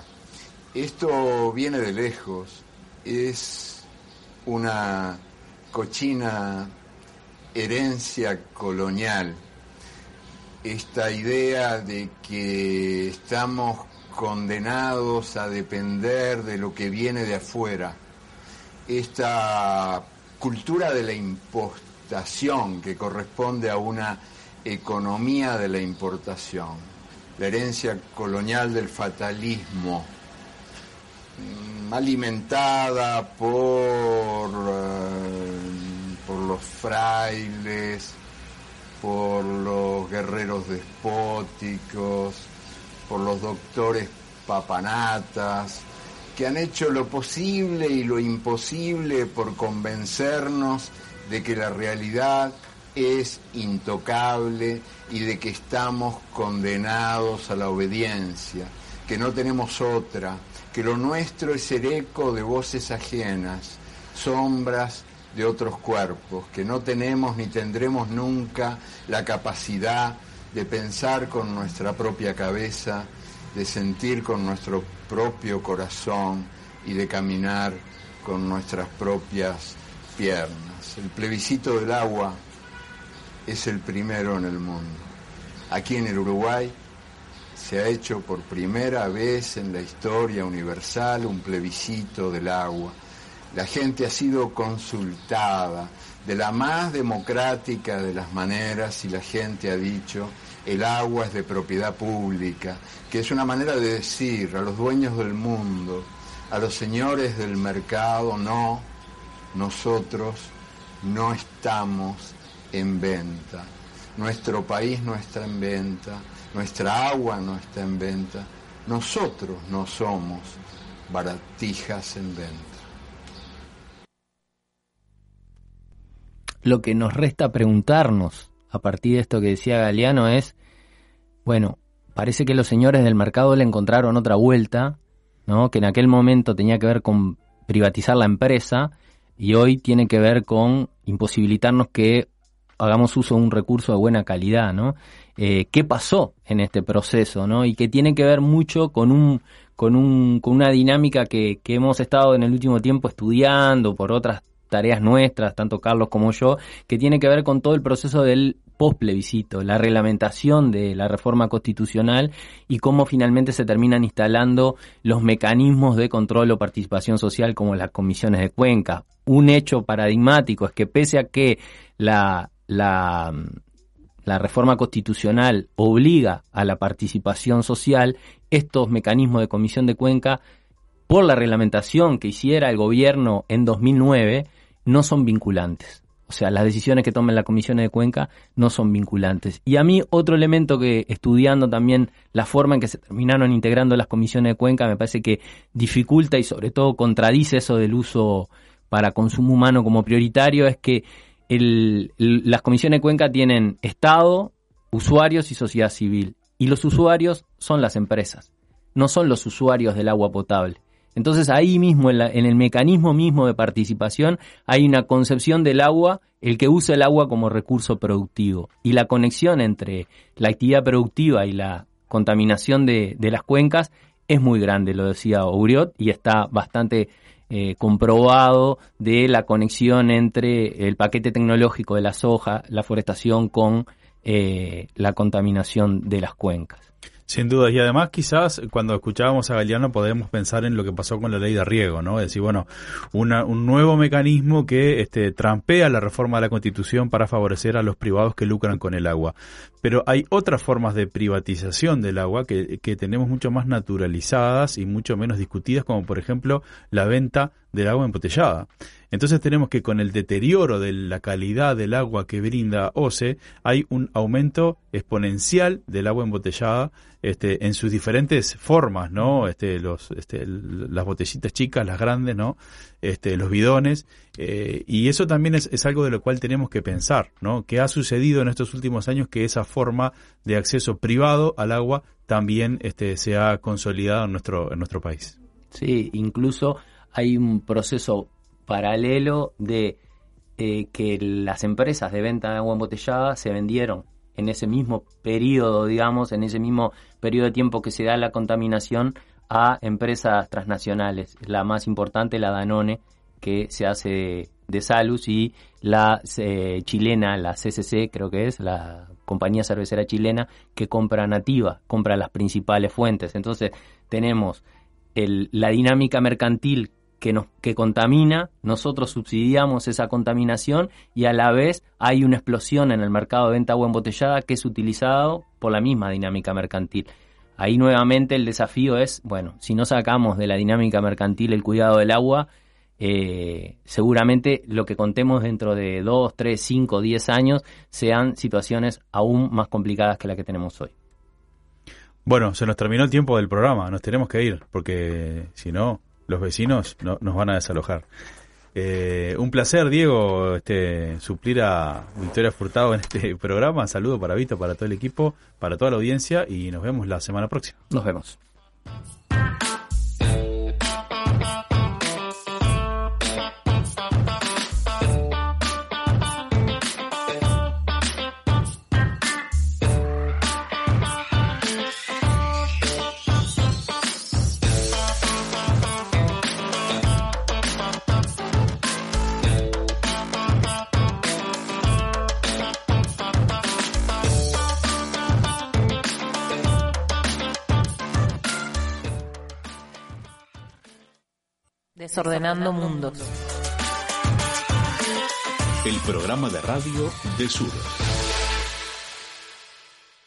Esto viene de lejos, es una cochina herencia colonial, esta idea de que estamos condenados a depender de lo que viene de afuera, esta cultura de la impostación que corresponde a una economía de la importación, la herencia colonial del fatalismo, mm, alimentada por, eh, por los frailes, por los guerreros despóticos, por los doctores papanatas, que han hecho lo posible y lo imposible por convencernos de que la realidad es intocable y de que estamos condenados a la obediencia, que no tenemos otra, que lo nuestro es el eco de voces ajenas, sombras de otros cuerpos, que no tenemos ni tendremos nunca la capacidad de pensar con nuestra propia cabeza, de sentir con nuestro propio corazón y de caminar con nuestras propias piernas. El plebiscito del agua es el primero en el mundo. Aquí en el Uruguay se ha hecho por primera vez en la historia universal un plebiscito del agua. La gente ha sido consultada de la más democrática de las maneras y la gente ha dicho el agua es de propiedad pública, que es una manera de decir a los dueños del mundo, a los señores del mercado, no, nosotros no estamos en venta. Nuestro país no está en venta, nuestra agua no está en venta, nosotros no somos baratijas en venta. Lo que nos resta preguntarnos a partir de esto que decía Galeano es, bueno, parece que los señores del mercado le encontraron otra vuelta, ¿no? Que en aquel momento tenía que ver con privatizar la empresa y hoy tiene que ver con imposibilitarnos que hagamos uso de un recurso de buena calidad, ¿no? Eh, ¿Qué pasó en este proceso, no? Y que tiene que ver mucho con un con un con una dinámica que, que hemos estado en el último tiempo estudiando por otras tareas nuestras, tanto Carlos como yo, que tiene que ver con todo el proceso del postplebiscito, la reglamentación de la reforma constitucional y cómo finalmente se terminan instalando los mecanismos de control o participación social como las comisiones de Cuenca. Un hecho paradigmático es que pese a que la, la, reforma constitucional obliga a la participación social, estos mecanismos de comisión de Cuenca, por la reglamentación que hiciera el gobierno en 2009, no son vinculantes. O sea, las decisiones que tomen las comisiones de Cuenca no son vinculantes. Y a mí otro elemento que estudiando también la forma en que se terminaron integrando las comisiones de Cuenca me parece que dificulta y sobre todo contradice eso del uso para consumo humano como prioritario es que las comisiones de Cuenca tienen Estado, usuarios y sociedad civil. Y los usuarios son las empresas, no son los usuarios del agua potable. Entonces ahí mismo, en, la- en el mecanismo mismo de participación, hay una concepción del agua, el que usa el agua como recurso productivo. Y la conexión entre la actividad productiva y la contaminación de, de las cuencas es muy grande, lo decía Uriot, y está bastante eh, comprobado de la conexión entre el paquete tecnológico de la soja, la forestación con eh, la contaminación de las cuencas. Sin duda, y además quizás cuando escuchábamos a Galeano podemos pensar en lo que pasó con la ley de riego, ¿no? Es decir, bueno, una- un nuevo mecanismo que este, trampea la reforma de la Constitución para favorecer a los privados que lucran con el agua. Pero hay otras formas de privatización del agua que, que tenemos mucho más naturalizadas y mucho menos discutidas, como por ejemplo la venta del agua embotellada. Entonces tenemos que con el deterioro de la calidad del agua que brinda OCE hay un aumento exponencial del agua embotellada este, en sus diferentes formas, ¿no? Este, los, este, las botellitas chicas, las grandes, ¿no? Este, los bidones. eh, y eso también es, algo de lo cual tenemos que pensar, ¿no? ¿Qué ha sucedido en estos últimos años que esa forma de acceso privado al agua también este, se ha consolidado en nuestro, en nuestro país? Sí, incluso hay un proceso paralelo de eh, que las empresas de venta de agua embotellada se vendieron en ese mismo periodo, digamos, en ese mismo periodo de tiempo que se da la contaminación a empresas transnacionales. La más importante, la Danone, que se hace de, Salus, y la eh, chilena, la CCC, creo que es, la compañía cervecera chilena, que compra nativa, compra las principales fuentes. Entonces, tenemos la dinámica mercantil que nos que contamina, nosotros subsidiamos esa contaminación y a la vez hay una explosión en el mercado de venta agua embotellada que es utilizado por la misma dinámica mercantil. Ahí nuevamente el desafío es, bueno, si no sacamos de la dinámica mercantil el cuidado del agua, eh, seguramente lo que contemos dentro de 2, 3, 5, 10 años sean situaciones aún más complicadas que la que tenemos hoy. Bueno, se nos terminó el tiempo del programa, nos tenemos que ir, porque si no, los vecinos no- nos van a desalojar. Eh, un placer, Diego, este, suplir a Victoria Furtado en este programa. Saludo para Vito, para todo el equipo, para toda la audiencia y nos vemos la semana próxima. Nos vemos. Desordenando mundos. El programa de radio de Sur.